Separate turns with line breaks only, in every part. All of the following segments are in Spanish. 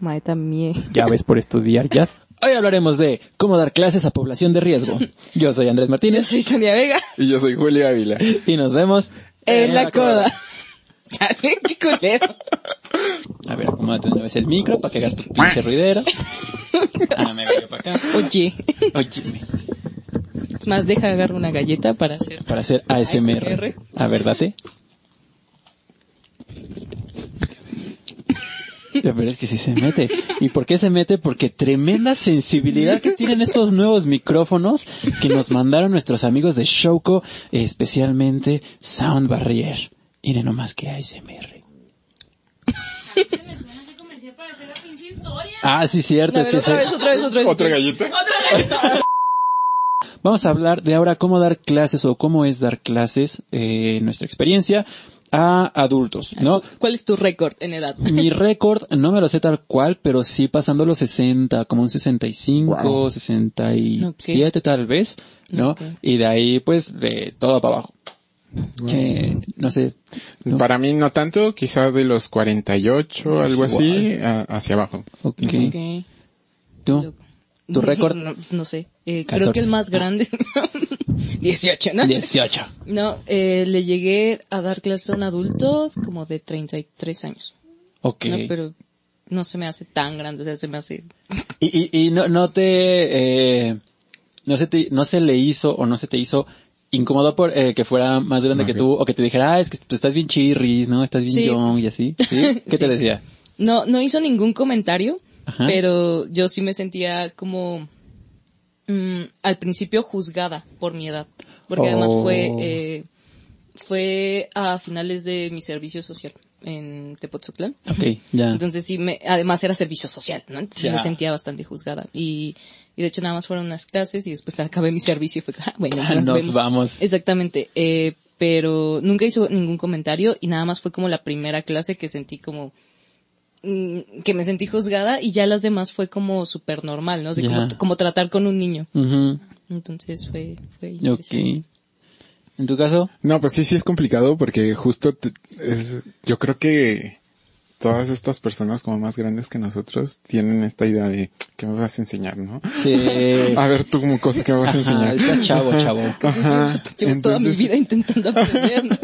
Maeta mie.
Ya ves por estudiar jazz. Hoy hablaremos de cómo dar clases a población de riesgo. Yo soy Andrés
Yo
Martínez
soy Sonia Vega.
Y yo soy Julio Ávila.
y nos vemos
En la coda. Chale, qué culero.
A ver, acomódate una vez el micro para que hagas tu pinche ruidero. Ah, me voy para acá.
Oye.
Oye,
Es más, deja agarrar una galleta para hacer.
para hacer ASMR.
ASMR.
A ver, date. La verdad es que sí se mete. ¿Y por qué se mete? Porque tremenda sensibilidad que tienen estos nuevos micrófonos que nos mandaron nuestros amigos de Showco, especialmente Sound Barrier. Miren nomás que ASMR. Ah, sí, cierto.
A
Es que
otra
se-
vez, otra vez, otra vez.
¿Otra galleta?
Vamos a hablar de ahora cómo dar clases o cómo es dar clases, eh, nuestra experiencia a adultos, ¿no?
¿Cuál es tu récord en edad?
Mi récord no me lo sé tal cual, pero sí pasando los 60, como un 65,
Wow.
67 tal vez, ¿no? Y de ahí pues de todo para abajo. Eh, no sé. No.
Para mí no tanto, quizá de los 48, algo así, a- hacia abajo.
Ok.
Ok.
¿Tú? ¿Tu récord?
No, pues, no sé. Eh,
14.
creo que el más grande. 18, ¿no?
18.
No, eh, le llegué a dar clases a un adulto como de 33 años.
Ok.
No, pero no se me hace tan grande, o sea, se me hace...
Y, y, y no, no te, eh, no se te, no se le hizo o no se te hizo incómodo por eh, que fuera más grande que
bien.
tú o que te dijera, ah, es que tú estás bien chirris, ¿no? Estás bien
Sí.
young y así. ¿Sí? ¿Qué te
Sí.
decía?
No, no hizo ningún comentario,
Ajá.
pero yo sí me sentía como mm, al principio juzgada por mi edad, porque además
Oh.
fue eh, fue a finales de mi servicio social en Tepoztlán.
Ok, ya.
Entonces sí, me, además era servicio social, ¿no? Entonces
Ya.
me sentía bastante juzgada. Y, y de hecho nada más fueron unas clases y después acabé mi servicio y fue, ah, bueno, nos,
nos
vemos.
vamos.
Exactamente. Eh, pero nunca hizo ningún comentario y nada más fue como la primera clase que sentí como que me sentí juzgada y ya las demás fue como súper normal, ¿no? O sea,
Ya.
como, como tratar con un niño. Entonces fue, fue
Ok.
interesante.
¿En tu caso?
No, pues sí, sí es complicado porque justo te- es- yo creo que todas estas personas como más grandes que nosotros tienen esta idea de ¿qué me vas a enseñar, no?
Sí.
A ver tú como cosa que me vas a
Ajá,
enseñar.
está chavo, chavo.
Ajá.
Llevo toda mi vida intentando aprender, ¿no?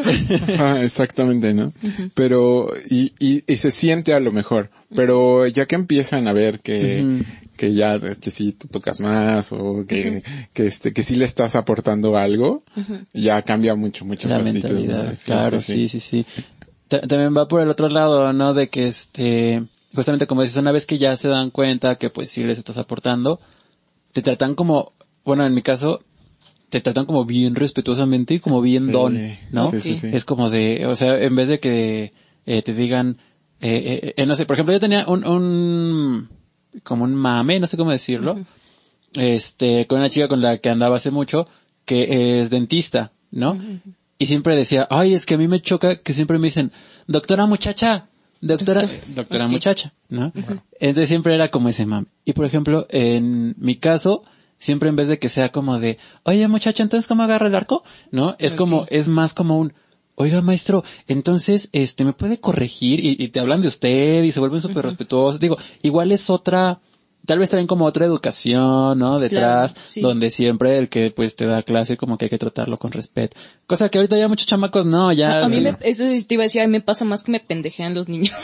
Ajá, exactamente, ¿no? Pero, y, y, y se siente a lo mejor, pero ya que empiezan a ver que, que ya, que sí tú tocas más o que, que este, que sí le estás aportando algo, ya cambia mucho, mucho
La mentalidad, claro, sí, sí, sí. Ta- También va por el otro lado, ¿no? De que este, justamente como dices, una vez que ya se dan cuenta que pues sí les estás aportando, te tratan como, bueno, en mi caso, te tratan como bien respetuosamente y como bien
Sí,
don, ¿no?
sí, sí, sí.
Es como de, o sea, en vez de que eh, te digan, eh, eh, eh, no sé, por ejemplo, yo tenía un, un, como un mame, no sé cómo decirlo, este, con una chica con la que andaba hace mucho, que es dentista, ¿no? Y siempre decía, ay, es que a mí me choca que siempre me dicen, doctora muchacha, doctora, doctora muchacha, ¿no? Entonces siempre era como ese mame. Y por ejemplo, en mi caso, siempre en vez de que sea como de, oye muchacha, entonces ¿cómo agarra el arco? ¿No? Es como, es más como un, oiga maestro, entonces, este, ¿me puede corregir? Y, y te hablan de usted y se vuelven súper respetuosos. Digo, igual es otra, tal vez traen como otra educación, ¿no? Detrás,
Claro, sí.
donde siempre el que pues te da clase como que hay que tratarlo con respeto. Cosa que ahorita ya muchos chamacos no, ya.
A, a mí me, eso sí te iba a decir, a mí me pasa más que me pendejean los niños.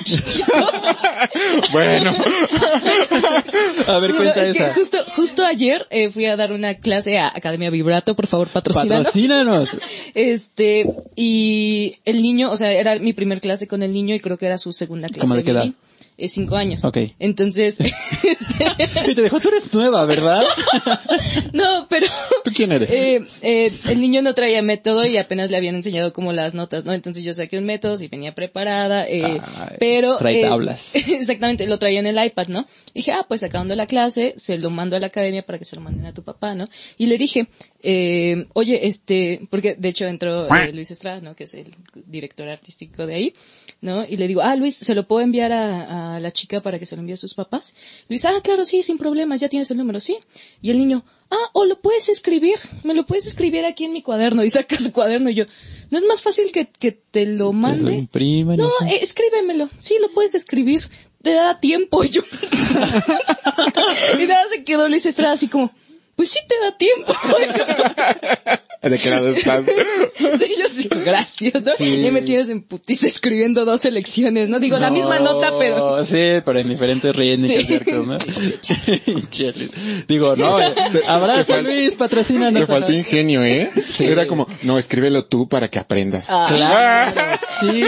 Bueno,
A ver, cuenta
No, es que
esa.
justo, justo ayer eh, fui a dar una clase a Academia Vibrato, por favor, patrocínanos.
Patrocínanos.
Este, y el niño, o sea, era mi primer clase con el niño y creo que era su segunda clase.
¿Cómo de qué edad?
Eh, cinco años.
Ok.
Entonces,
Y te dijo, tú eres nueva, ¿verdad?
no, pero
¿tú quién eres?
eh, eh, el niño no traía método y apenas le habían enseñado como las notas, ¿no? Entonces yo saqué un método y venía preparada, eh,
Ay,
pero...
trae
eh,
tablas.
exactamente, lo traía en el iPad, ¿no? dije, ah, pues acabando la clase, se lo mando a la academia para que se lo manden a tu papá, ¿no? Y le dije, eh, oye, este, porque de hecho entró eh, Luis Estrada, ¿no? Que es el director artístico de ahí, ¿no? Y le digo, ah, Luis, ¿se lo puedo enviar a, a la chica para que se lo envíe a sus papás? Luis, ah, claro, sí, sin problema, ya tienes el número, sí. Y el niño, ah, o lo puedes escribir, me lo puedes escribir aquí en mi cuaderno. Y saca su cuaderno y yo, ¿no es más fácil que, que te lo
Te lo
mande? No, eh, escríbemelo. Sí, lo puedes escribir. te da tiempo. Y yo, y nada se quedó Luis Estrada así como, pues sí te da tiempo.
¿De qué lado estás?
Y yo sí, gracias, ¿no?
Sí.
Y me tienes en putiza escribiendo dos elecciones, ¿no? Digo, la
No,
misma nota, pero...
Sí, pero en diferentes rítmicas,
Sí,
¿cierto? ¿no? Digo, no, eh, abrazo Luis, patrocina
Te faltó ingenio, ¿eh? Era como, no, escríbelo tú para que aprendas.
Ah.
Claro, sí,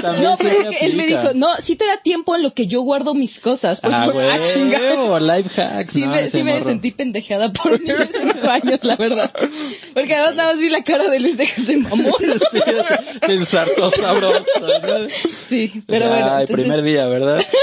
también
No, pero es que él me dijo, no, sí te da tiempo en lo que yo guardo mis cosas. Pues,
Ah,
bueno, ah, chinga.
life hacks,
Sí,
no,
me, sí me sentí pendejada por un niño de cinco años, la verdad. Porque además nada más vi la cara de Luis de que se mamó.
Sí, pensar todo sabroso, ¿no?
Sí, pero bueno.
Ay,
entonces-
primer día, ¿verdad?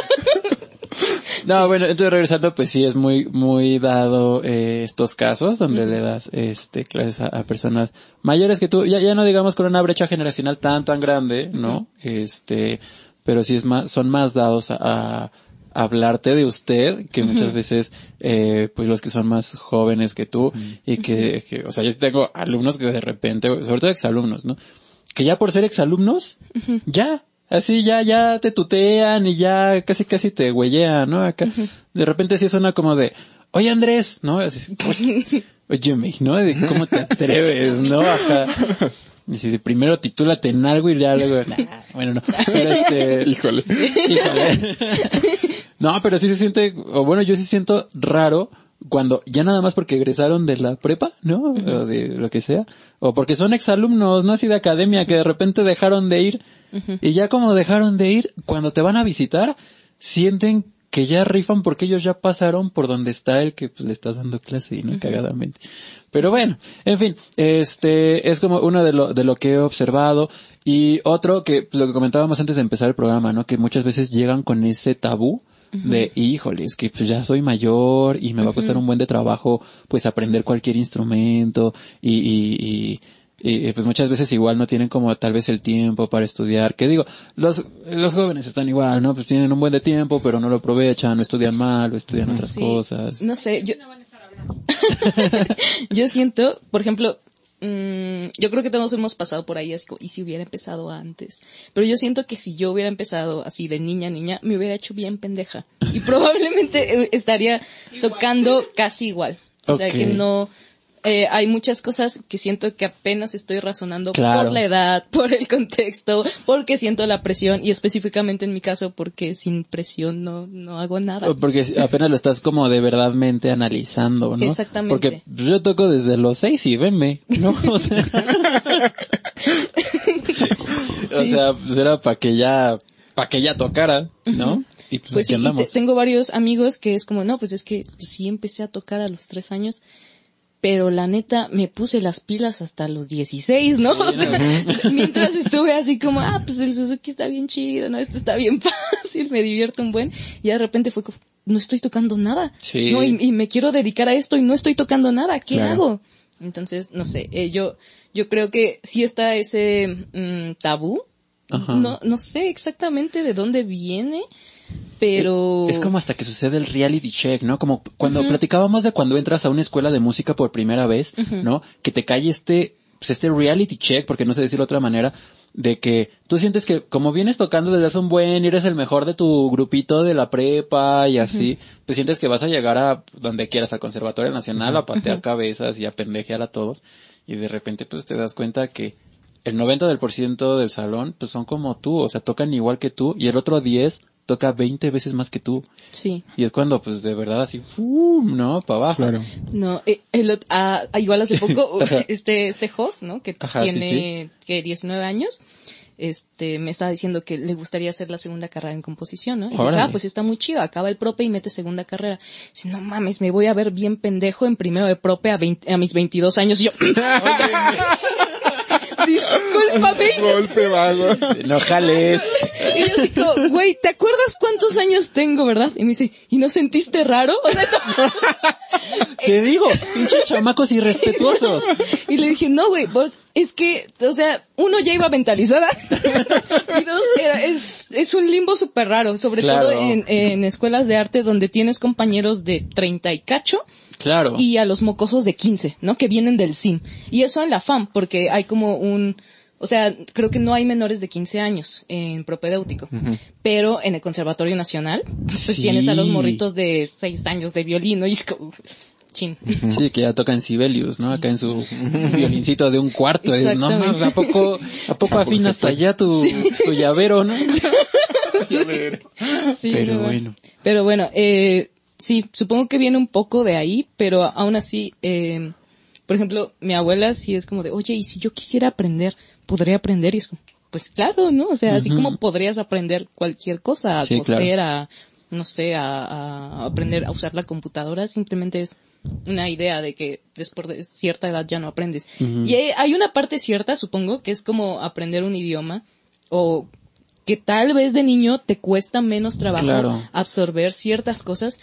No, bueno, entonces regresando, pues sí es muy, muy dado eh, estos casos donde le das este clases a, a personas mayores que tú, ya, ya no digamos con una brecha generacional tan, tan grande, ¿no? Este, pero sí es más, son más dados a, a hablarte de usted que muchas veces, eh, pues los que son más jóvenes que tú y que, que, o sea, yo sí tengo alumnos que de repente, sobre todo exalumnos, ¿no? Que ya por ser exalumnos, ya, así ya, ya te tutean y ya casi casi te huellean, ¿no? Acá, de repente sí suena como de, oye Andrés, ¿no? Así, oye, óyeme, ¿no? De cómo te atreves, ¿no? Acá. Y si primero titúlate en algo y ya luego, nah, bueno, no. Pero este,
Híjole.
Híjole. No, pero sí se siente, o bueno, yo sí siento raro cuando ya nada más porque egresaron de la prepa, ¿no? O de lo que sea. O porque son exalumnos, no así de academia, que de repente dejaron de ir. Y ya como dejaron de ir, cuando te van a visitar, sienten que ya rifan porque ellos ya pasaron por donde está el que pues, le estás dando clase y no cagadamente. Pero bueno, en fin, este es como uno de lo, de lo que he observado. Y otro que lo que comentábamos antes de empezar el programa, ¿no? Que muchas veces llegan con ese tabú de, híjole, es que pues ya soy mayor y me va a costar un buen de trabajo pues aprender cualquier instrumento y, y, y, y, pues muchas veces igual no tienen como tal vez el tiempo para estudiar. Que digo, los, los jóvenes están igual, ¿no? Pues tienen un buen de tiempo, pero no lo aprovechan, o estudian mal, o estudian otras
Sí.
cosas.
No sé, yo... yo siento, por ejemplo, mm, yo creo que todos hemos pasado por ahí, así como, y si hubiera empezado antes. Pero yo siento que si yo hubiera empezado así de niña a niña, me hubiera hecho bien pendeja. Y probablemente eh, estaría tocando casi igual. O sea que no, eh, hay muchas cosas que siento que apenas estoy razonando
Claro.
por la edad, por el contexto, porque siento la presión y específicamente en mi caso porque sin presión no, no hago nada.
Porque apenas lo estás como de verdadmente analizando, ¿no?
Exactamente.
Porque yo toco desde los seis y venme, ¿no? O sea, o sea, pues era para que ya, para que ya tocara, ¿no? Y pues,
Pues
aquí
sí, y te-
andamos.
tengo varios amigos que es como, no, pues es que sí empecé a tocar a los tres años, pero la neta me puse las pilas hasta los 16, ¿no? O sea, mientras estuve así como, ah, pues el Suzuki está bien chido, ¿no? Esto está bien fácil, me divierto un buen. Y de repente fue como, no estoy tocando nada.
Sí.
No, y, y me quiero dedicar a esto y no estoy tocando nada. ¿Qué
Claro.
hago? Entonces, no sé, eh, yo, yo creo que sí está ese mm, tabú.
Ajá.
No, no sé exactamente de dónde viene, pero...
Es como hasta que sucede el reality check, ¿no? Como cuando platicábamos de cuando entras a una escuela de música por primera vez, ¿no? Que te cae este, pues este reality check, porque no sé decirlo de otra manera, de que tú sientes que como vienes tocando desde hace un buen eres el mejor de tu grupito de la prepa y así, pues sientes que vas a llegar a donde quieras, al Conservatorio Nacional, a patear cabezas y a pendejear a todos, y de repente pues te das cuenta que el 90 del por ciento del salón pues son como tú, o sea, tocan igual que tú, y el otro 10 toca 20 veces más que tú.
Sí.
Y es cuando, pues, de verdad así, ¡fum! ¿no? Para abajo.
Claro.
No, eh, el ah, ah, igual hace poco, este, este host, ¿no? Que
Ajá, sí,
tiene, que 19 años, este, me estaba diciendo que le gustaría hacer la segunda carrera en composición, ¿no? Y dije, ah, pues está muy chido, acaba el prope y mete segunda carrera. Dice, no mames, me voy a ver bien pendejo en primero de prope a, 20 a mis 22 años. Y yo, discúlpame.
Golpe vago.
No jales.
Y yo así como, güey, ¿te acuerdas cuántos años tengo, verdad? Y me dice, ¿y no sentiste raro? O sea, no.
Te digo, pinches chamacos irrespetuosos.
Y le dije, no, güey, vos, es que, o sea, uno ya iba mentalizada. y dos, era- es, es un limbo súper raro, sobre
Claro.
todo en, en escuelas de arte donde tienes compañeros de 30 y cacho
Claro.
y a los mocosos de 15, ¿no? Que vienen del SIM. Y eso en la FAM, porque hay como un, O sea, creo que no hay menores de 15 años en propedéutico. Pero en el Conservatorio Nacional, pues
Sí.
tienes a los morritos de 6 años de violín, y es como, chin.
Sí, que ya tocan Sibelius, ¿no? Acá en su, violincito de un cuarto. Es, no, ¿a poco, a poco afina hasta allá tu, tu llavero, no?
Sí,
Pero
no.
bueno.
Pero bueno, eh, sí, supongo que viene un poco de ahí, pero aún así, eh, por ejemplo, mi abuela sí es como de, oye, y si yo quisiera aprender, podría aprender y es como, pues claro, ¿no? O sea, así como podrías aprender cualquier cosa, a
Sí,
coser, a, no sé, a, a aprender a usar la computadora, simplemente es una idea de que después de cierta edad ya no aprendes. Y hay, hay una parte cierta, supongo, que es como aprender un idioma o que tal vez de niño te cuesta menos trabajo
Claro.
absorber ciertas cosas,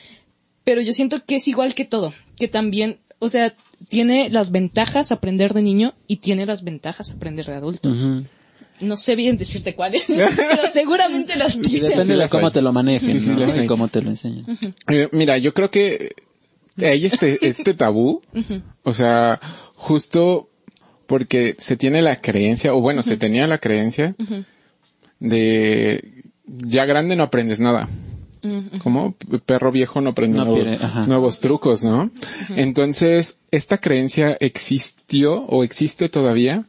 pero yo siento que es igual que todo, que también, o sea, tiene las ventajas aprender de niño y tiene las ventajas aprender de adulto. No sé bien decirte cuáles, pero seguramente las
Y
tiene.
depende de cómo te lo manejen,
Sí, sí,
¿no? Y cómo te lo enseñan.
Eh, mira, yo creo que hay este, este tabú, o sea, justo porque se tiene la creencia, o bueno, se tenía la creencia de ya grande no aprendes nada. Como perro viejo no aprende
No
nuevos trucos, ¿no? Entonces, esta creencia existió o existe todavía,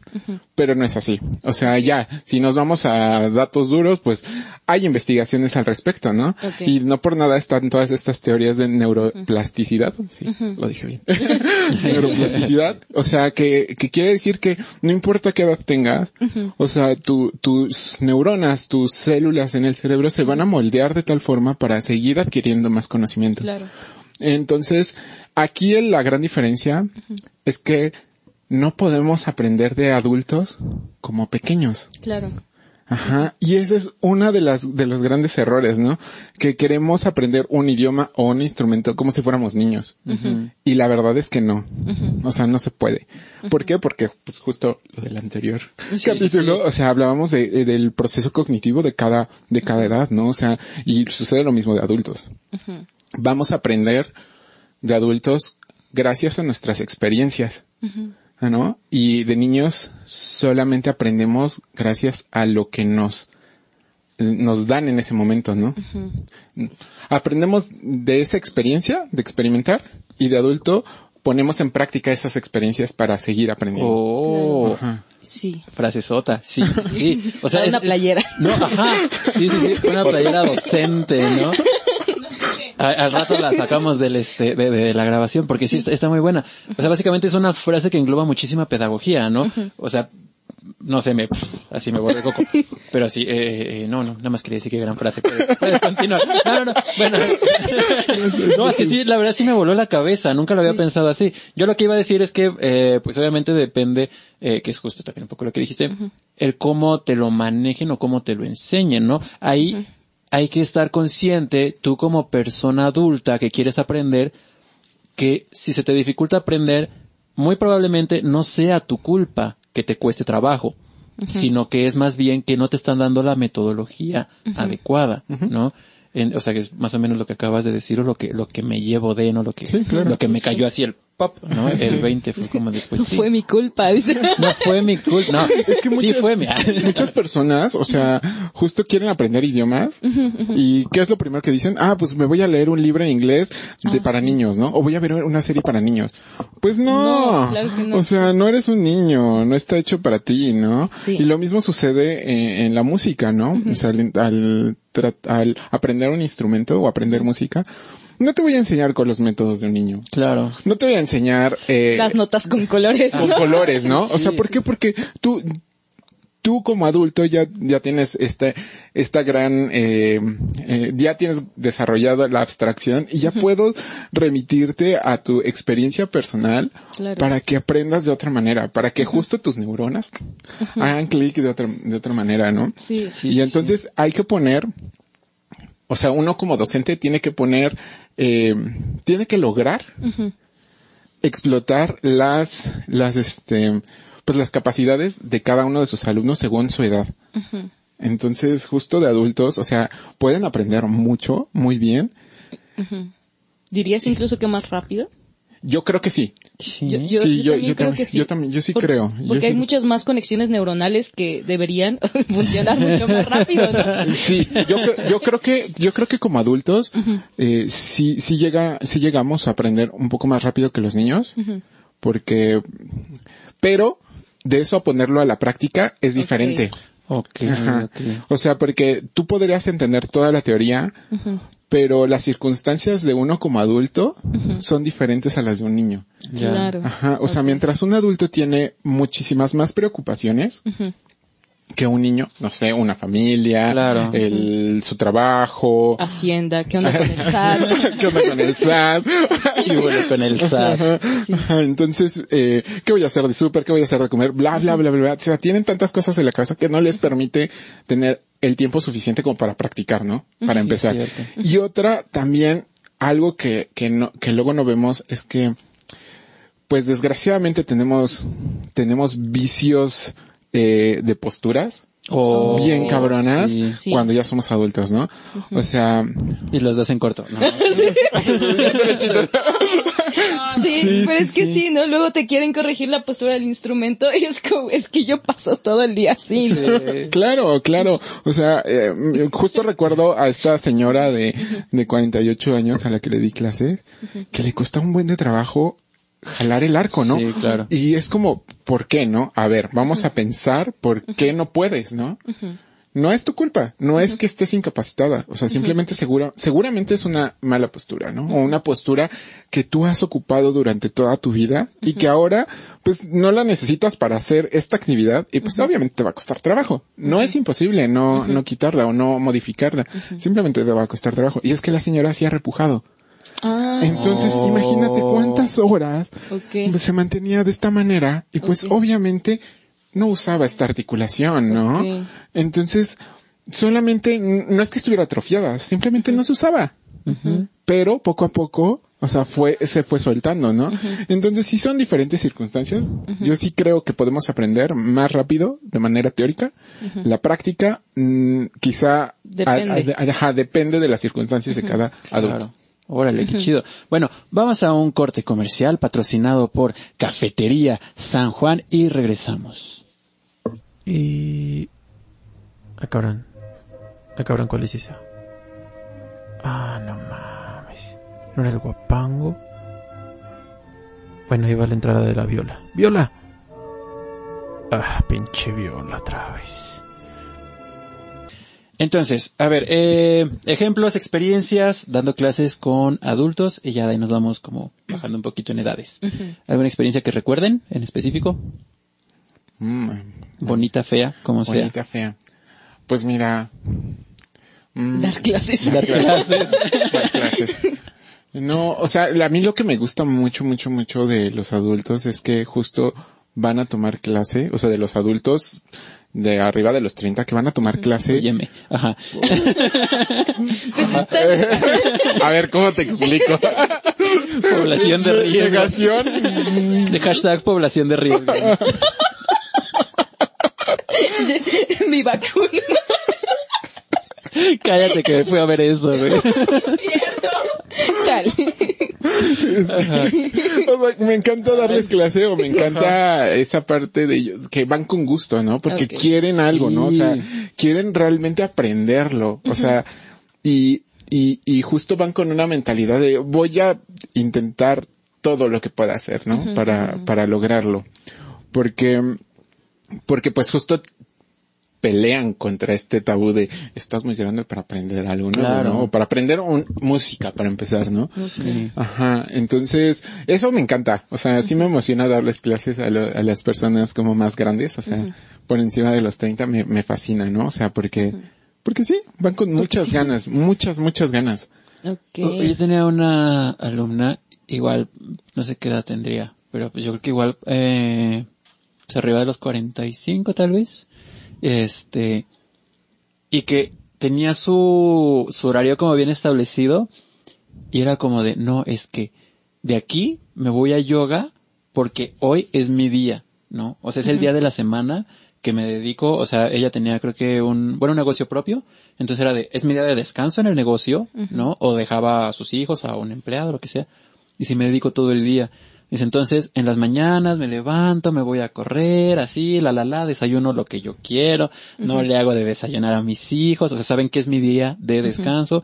pero no es así. O sea, ya, si nos vamos a datos duros, pues hay investigaciones al respecto, ¿no? Y no por nada están todas estas teorías de neuroplasticidad, sí, lo dije bien. neuroplasticidad, o sea, que, que quiere decir que no importa qué edad tengas, o sea, tu- tus neuronas, tus células en el cerebro se van a moldear de tal forma para seguir adquiriendo más conocimiento.
Claro.
Entonces, aquí la gran diferencia es que no podemos aprender de adultos como pequeños.
Claro.
Ajá. Y ese es uno de las, de los grandes errores, ¿no? Que queremos aprender un idioma o un instrumento como si fuéramos niños. Y la verdad es que no. O sea, no se puede. ¿Por qué? Porque, pues justo lo del anterior capítulo, o sea, hablábamos de, de- del proceso cognitivo de cada, de cada edad, ¿no? O sea, y sucede lo mismo de adultos. Vamos a aprender de adultos gracias a nuestras experiencias. Ah, ¿no? Y de niños solamente aprendemos gracias a lo que nos, nos dan en ese momento, ¿no? Aprendemos de esa experiencia, de experimentar, y de adulto ponemos en práctica esas experiencias para seguir aprendiendo.
Oh,
Ajá.
Sí.
frasesota, sí, sí. O sea,
una
es-
playera.
No, ajá. Sí, sí, sí. Una playera docente, ¿no? A- al rato la sacamos del este, de, de la grabación, porque sí está, está muy buena. O sea, básicamente es una frase que engloba muchísima pedagogía, ¿no? O sea, no sé, me, pf, así me borré coco. Pero así, eh, eh, no, no, nada más quería decir que gran frase. Puedes, puedes continuar. No, no, no, bueno. No, es que sí, la verdad sí me voló la cabeza, nunca lo había pensado así. Yo lo que iba a decir es que, eh, pues obviamente depende, eh, que es justo también un poco lo que dijiste, el cómo te lo manejen o cómo te lo enseñen, ¿no? Ahí hay que estar consciente, tú como persona adulta que quieres aprender, que si se te dificulta aprender, muy probablemente no sea tu culpa que te cueste trabajo, sino que es más bien que no te están dando la metodología adecuada, ¿no? En- o sea, que es más o menos lo que acabas de decir o lo que, lo que me llevo de, ¿no? Lo que,
Sí, claro.
lo que me cayó así el pop, ¿no? El 20 fue como después.
No
sí.
fue mi culpa, dice.
No fue mi culpa, no.
Es que
sí
muchas,
fue mi.
muchas personas, o sea, justo quieren aprender idiomas y ¿qué es lo primero que dicen? Ah, pues me voy a leer un libro en inglés de, para niños, ¿no? O voy a ver una serie para niños. Pues no.
No, claro que no.
O sea, no eres un niño, no está hecho para ti, ¿no?
Sí.
Y lo mismo sucede en, en la música, ¿no? O sea, al, al al aprender un instrumento o aprender música, no te voy a enseñar con los métodos de un niño.
Claro.
No te voy a enseñar eh,
Las notas con colores.
con
¿no?
colores, ¿no? O sea, ¿por qué? Porque tú, tú como adulto ya, ya tienes este, esta gran, eh, eh, ya tienes desarrollado la abstracción y ya puedo remitirte a tu experiencia personal
Claro.
para que aprendas de otra manera, para que justo tus neuronas hagan clic de otra, de otra manera, ¿no?
Sí.
Sí,
y
sí,
entonces hay que poner, o sea, uno como docente tiene que poner, eh, tiene que lograr explotar las, las, este, pues las capacidades de cada uno de sus alumnos según su edad. Entonces, justo de adultos, o sea, pueden aprender mucho, muy bien.
¿Dirías incluso que más rápido?
Yo creo que sí.
Yo, yo,
sí,
yo también creo que sí.
Yo también, yo sí
Por-
creo. Yo
Porque hay
sí-
muchas más conexiones neuronales que deberían funcionar mucho más rápido, ¿no?
Sí, yo, cre- yo creo que, yo creo que como adultos, eh, sí, sí llega, sí llegamos a aprender un poco más rápido que los niños, porque, pero de eso a ponerlo a la práctica es diferente.
Ok,
Ajá.
ok.
O sea, porque tú podrías entender toda la teoría, pero las circunstancias de uno como adulto son diferentes a las de un niño.
Ya.
Claro.
Ajá. O sea, mientras un adulto tiene muchísimas más preocupaciones que un niño, no sé, una familia,
Claro.
el, su trabajo,
Hacienda, ¿qué onda con el SAT?
¿Qué onda con el SAT?
Y bueno, con el SAT.
Ajá, ajá, Entonces, eh, ¿qué voy a hacer de súper? ¿Qué voy a hacer de comer? Bla, bla, bla, bla, bla. O sea, tienen tantas cosas en la casa que no les permite tener el tiempo suficiente como para practicar, ¿no? Para empezar. Y otra, también, algo que, que no, que luego no vemos es que, pues desgraciadamente tenemos, tenemos vicios, eh, de posturas
Oh,
bien cabronas
sí.
Cuando ya somos adultos, ¿no? O sea,
Y los das en corto. No.
Sí,
Sí,
pero
sí,
es que
sí.
sí. ¿no? Luego te quieren corregir la postura del instrumento y es como, es que yo paso todo el día así, ¿no?
Claro, claro. O sea, eh, justo recuerdo a esta señora de, de 48 años a la que le di clases, que le costaba un buen de trabajo jalar el arco, ¿no?
Sí, claro.
Y es como, ¿por qué no? A ver, vamos a pensar por qué no puedes, ¿no? No es tu culpa, no es que estés incapacitada, o sea, simplemente segura, seguramente es una mala postura, ¿no? O una postura que tú has ocupado durante toda tu vida y que ahora, pues, no la necesitas para hacer esta actividad y pues obviamente te va a costar trabajo. No es imposible no, no quitarla o no modificarla, simplemente te va a costar trabajo. Y es que la señora sí ha repujado.
Ah,
Entonces,
Oh.
imagínate cuántas horas
ok.
pues, se mantenía de esta manera y pues obviamente no usaba esta articulación, ¿no? Entonces, solamente, no es que estuviera atrofiada, simplemente no se usaba. Pero poco a poco, o sea, fue, se fue soltando, ¿no? Entonces, sí son diferentes circunstancias. Yo sí creo que podemos aprender más rápido de manera teórica. La práctica, mm, quizá,
Depende.
a- a- ajá, depende de las circunstancias de cada adulto.
Claro. Órale, qué chido. Bueno, vamos a un corte comercial patrocinado por Cafetería San Juan y regresamos.
Y... Ah, cabrón. Ah, cabrón, ¿cuál es esa? Ah, no mames. ¿No era el guapango? Bueno, ahí va la entrada de la viola. ¡Viola! Ah, pinche viola otra vez.
Entonces, a ver, eh, ejemplos, experiencias, dando clases con adultos y ya de ahí nos vamos como bajando un poquito en edades. ¿Alguna experiencia que recuerden en específico?
Mm,
Bonita, fea, como sea.
bonita, fea. Pues mira, mm,
Dar clases.
Dar clases.
dar clases. No, o sea, a mí lo que me gusta mucho, mucho, mucho de los adultos es que justo van a tomar clase, o sea, de los adultos de arriba de los 30 que van a tomar clase.
Óyeme. Ajá.
A ver, ¿cómo te explico?
Población de riesgo.
Negación.
De hashtag población de riesgo.
Mi vacuna.
Cállate que me fui a ver eso, güey.
Chale.
O sea, me encanta darles clase o me encanta esa parte de ellos que van con gusto, ¿no? Porque quieren algo, ¿no? O sea, quieren realmente aprenderlo. O sea, y, y, y justo van con una mentalidad de voy a intentar todo lo que pueda hacer, ¿no? Para, para lograrlo. Porque, porque pues justo pelean contra este tabú de estás muy grande para aprender algo, ¿no?
Claro.
¿no? O para aprender un- música, para empezar, ¿no? Ajá, entonces, eso me encanta. O sea, sí me emociona darles clases a, lo- a las personas como más grandes, o sea, por encima de los 30 me, me fascina, ¿no? O sea, porque, porque sí, van con muchas ganas, muchas, muchas ganas.
Ok.
Yo tenía una alumna, igual, no sé qué edad tendría, pero pues yo creo que igual, eh, pues arriba de los 45 tal vez, este, y que tenía su, su horario como bien establecido, y era como de, no, es que de aquí me voy a yoga porque hoy es mi día, ¿no? O sea, es el día de la semana que me dedico, o sea, ella tenía creo que un, bueno, un negocio propio, entonces era de, es mi día de descanso en el negocio, ¿no? O dejaba a sus hijos, a un empleado, lo que sea, Dice, me dedico todo el día. Dice, entonces, en las mañanas me levanto, me voy a correr, así, la la la, desayuno lo que yo quiero, no le hago de desayunar a mis hijos, o sea, saben que es mi día de descanso.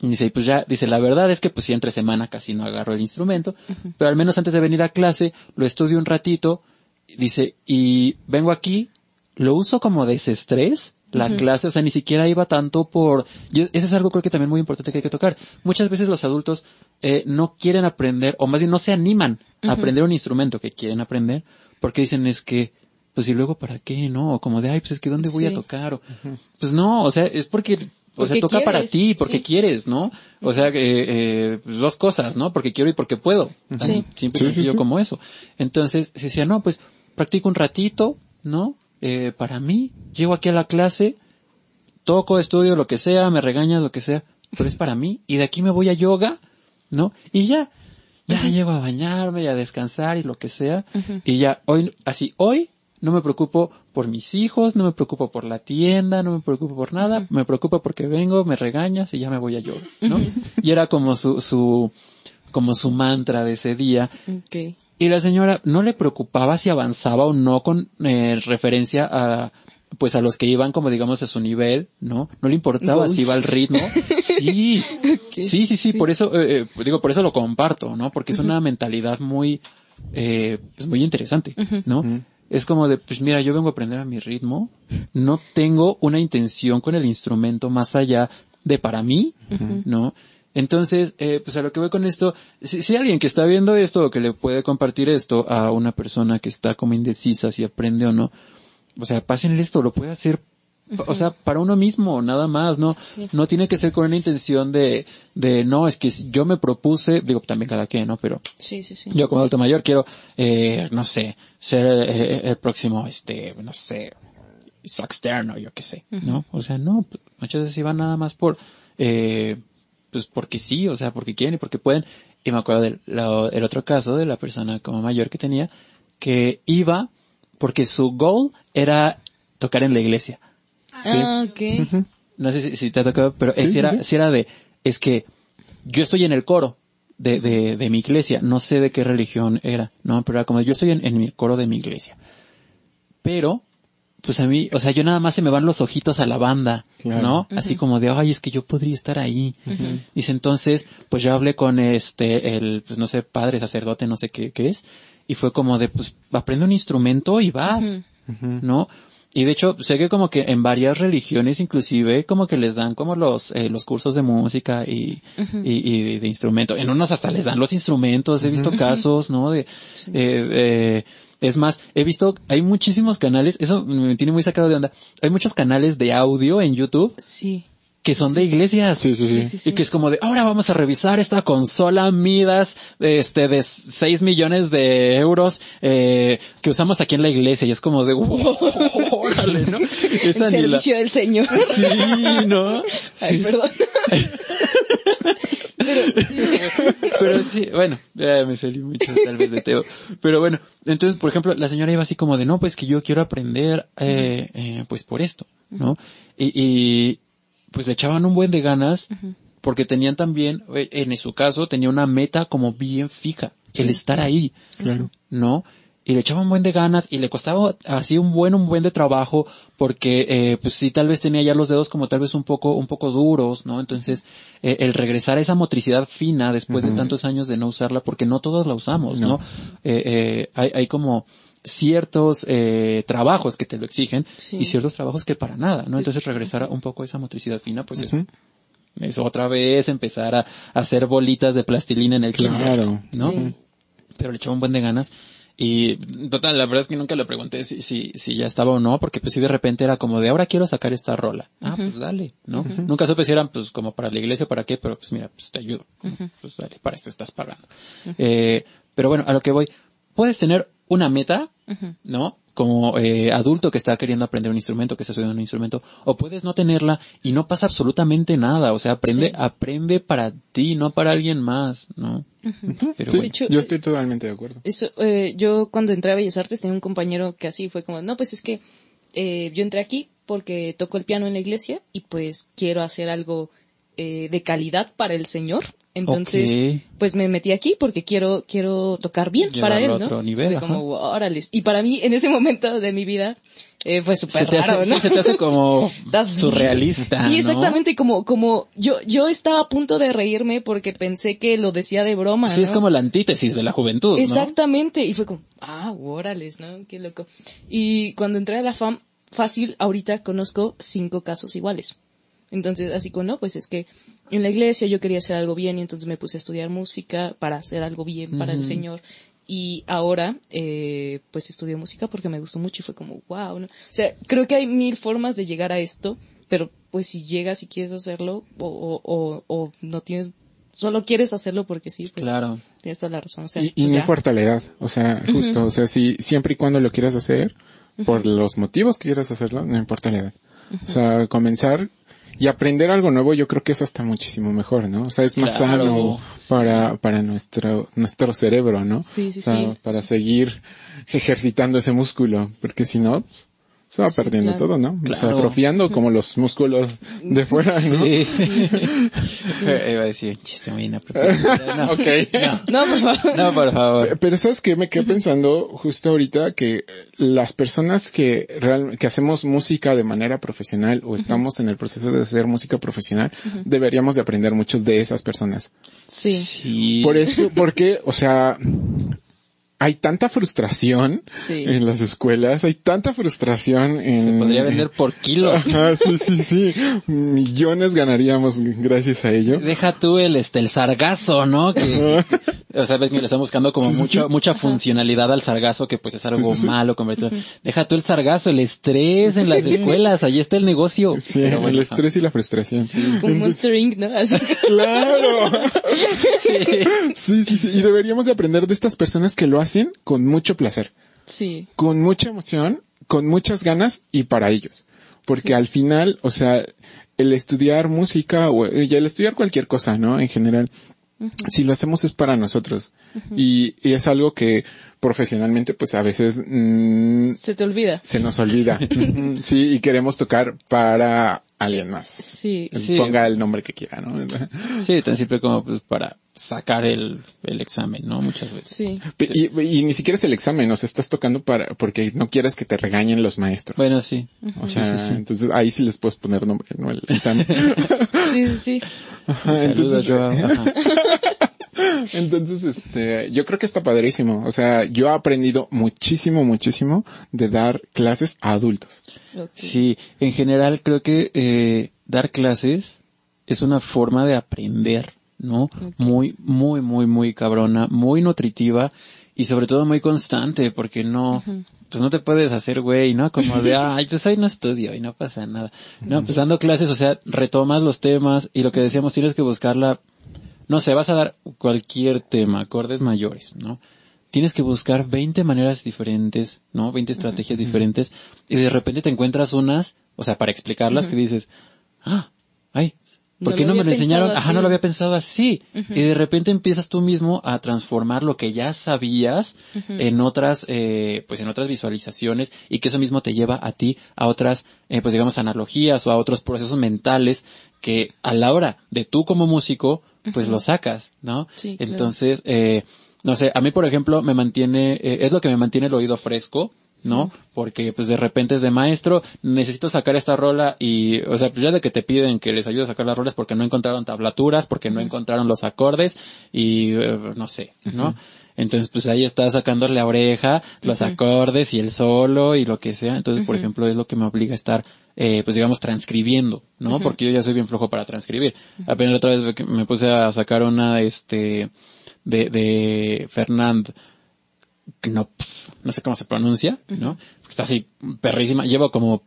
Y dice, y pues ya, dice, la verdad es que pues sí entre semana casi no agarro el instrumento, pero al menos antes de venir a clase lo estudio un ratito, dice, y vengo aquí, lo uso como desestrés, la clase, o sea, ni siquiera iba tanto por, y eso es algo creo que también muy importante que hay que tocar. Muchas veces los adultos eh, no quieren aprender, o más bien no se animan a aprender un instrumento que quieren aprender, porque dicen es que, pues y luego para qué, ¿no? O como de, ay, pues es que ¿dónde voy a tocar? O, Pues no, o sea, es porque, o sea, toca para ti, porque
sí.
quieres, ¿no? O sea, eh, eh, dos cosas, ¿no? Porque quiero y porque puedo. Tan
Sí.
Simple y sencillo
sí.
como eso. Entonces, se decía, no, pues practico un ratito, ¿no? Eh, para mí, llego aquí a la clase, toco, estudio, lo que sea, me regañas, lo que sea, pero es para mí, y de aquí me voy a yoga, ¿no? Y ya, ya llego a bañarme y a descansar y lo que sea, y ya, hoy, así, hoy no me preocupo por mis hijos, no me preocupo por la tienda, no me preocupo por nada, me preocupo porque vengo, me regañas y ya me voy a yoga, ¿no? Y era como su, su, como su mantra de ese día, y la señora no le preocupaba si avanzaba o no con eh, referencia a pues a los que iban como digamos a su nivel, ¿no? No le importaba si iba al ritmo. Sí, sí, sí, sí,
Sí.
por eso, eh, eh, digo, por eso lo comparto, ¿no? Porque es una mentalidad muy, eh, pues muy interesante. ¿no? Es como de, pues mira, yo vengo a aprender a mi ritmo, no tengo una intención con el instrumento más allá de para mí, ¿no? Entonces, eh, pues a lo que voy con esto, si, si alguien que está viendo esto o que le puede compartir esto a una persona que está como indecisa si aprende o no, o sea, pásenle esto, lo puede hacer, o sea, para uno mismo, nada más, ¿no?
Sí.
No tiene que ser con una intención de, de, no, es que yo me propuse, digo, también cada quien, ¿no? Pero
Sí, sí, sí.
yo como adulto mayor quiero, eh, no sé, ser eh, el próximo, este, no sé, externo, yo qué sé, ¿no? O sea, no, pues, muchas veces iban nada más por, eh, pues porque sí, o sea, porque quieren y porque pueden. Y me acuerdo del la- el otro caso de la persona como mayor que tenía, que iba porque su goal era tocar en la iglesia.
Ah, ok.
No sé si, si te ha tocado, pero
Sí,
si
sí,
era,
sí.
si era de, es que yo estoy en el coro de, de, de mi iglesia, no sé de qué religión era, no, pero era como yo estoy en, en mi coro de mi iglesia. Pero, pues a mí, o sea, yo nada más se me van los ojitos a la banda,
Claro.
¿no? Así como de, ay, es que yo podría estar ahí. Dice, entonces, pues yo hablé con este, el, pues no sé, padre, sacerdote, no sé qué, qué es, y fue como de, pues, aprende un instrumento y vas. ¿no? Y de hecho, sé que como que en varias religiones inclusive como que les dan como los, eh, los cursos de música y, y, y de instrumento. En unos hasta les dan los instrumentos, he visto casos, ¿no? De,
Sí.
eh, eh, es más, he visto, hay muchísimos canales, eso me tiene muy sacado de onda, hay muchos canales de audio en YouTube
Sí.
Que son de iglesias.
Sí, sí, sí.
Sí, sí, sí.
Y que es como de, ahora vamos a revisar esta consola Midas, este, de 6 millones de euros, eh, que usamos aquí en la iglesia. Y es como de, wow, órale, ¿no?
El
la-
servicio del Señor.
Sí, ¿no?
Ay,
Sí.
perdón. Pero sí.
Pero sí, bueno, ya me salí mucho tal vez de Teo. Pero bueno, entonces, por ejemplo, la señora iba así como de, no, pues que yo quiero aprender, eh, eh, pues por esto, ¿no? Y, y, pues le echaban un buen de ganas, porque tenían también, eh, en su caso, tenía una meta como bien fija, el estar ahí,
Claro.
¿no? Y le echaba un buen de ganas y le costaba así un buen, un buen de trabajo porque, eh, pues sí, tal vez tenía ya los dedos como tal vez un poco, un poco duros, ¿no? Entonces, eh, el regresar a esa motricidad fina después de tantos años de no usarla porque no todos la usamos, ¿no?
No.
Eh, eh, hay, hay como ciertos, eh, trabajos que te lo exigen
Sí.
y ciertos trabajos que para nada, ¿no? Entonces regresar a un poco a esa motricidad fina, pues
Ujú.
es, es otra vez empezar a, a hacer bolitas de plastilina en el kinder,
Claro.
¿no?
Sí.
pero le echaba un buen de ganas. Y total, la verdad es que nunca le pregunté si, si, si ya estaba o no, porque pues si de repente era como de ahora quiero sacar esta rola. Ah, pues dale, ¿no? Nunca supe si eran pues como para la iglesia o para qué, pero pues mira, pues te ayudo. Pues dale, para esto estás pagando. eh, pero bueno, a lo que voy. Puedes tener una meta, ¿no? Como eh, adulto que está queriendo aprender un instrumento, que está estudiando un instrumento, o puedes no tenerla y no pasa absolutamente nada, o sea, aprende,
Sí.
aprende para ti, no para alguien más, ¿no? Pero
Sí,
bueno.
hecho,
yo estoy totalmente de acuerdo.
Eso, eh, yo cuando entré a Bellas Artes tenía un compañero que así fue como, no, pues es que eh, yo entré aquí porque toco el piano en la iglesia y pues quiero hacer algo eh, de calidad para el Señor. Entonces, pues me metí aquí porque quiero, quiero tocar bien para él, ¿no?
otro nivel,
como, órales. Y para mí, en ese momento de mi vida, eh, fue súper raro,
hace,
¿no?
se te hace como surrealista.
Sí,
¿no?
exactamente, como, como, yo, yo estaba a punto de reírme porque pensé que lo decía de broma,
Sí, es como la antítesis de la juventud, ¿no?
Exactamente, y fue como, ah, órales, ¿no? Qué loco. Y cuando entré a la FAM, fácil, ahorita conozco cinco casos iguales. Entonces, así como, no, pues es que en la iglesia yo quería hacer algo bien y entonces me puse a estudiar música para hacer algo bien para el. Señor. Y ahora, eh, pues estudio música porque me gustó mucho y fue como, wow, ¿no? O sea, creo que hay mil formas de llegar a esto, pero pues si llegas y quieres hacerlo o, o, o, o no tienes, solo quieres hacerlo porque sí, pues
Claro.
tienes toda la razón. O sea,
Y, y
o
no importa la edad, o sea, justo, o sea, si siempre y cuando lo quieras hacer, por los motivos que quieras hacerlo, no importa la edad. O sea, comenzar y aprender algo nuevo, yo creo que eso está muchísimo mejor, ¿no? O sea, es más
Claro.
sano para, para nuestro, nuestro cerebro, ¿no?
Sí, sí,
o sea,
sí.
para seguir ejercitando ese músculo, porque si no, se va
Sí,
perdiendo
claro.
todo, ¿no? O sea,
Claro.
atrofiando como los músculos de fuera, ¿no?
Sí. Iba a decir un chiste muy inapropiado. No,
Ok.
No, por favor.
no, por favor.
Pero sabes que me quedé pensando justo ahorita que las personas que real, que hacemos música de manera profesional o estamos en el proceso de hacer música profesional, deberíamos de aprender mucho de esas personas.
Sí.
Sí.
Por eso, porque, o sea, hay tanta frustración
Sí.
en las escuelas, hay tanta frustración en...
Se podría vender por kilos.
Ajá, sí, sí, sí. Millones ganaríamos gracias a ello.
Deja tú el, este, el sargazo, ¿no? Que, o sea, ves que le están buscando como
Sí,
mucho,
sí.
mucha funcionalidad al sargazo, que pues es algo
Sí, sí, sí.
malo. convertido. Deja tú el sargazo, el estrés en las escuelas, ahí está el negocio.
Sí,
Pero bueno,
el estrés y la frustración.
Como Monster Inc, ¿no? Así.
Claro. Sí, sí, sí. Y deberíamos de aprender de estas personas que lo hacen con mucho placer,
Sí.
con mucha emoción, con muchas ganas y para ellos. Porque al final, o sea, el estudiar música o y el estudiar cualquier cosa, ¿no? En general, si lo hacemos es para nosotros. y, y es algo que profesionalmente, pues a veces mm,
Se te olvida.
se nos olvida. Sí, y queremos tocar para alguien más.
Sí.
Sí.
Ponga el nombre que quiera, ¿no?
Sí, tan simple como pues para sacar el, el examen, ¿no? Muchas veces.
Sí.
Y, y ni siquiera es el examen, o sea, estás tocando para, porque no quieres que te regañen los maestros.
Bueno, sí.
o sea, entonces ahí sí les puedes poner nombre, no el examen.
Sí, sí, sí.
Ajá, entonces,
Joao. Ajá.
entonces, este, yo creo que está padrísimo. O sea, yo he aprendido muchísimo, muchísimo de dar clases a adultos.
Sí, en general creo que eh, dar clases es una forma de aprender, ¿no? Muy, muy, muy, muy cabrona, muy nutritiva y sobre todo muy constante, porque no, pues no te puedes hacer güey, ¿no? Como de, ay, pues hoy no estudio y no pasa nada. No, pues dando clases, o sea, retomas los temas y lo que decíamos, tienes que buscarla, no sé, vas a dar cualquier tema, acordes mayores, ¿no? Tienes que buscar 20 maneras diferentes, ¿no? 20 estrategias diferentes y de repente te encuentras unas, o sea, para explicarlas que dices, ah, ay, ¿por
No
no me lo enseñaron? Ajá, no lo había pensado así. Y de repente empiezas tú mismo a transformar lo que ya sabías en otras, eh, pues en otras visualizaciones y que eso mismo te lleva a ti a otras, eh, pues digamos, analogías o a otros procesos mentales que a la hora de tú como músico, pues lo sacas, ¿no?
Sí, claro.
Entonces, eh, no sé, a mí por ejemplo me mantiene, eh, es lo que me mantiene el oído fresco, ¿no? Porque pues de repente es de maestro, necesito sacar esta rola y, o sea, pues ya de que te piden que les ayude a sacar las rolas porque no encontraron tablaturas, porque no encontraron los acordes y eh, no sé, ¿no? Entonces pues ahí está sacándole la oreja, los acordes y el solo y lo que sea. Entonces, por ejemplo, es lo que me obliga a estar, eh, pues digamos, transcribiendo, ¿no? Porque yo ya soy bien flojo para transcribir. Apenas otra vez me puse a sacar una, este, de, de Fernand Knops, no sé cómo se pronuncia, ¿no? Está así, perrísima. Llevo como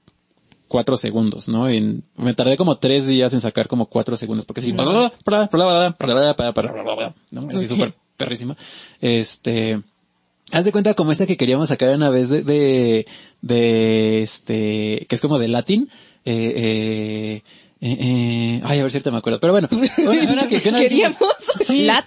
cuatro segundos, ¿no? En- me tardé como tres días en sacar como cuatro segundos, porque así, ¿no? Así súper perrísima. Este, haz de cuenta como esta que queríamos sacar una vez de, de, de este, que es como de latín, eh, eh, Eh, eh, ay, a ver si ahorita me acuerdo. Pero bueno, una, una que, que una vez
Queríamos
dijimos-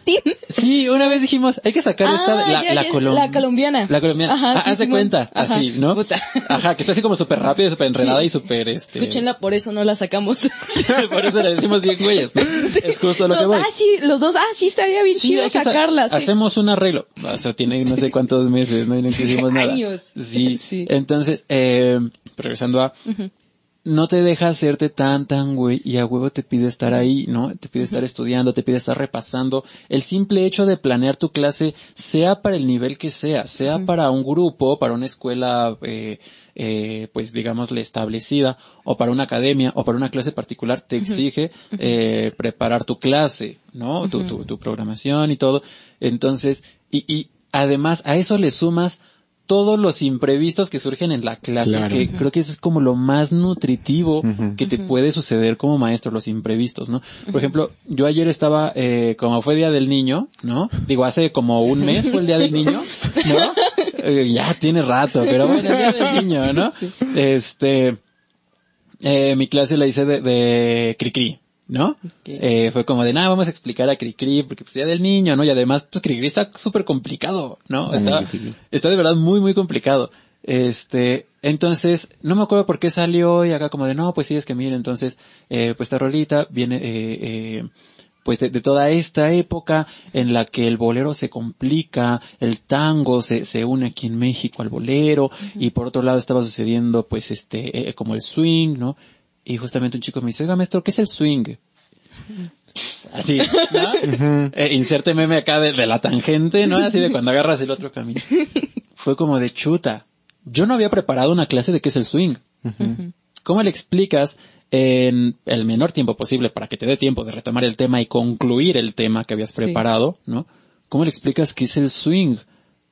Sí. una vez dijimos, hay que sacar esta, la,
Ah, ya,
la,
ya,
colom-
la colombiana.
La colombiana.
Ajá,
Ah,
sí,
cuenta,
Ajá.
así, ¿no?
Puta.
Ajá, que está así como súper rápido, súper enredada y súper, este...
Escúchenla, por eso no la sacamos.
Por eso le decimos bien güeyes, ¿no? Es justo lo que
Los-
voy.
ah, sí, los dos, ah, sí, estaría bien chido
que sa-
sacarla. sí.
Hacemos un arreglo. O sea, tiene no sé cuántos meses, ¿no? Y no hicimos nada.
Años.
Sí.
Sí.
Entonces, eh, regresando a. no te deja hacerte tan, tan güey y a huevo te pide estar ahí, ¿no? Te pide estar estudiando, te pide estar repasando. El simple hecho de planear tu clase, sea para el nivel que sea, sea para un grupo, para una escuela, eh, eh, pues digámosle establecida, o para una academia, o para una clase particular, te exige eh, preparar tu clase, ¿no? Tu, tu, tu programación y todo. Entonces, y, y además a eso le sumas todos los imprevistos que surgen en la clase,
Claro.
que creo que eso es como lo más nutritivo que te puede suceder como maestro, los imprevistos, ¿no? Por ejemplo, yo ayer estaba, eh, como fue Día del Niño, ¿no? Digo, hace como un mes fue el Día del Niño, ¿no? Eh, ya tiene rato, pero bueno, el Día del Niño, ¿no? Este, eh, mi clase la hice de, de Cricri, ¿no? Eh, fue como de, nada, vamos a explicar a Cricri, porque pues Día del Niño, ¿no? Y además, pues Cricri está súper complicado, ¿no? Está, está de verdad muy, muy complicado. Este, entonces, no me acuerdo por qué salió y acá como de, no, pues sí, es que mire, entonces, eh, pues esta rolita viene, eh, eh, pues de, de toda esta época en la que el bolero se complica, el tango se, se une aquí en México al bolero, y por otro lado estaba sucediendo pues este, eh, como el swing, ¿no? Y justamente un chico me dice, oiga maestro, ¿qué es el swing? Así, ¿no? Eh, inserte meme acá de, de la tangente, ¿no? Así de cuando agarras el otro camino. Fue como de chuta. Yo no había preparado una clase de qué es el swing. ¿Cómo le explicas en el menor tiempo posible para que te dé tiempo de retomar el tema y concluir el tema que habías
Sí.
preparado, ¿no? ¿Cómo le explicas qué es el swing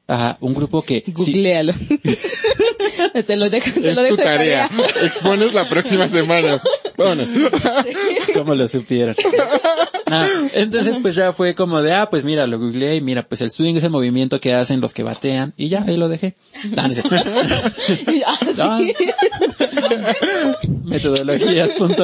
a un grupo que sí,
Googlealo. te lo dejo, te
Es
lo dejo
tu
de
tarea. Expones la próxima semana. Vámonos.
¿Cómo lo supieron? Ah, entonces pues ya fue como de, ah, pues mira, lo googleé y mira, pues el swing es el movimiento que hacen los que batean y ya, ahí lo dejé. Ah, no es cierto.
Ah, sí.
Metodologías.com,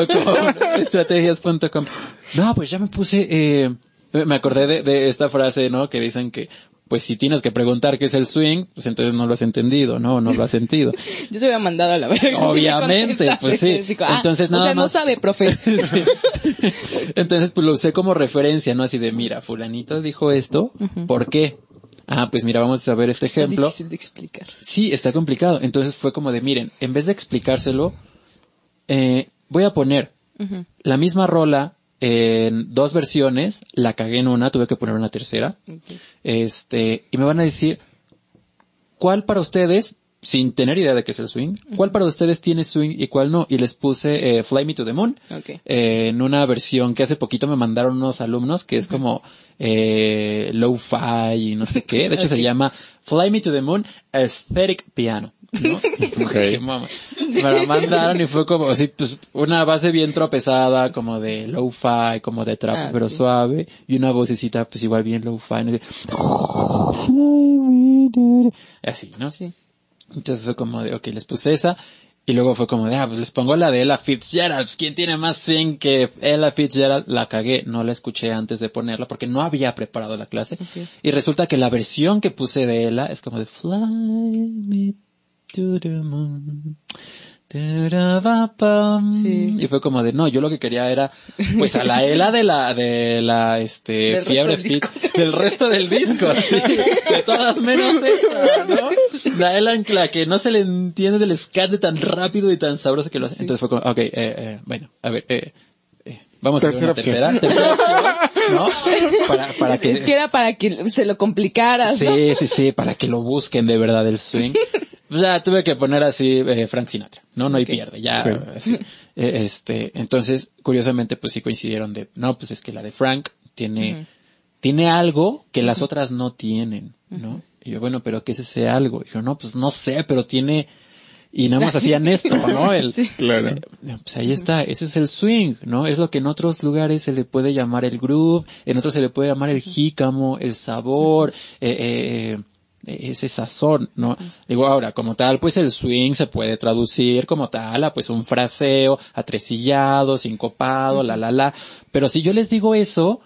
estrategias.com. No, pues ya me puse, eh, me acordé de, de esta frase, ¿no? Que dicen que, pues si tienes que preguntar qué es el swing, pues entonces no lo has entendido, ¿no? No lo has sentido.
Yo se había mandado a la verga.
Obviamente, pues sí.
Ah,
Entonces,
o
nada
sea, no
más-
sabe, profe.
Sí. Entonces, pues lo usé como referencia, ¿no? Así de, mira, fulanito dijo esto, ¿por qué? Ah, pues mira, vamos a ver este
Está
ejemplo.
difícil de explicar.
Sí, está complicado. Entonces fue como de, miren, en vez de explicárselo, eh, voy a poner la misma rola en dos versiones, la cagué en una, tuve que poner una tercera, este, y me van a decir, ¿cuál para ustedes, sin tener idea de qué es el swing, cuál para ustedes tiene swing y cuál no? Y les puse eh, Fly Me to the Moon, eh, en una versión que hace poquito me mandaron unos alumnos que es como eh, low-fi y no sé qué. De hecho se llama Fly Me to the Moon Aesthetic Piano. ¿No? Mama. Me la mandaron y fue como así, pues, una base bien tropezada, como de low-fi, como de trap,
Ah,
pero
sí.
suave, y una vocecita pues igual bien low-fi, no. Así, ¿no?
Sí.
Entonces fue como de, ok, les puse esa. Y luego fue como de, ah, pues les pongo la de Ella Fitzgerald. Pues, ¿Quién tiene más swing que Ella Fitzgerald? La cagué. No la escuché antes de ponerla porque no había preparado la clase. Y resulta que la versión que puse de Ella es como de Fly me
Sí.
Y fue como de, no, yo lo que quería era, pues a la Ela de la, de la, este,
Del resto
fiebre
del
fit,
disco.
del resto del disco, sí. De todas menos esa, ¿no? La Ela en la que no se le entiende del escate tan rápido y tan sabroso que lo hace. Entonces fue como, ok, eh, eh, bueno, a ver, eh, eh, vamos a ver
Tercera
una tercera, tercera opción, ¿no? Para, para que,
Es que era para que se lo complicaras. ¿no?
Sí, sí, sí, para que lo busquen de verdad el swing. Pues Ya tuve que poner así eh, Frank Sinatra, ¿no? No hay pierde, ya.
Sí.
así. Eh, este, entonces, curiosamente, pues sí coincidieron de, no, pues es que la de Frank tiene, tiene algo que las otras no tienen, ¿no? Y yo, bueno, pero ¿qué es ese algo? Y yo, no, pues no sé, pero tiene, y nada más hacían esto, ¿no? El,
Sí.
Claro.
eh, pues ahí está, ese es el swing, ¿no? Es lo que en otros lugares se le puede llamar el groove, en otros se le puede llamar el jícamo, el sabor, eh, eh, ese sazón, ¿no? Digo, ahora, como tal, pues el swing se puede traducir como tal a pues un fraseo, atresillado, sincopado, la la la, pero si yo les digo eso,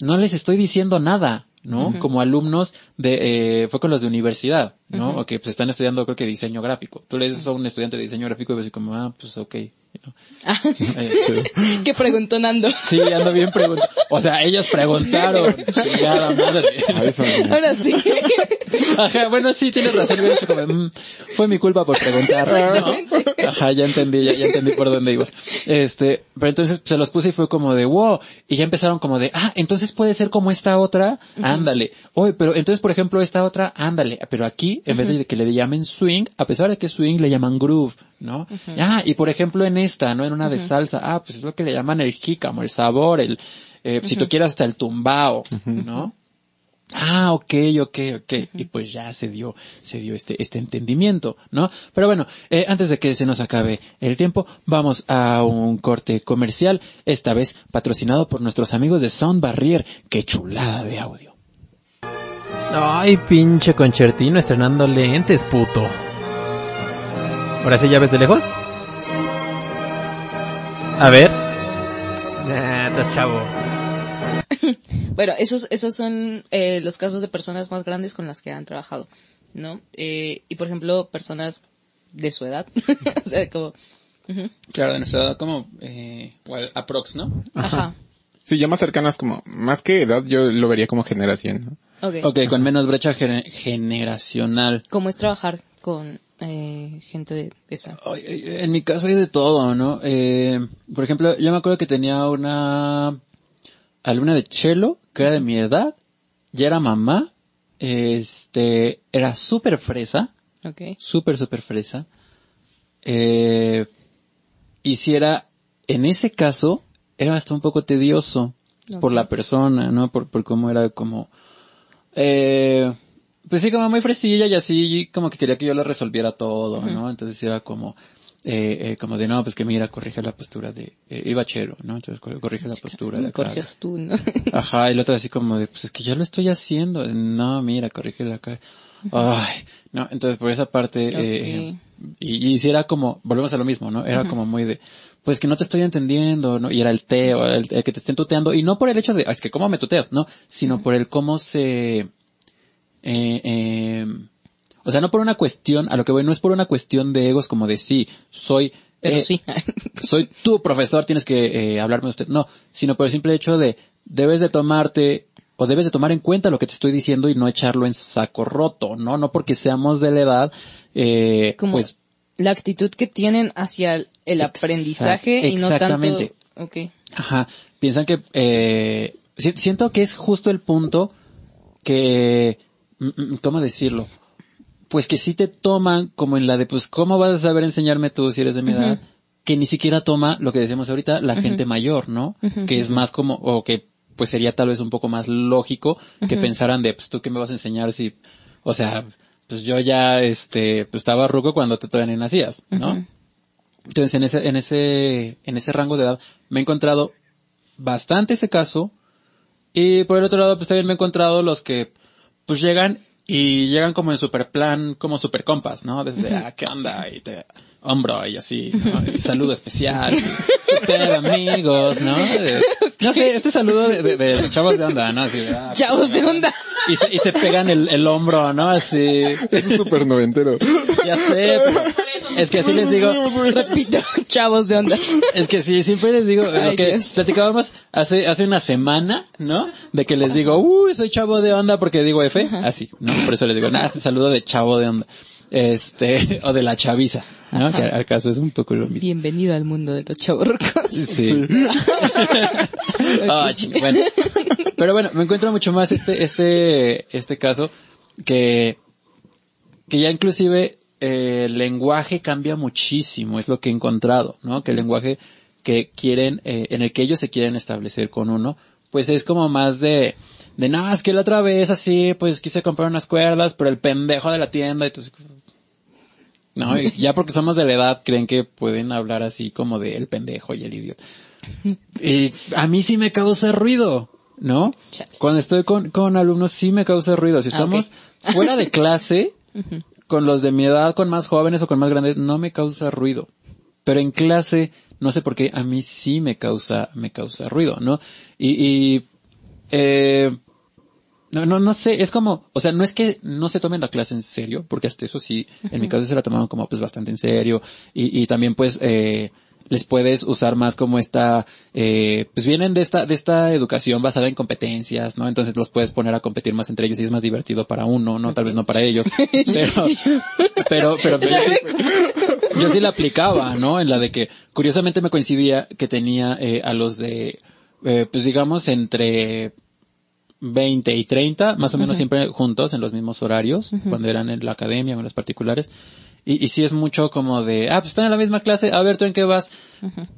no les estoy diciendo nada, ¿no? Como alumnos de, eh, fue con los de universidad, ¿no? O que pues están estudiando creo que diseño gráfico. Tú le dices a un estudiante de diseño gráfico y ves como, ah, pues ok. ¿No?
Ah,
Eh.
¿Qué preguntó Nando?
Sí, ando bien preguntando. O sea, ellas preguntaron. Chingada madre.
Ahora sí.
Ajá, bueno, sí, tienes razón. Como, mm, fue mi culpa por preguntar. ¿no? Ajá, ya entendí, ya, ya entendí por dónde ibas. Este, pero entonces se los puse y fue como de, wow. Y ya empezaron como de, ah, entonces puede ser como esta otra, ándale. Oye, pero entonces, por ejemplo, esta otra, ándale. Pero aquí, en vez de que le llamen swing, a pesar de que swing le llaman groove, ¿no? Ah, y por ejemplo en esta, ¿no? En una de salsa, ah, pues es lo que le llaman el jícamo, el sabor, el, eh, si tú quieres hasta el tumbao, ¿no? Ah, ok, ok, ok. Y pues ya se dio, se dio este, este entendimiento, ¿no? Pero bueno, eh, antes de que se nos acabe el tiempo, vamos a un corte comercial, esta vez patrocinado por nuestros amigos de Sound Barrier. Qué chulada de audio.
Ay, pinche concertino estrenando lentes, puto. ¿Ahora sí ya ves de lejos? A ver. Nah, estás chavo.
Bueno, esos, esos son eh, los casos de personas más grandes con las que han trabajado, ¿no? Eh, y por ejemplo, personas de su edad. o sea, como... ujú.
Claro, de nuestra edad como, eh, well, aprox, ¿no?
Ajá.
Sí, ya más cercanas como, más que edad, yo lo vería como generación, ¿no?
Ok.
Ok, con menos brecha gene- generacional.
¿Cómo es trabajar con eh, gente de esa?
En mi caso hay de todo, ¿no? Eh, por ejemplo, yo me acuerdo que tenía una alumna de cello que era de mi edad, ya era mamá, este, era súper fresa,
Ok.
súper, súper fresa. Eh, y si era, en ese caso, era hasta un poco tedioso por la persona, ¿no? Por, por cómo era como, eh, pues sí, como muy fresilla y así, como que quería que yo le resolviera todo, ¿no? Entonces era como, eh, eh, como de, no, pues que mira, corrige la postura de, eh, iba chero, ¿no? Entonces cor- corrige la postura de acá.
corrías tú, ¿no?
Ajá, y la otra así como de, pues es que ya lo estoy haciendo. No, mira, corrígela acá. Ay, no, entonces por esa parte, eh, y, y si era como, volvemos a lo mismo, ¿no? Era como muy de, pues que no te estoy entendiendo, ¿no? Y era el teo, el, el que te estén tuteando, y no por el hecho de, "Ah, es que cómo me tuteas, no, sino por el cómo se, eh, eh, o sea, no por una cuestión, a lo que voy, no es por una cuestión de egos como de sí, soy,
Pero
eh,
sí.
soy tu profesor, tienes que eh, hablarme de usted. No, sino por el simple hecho de debes de tomarte o debes de tomar en cuenta lo que te estoy diciendo y no echarlo en saco roto, ¿no? No porque seamos de la edad, eh,
Como
pues
la actitud que tienen hacia el, el
Exact-
aprendizaje y no tanto...
exactamente.
Ok.
Ajá, piensan que, eh, si- siento que es justo el punto que, mm, mm, ¿cómo decirlo? Pues que sí te toman como en la de, pues, ¿cómo vas a saber enseñarme tú si eres de mi edad? Que ni siquiera toma lo que decíamos ahorita, la gente mayor, ¿no? Que es más como, o que pues sería tal vez un poco más lógico que pensaran de, pues, ¿tú qué me vas a enseñar si, o sea, pues yo ya, este, pues estaba ruco cuando tú todavía ni nacías, ¿no? Entonces, en ese, en ese, en ese rango de edad, me he encontrado bastante ese caso. Y por el otro lado, pues también me he encontrado los que, pues llegan y llegan como en super plan, como super compas, ¿no? Desde, ah, ¿qué onda? Y te, hombro y así, ¿no? Y saludo especial, super amigos, ¿no? De- no sé, este saludo de, de- de chavos de onda, ¿no? Así, de, ah,
Chavos de onda.
y se, y se pegan el, el hombro, ¿no? Así,
Eso es súper noventero.
ya sé, pero es que así les digo,
Repito, chavos de onda.
Es que sí, siempre les digo,
Ay,
lo que
Dios.
platicábamos hace, hace una semana, ¿no? De que les digo, uy, soy chavo de onda porque digo F, así, ¿no? Por eso les digo, nada, este saludo de chavo de onda. Este, o de la chaviza, ¿no? Que al caso es un poco lo mismo.
Bienvenido al mundo de los chavorrucos.
Sí. Ah, chinga, bueno. Pero bueno, me encuentro mucho más este, este, este caso que, que ya inclusive eh, el lenguaje cambia muchísimo, es lo que he encontrado, ¿no? Que el lenguaje que quieren, eh, en el que ellos se quieren establecer con uno, pues es como más de, de nada, es que la otra vez así, pues quise comprar unas cuerdas, pero el pendejo de la tienda, y tú así como, no, y ya porque somos de la edad creen que pueden hablar así como de el pendejo y el idiota. Y a mí sí me causa ruido. ¿no?
Chale.
Cuando estoy con, con alumnos sí me causa ruido. Si
Ah,
estamos fuera de clase. con los de mi edad, con más jóvenes o con más grandes, no me causa ruido. Pero en clase, no sé por qué, a mí sí me causa, me causa ruido, ¿no? Y, y eh, no, no, no sé, es como, o sea, no es que no se tomen la clase en serio, porque hasta eso sí, en mi caso se la tomaban como pues bastante en serio, y, y también pues, eh, les puedes usar más como esta, eh, pues vienen de esta, de esta educación basada en competencias, ¿no? Entonces los puedes poner a competir más entre ellos y es más divertido para uno, ¿no? Tal vez no para ellos. Pero, pero, pero, pero yo, yo sí la aplicaba, ¿no? En la de que curiosamente me coincidía que tenía eh, a los de, eh, pues digamos entre 20 y 30, más o menos siempre juntos en los mismos horarios, cuando eran en la academia o en las particulares. Y, y sí es mucho como de, ah, pues están en la misma clase, a ver, ¿tú en qué vas?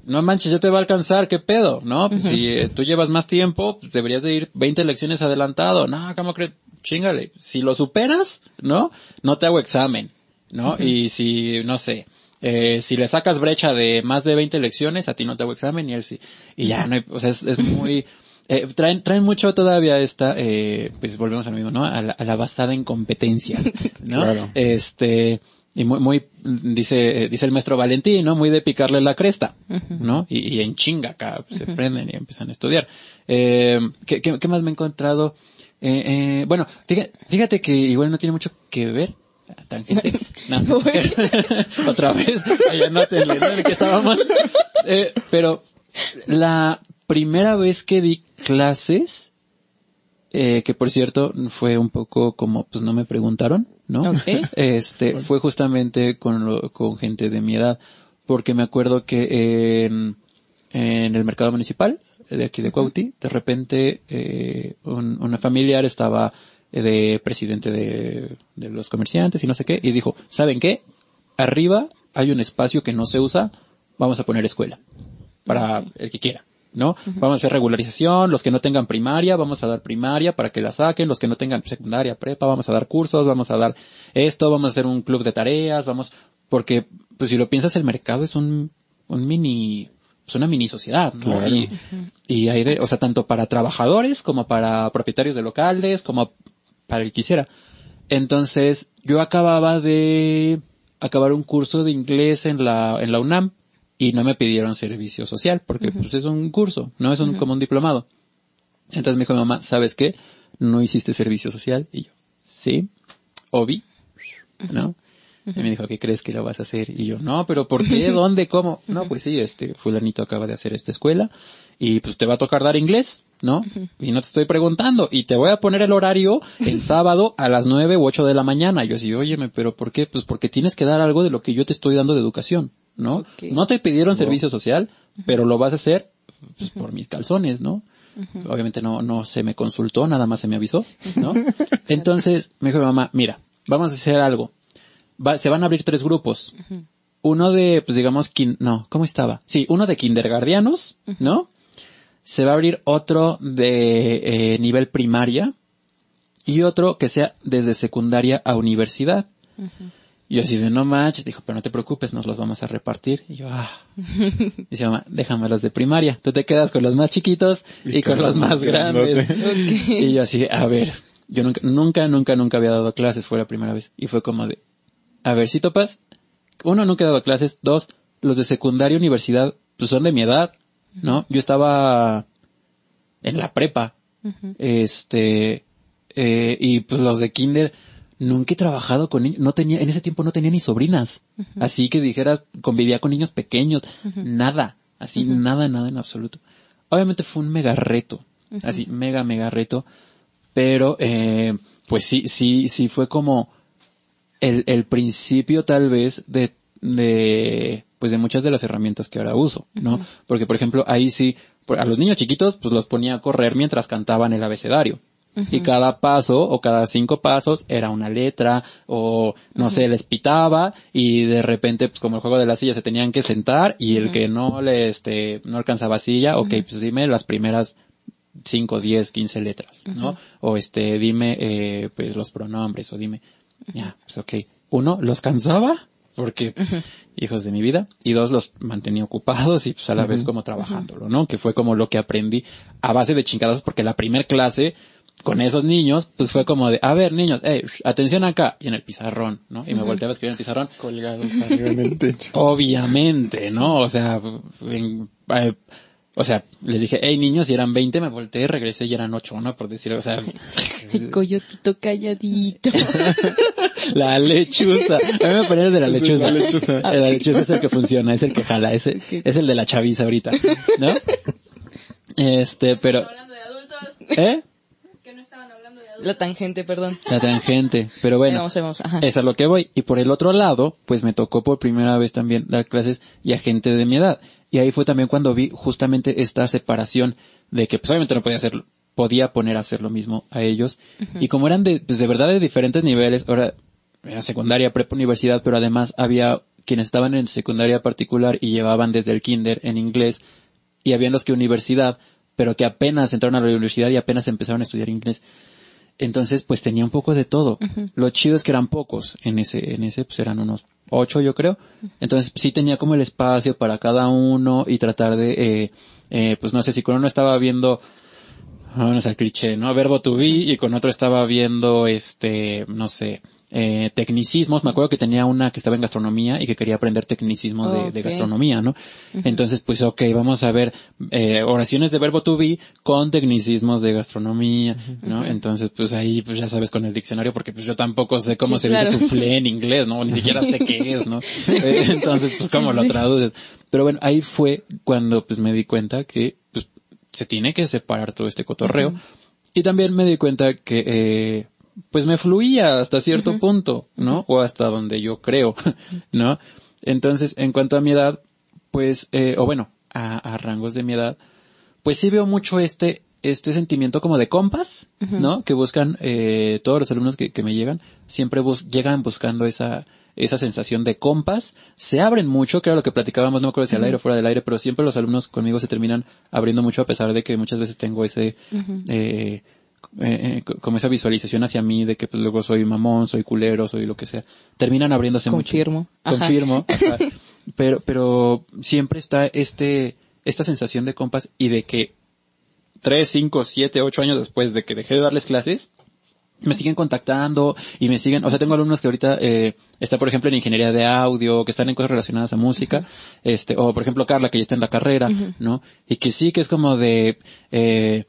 No manches, ya te va a alcanzar, ¿qué pedo? ¿No? Pues si eh, tú llevas más tiempo, pues deberías de ir 20 lecciones adelantado. No, ¿cómo crees? Chingale. Si lo superas, ¿no? No te hago examen, ¿no? Y si, no sé, eh, si le sacas brecha de más de 20 lecciones, a ti no te hago examen y él sí. Y ya no hay, o sea, es, es muy, eh, traen, traen mucho todavía esta, eh, pues volvemos a lo mismo, ¿no? A la, a la basada en competencias, ¿no?
Claro.
Este, y muy, muy, dice, dice el maestro Valentín, ¿no? Muy de picarle la cresta, ¿no? Y, y en chinga acá se prenden y empiezan a estudiar. Eh, ¿qué, qué, qué más me he encontrado? Eh, eh, bueno, fíjate, fíjate que igual no tiene mucho que ver. Ah, Tangente. No. Otra vez. Ahí anótenle, ¿no? Que estábamos. Eh, pero la primera vez que di clases, eh, que por cierto fue un poco como, pues no me preguntaron, ¿no? Este, fue justamente con, lo- con gente de mi edad, porque me acuerdo que en, en el mercado municipal de aquí de Cuauti, de repente eh, un, una familiar estaba de presidente de, de los comerciantes y no sé qué, y dijo, ¿saben qué? Arriba hay un espacio que no se usa, vamos a poner escuela, para el que quiera. ¿No? Vamos a hacer regularización, los que no tengan primaria, vamos a dar primaria para que la saquen, los que no tengan secundaria, prepa, vamos a dar cursos, vamos a dar esto, vamos a hacer un club de tareas, vamos, porque, pues si lo piensas, el mercado es un, un mini, pues una mini sociedad, ¿no?
Claro.
Y, y hay de, o sea, tanto para trabajadores como para propietarios de locales, como para el que quisiera. Entonces, yo acababa de acabar un curso de inglés en la, en la UNAM y no me pidieron servicio social porque pues es un curso, no es un, como un diplomado. Entonces me dijo mi mamá, ¿sabes qué? No hiciste servicio social. Y yo, sí, Obi, ¿no? Y me dijo, ¿qué crees que lo vas a hacer? Y yo, no, pero ¿por qué? ¿Dónde? ¿Cómo? No, pues sí, este, fulanito acaba de hacer esta escuela y pues te va a tocar dar inglés, ¿no? Y no te estoy preguntando y te voy a poner el horario el sábado a las nueve u ocho de la mañana. Y yo así, óyeme, pero ¿por qué? Pues porque tienes que dar algo de lo que yo te estoy dando de educación, ¿no? No te pidieron servicio social, pero lo vas a hacer pues, por mis calzones, ¿no? Obviamente no, no se me consultó, nada más se me avisó, ¿no? Entonces me dijo mi mamá, mira, vamos a hacer algo. Va- se van a abrir tres grupos. Uno de, pues digamos, kin- no, ¿cómo estaba? Sí, uno de kindergardianos, ¿no? Se va a abrir otro de eh, nivel primaria y otro que sea desde secundaria a universidad. Y yo así de no manches, dijo, pero no te preocupes, nos los vamos a repartir. Y yo, ah. Dice mamá, déjame los de primaria. Tú te quedas con los más chiquitos y, con, los más grandes. Y yo así, a ver, yo nunca, nunca, nunca, nunca había dado clases, fue la primera vez. Y fue como de, a ver, si topas, uno, nunca he dado clases, dos, los de secundaria universidad, pues son de mi edad, ¿no? Yo estaba en la prepa, este, eh, y pues los de kinder, nunca he trabajado con niños, no tenía, en ese tiempo no tenía ni sobrinas, así que dijeras, convivía con niños pequeños, nada, así, nada, nada en absoluto. Obviamente fue un mega reto, así, mega, mega reto, pero, eh, pues sí, sí, sí fue como el, el principio tal vez de, de, pues de muchas de las herramientas que ahora uso, ¿no? Porque, por ejemplo, ahí sí, a los niños chiquitos, pues los ponía a correr mientras cantaban el abecedario. Y cada paso o cada cinco pasos era una letra o no sé, les pitaba y de repente pues como el juego de la silla se tenían que sentar y el que no le este no alcanzaba silla, ok, pues dime las primeras 5, 10, 15 letras, ¿no? O este, dime, eh, pues los pronombres, o dime, ya, pues ok. Uno, los cansaba, porque hijos de mi vida, y dos, los mantenía ocupados y pues a la vez como trabajándolo, ¿no? Que fue como lo que aprendí a base de chingadas porque la primer clase con esos niños, pues fue como de, a ver niños, hey, atención acá, y en el pizarrón, ¿no? Y me volteaba a escribir en el pizarrón.
Colgados arriba en el techo.
Obviamente, ¿no? O sea, en- eh, o sea, les dije, hey niños, y eran 20, me volteé, regresé y eran 8, ¿no? Por decir, o sea,
El coyotito calladito.
la lechuza. A mí me ponían de la
es
lechuza.
la lechuza.
La es el que funciona, es el que jala, es el, es el de la chaviza ahorita, ¿no? Este, pero,
hablando de adultos.
¿eh?
Que no estaban hablando de adultos. La tangente, perdón.
La tangente, pero bueno.
Vamos, vamos, ajá.
Es a lo que voy. Y por el otro lado, pues me tocó por primera vez también dar clases y a gente de mi edad. Y ahí fue también cuando vi justamente esta separación de que pues obviamente no podía hacer, podía poner a hacer lo mismo a ellos. Y como eran de, pues de verdad de diferentes niveles, ahora era secundaria, prepa, universidad, pero además había quienes estaban en secundaria particular y llevaban desde el kinder en inglés y habían los que universidad, pero que apenas entraron a la universidad y apenas empezaron a estudiar inglés. Entonces, pues tenía un poco de todo. Lo chido es que eran pocos. En ese, en ese, pues eran unos ocho, yo creo. Entonces, sí tenía como el espacio para cada uno y tratar de, eh, eh, pues no sé, si con uno estaba viendo, vamos al cliché, ¿no? Verbo to be y con otro estaba viendo, este, no sé, eh, tecnicismos. Me acuerdo que tenía una que estaba en gastronomía y que quería aprender tecnicismos de, gastronomía, ¿no? Entonces, pues ok, vamos a ver eh, oraciones de verbo to be con tecnicismos de gastronomía, ¿no? Entonces, pues ahí, pues ya sabes con el diccionario, porque pues yo tampoco sé cómo
Sí,
se
claro.
dice soufflé en inglés, ¿no? Ni siquiera sé qué es, ¿no? Eh, Entonces, pues cómo lo traduces. Pero bueno, ahí fue cuando pues me di cuenta que pues se tiene que separar todo este cotorreo. Y también me di cuenta que, eh, pues me fluía hasta cierto punto, ¿no? O hasta donde yo creo, ¿no? Entonces, en cuanto a mi edad, pues, eh, o bueno, a, a rangos de mi edad, pues sí veo mucho este, este sentimiento como de compas, ¿no? Que buscan, eh, todos los alumnos que, que me llegan, siempre bus- llegan buscando esa, esa sensación de compas, se abren mucho, que era lo que platicábamos, no me acuerdo si al aire o fuera del aire, pero siempre los alumnos conmigo se terminan abriendo mucho a pesar de que muchas veces tengo ese, eh, eh, co- como esa visualización hacia mí de que pues, luego soy mamón, soy culero, soy lo que sea. Terminan abriéndose
Confirmo.
mucho. Confirmo. ajá. Pero, pero siempre está este, esta sensación de compas y de que tres, cinco, siete, ocho años después de que dejé de darles clases, me siguen contactando y me siguen, o sea, tengo alumnos que ahorita eh, están, por ejemplo, en ingeniería de audio, que están en cosas relacionadas a música, este, o por ejemplo Carla, que ya está en la carrera, ¿no? Y que sí, que es como de, eh,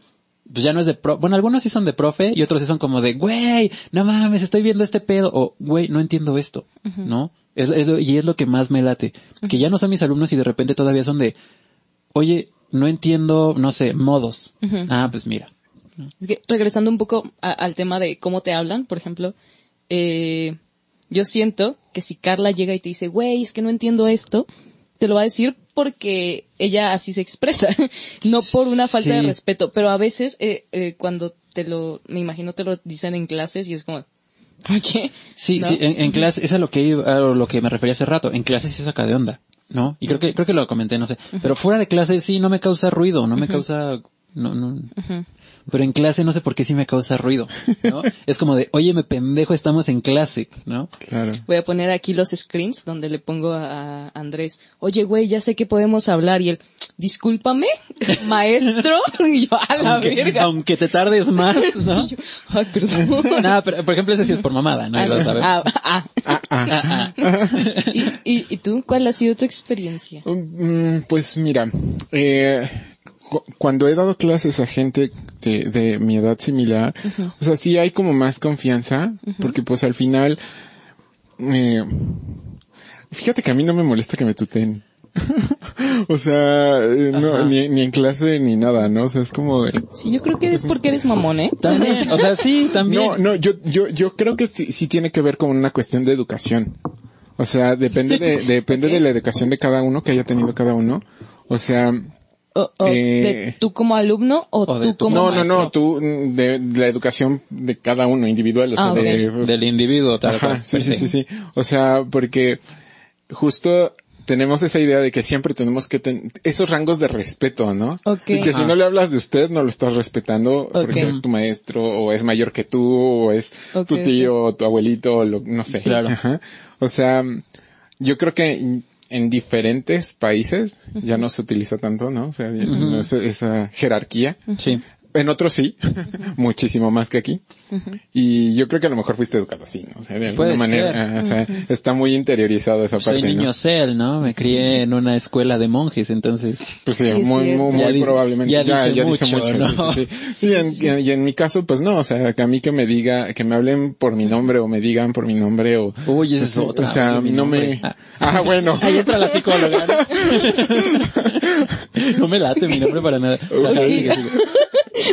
pues ya no es de pro, bueno, algunos sí son de profe y otros sí son como de, güey, no mames, estoy viendo este pedo, o güey, no entiendo esto, ¿no? Es, es lo- y es lo que más me late, que ya no son mis alumnos y de repente todavía son de, oye, no entiendo, no sé, modos. Ah, pues mira.
Es que regresando un poco a- al tema de cómo te hablan, por ejemplo, eh, yo siento que si Carla llega y te dice, güey, es que no entiendo esto, te lo va a decir porque ella así se expresa, no por una falta de respeto, pero a veces eh, eh, cuando te lo, me imagino te lo dicen en clases y es como, oye,
Sí,
¿no?
sí, en, en clase, es a lo que iba- a lo que me refería hace rato. En clase sí saca de onda, ¿no? Y creo que, creo que lo comenté, no sé. Pero fuera de clase sí no me causa ruido, no me causa, no, no. Pero en clase no sé por qué sí me causa ruido, ¿no? es como de, oye, me pendejo, estamos en clase, ¿no?
Claro.
Voy a poner aquí los screens donde le pongo a Andrés, oye güey, ya sé que podemos hablar y él, discúlpame, maestro, y yo a la
aunque,
verga.
aunque te tardes más, ¿no?
Sí, yo, Ay, perdón.
Nada, pero por ejemplo ese sí es por mamada, ¿no?
Ah,
lo sabemos.
Ah, ah.
Ah, ah.
¿Y, y, y tú? ¿Cuál ha sido tu experiencia?
Mm, Pues mira, eh, cuando he dado clases a gente de, de mi edad similar, o sea, sí hay como más confianza, porque pues al final, eh, fíjate que a mí no me molesta que me tuteen. o sea, eh, no, ni, ni en clase ni nada, ¿no? O sea, es como de...
Sí, yo creo que es porque eres mamón, ¿eh?
También, o sea, sí, también.
No, no, yo, yo, yo creo que sí, sí tiene que ver con una cuestión de educación. O sea, depende de, depende de la educación de cada uno que haya tenido cada uno. O sea,
O, o
Eh,
de tú como alumno o,
o de
tú como
no, no,
maestro?
no, tú, mm, de, de la educación de cada uno individual, o sea,
Ah,
de,
Del individuo, tal
Ajá, sí, sí, sí, sí. O sea, porque justo tenemos esa idea de que siempre tenemos que tener esos rangos de respeto, ¿no?
Ok.
Y que si no le hablas de usted, no lo estás respetando porque
Ok.
es tu maestro, o es mayor que tú, o es tu tío, o tu abuelito, o lo, no sé.
Claro.
Ajá. O sea, yo creo que en- en diferentes países ya no se utiliza tanto, ¿no? O sea, no es esa jerarquía.
Sí.
En otros sí, muchísimo más que aquí. Y yo creo que a lo mejor fuiste educado así, ¿no? O sea, de alguna
Puede
manera,
ser.
ah, o sea, está muy interiorizado esa
Soy
parte,
niño
¿no?
cel, ¿no? Me crié en una escuela de monjes, entonces...
Pues sí,
Sí,
muy, muy, muy
dice-
probablemente.
ya
Ya,
dice
ya dice
mucho,
mucho,
¿no?
sí, sí, sí. Y en, y en mi caso, pues no, o sea, que a mí que me diga, que me hablen por mi nombre o me digan por mi nombre o...
Uy, esa es
pues,
otra.
O sea, no
nombre.
me...
Ah.
Ah, bueno.
Ahí entra la psicóloga. ¿no? No me late mi nombre para nada. Ajá, sigue, sigue.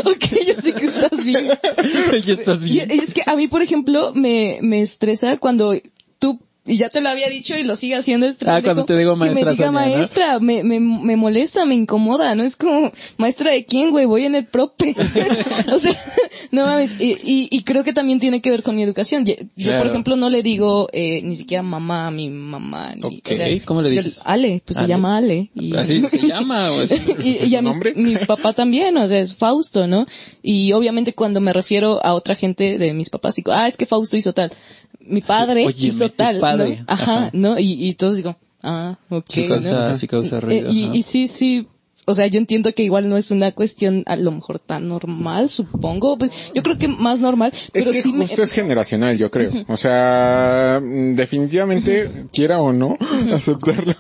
ok, yo sé que estás bien.
ya estás
Y, y es que a mí, por ejemplo, me, me estresa cuando tú, y ya te lo había dicho y lo sigue haciendo este
Ah, cuando te digo
que
maestra
me diga
Sonia, ¿no?
maestra, me, me, me molesta, me incomoda, ¿no? Es como, maestra de quién, güey, voy en el prope. o sea, no mames, y, y, y creo que también tiene que ver con mi educación. Yo,
Claro.
por ejemplo, no le digo, eh, ni siquiera mamá a mi mamá. Ni,
Ok,
o sea,
¿cómo le
yo-
dices?
Ale, pues
Ale.
se llama Ale. Y,
¿Así se llama? O es-
y, y a mi, mi papá también, o sea, es Fausto, ¿no? Y obviamente cuando me refiero a otra gente de mis papás, digo, ah, es que Fausto hizo tal. Mi padre
Oye,
hizo tal,
padre.
¿no? Ajá,
Ajá.
¿no? Y, y todos digo, ah, ok,
Sí causa,
¿no?
sí causa
Eh,
ruido.
y,
ajá.
y sí, sí, o sea, yo entiendo que igual no es una cuestión a lo mejor tan normal, supongo. Pues, yo creo que más normal,
Es
pero
que
sí me...
justo es generacional, yo creo. O sea, mm, definitivamente, quiera o no, aceptarlo,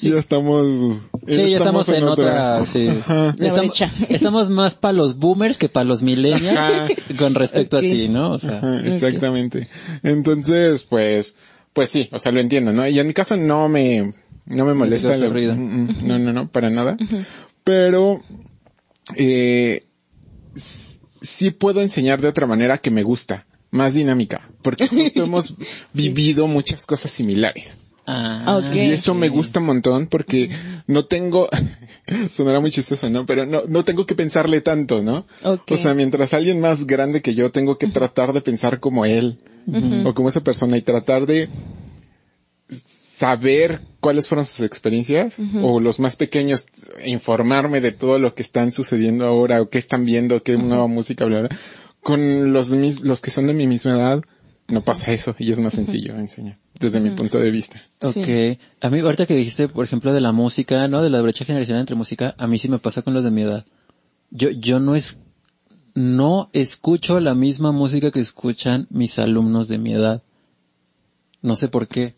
ya estamos...
Sí, ya estamos en otra, sí.
La
Estamos, más para los boomers que para los millennials
Ajá.
con respecto a ti, ¿no? O sea,
Ajá, exactamente. Entonces, pues, pues sí, o sea, lo entiendo, ¿no? Y en mi caso no me, no me molesta. Mm, mm, No, no, no, para nada. Pero, eh, sí puedo enseñar de otra manera que me gusta, más dinámica, porque justo hemos vivido muchas cosas similares.
ah,
Ok.
Y eso me gusta un montón porque no tengo, sonará muy chistoso, ¿no? Pero no, no tengo que pensarle tanto, ¿no?
Ok.
O sea, mientras alguien más grande que yo tengo que tratar de pensar como él o como esa persona y tratar de saber cuáles fueron sus experiencias o los más pequeños informarme de todo lo que están sucediendo ahora o qué están viendo, qué nueva música, bla, bla. Con los mis, los que son de mi misma edad no pasa eso y es más sencillo enseñar desde mi punto de vista.
Ok. A mí, ahorita que dijiste, por ejemplo, de la música, ¿no? De la brecha generacional entre música, a mí sí me pasa con los de mi edad. Yo, yo no es, no escucho la misma música que escuchan mis alumnos de mi edad. No sé por qué,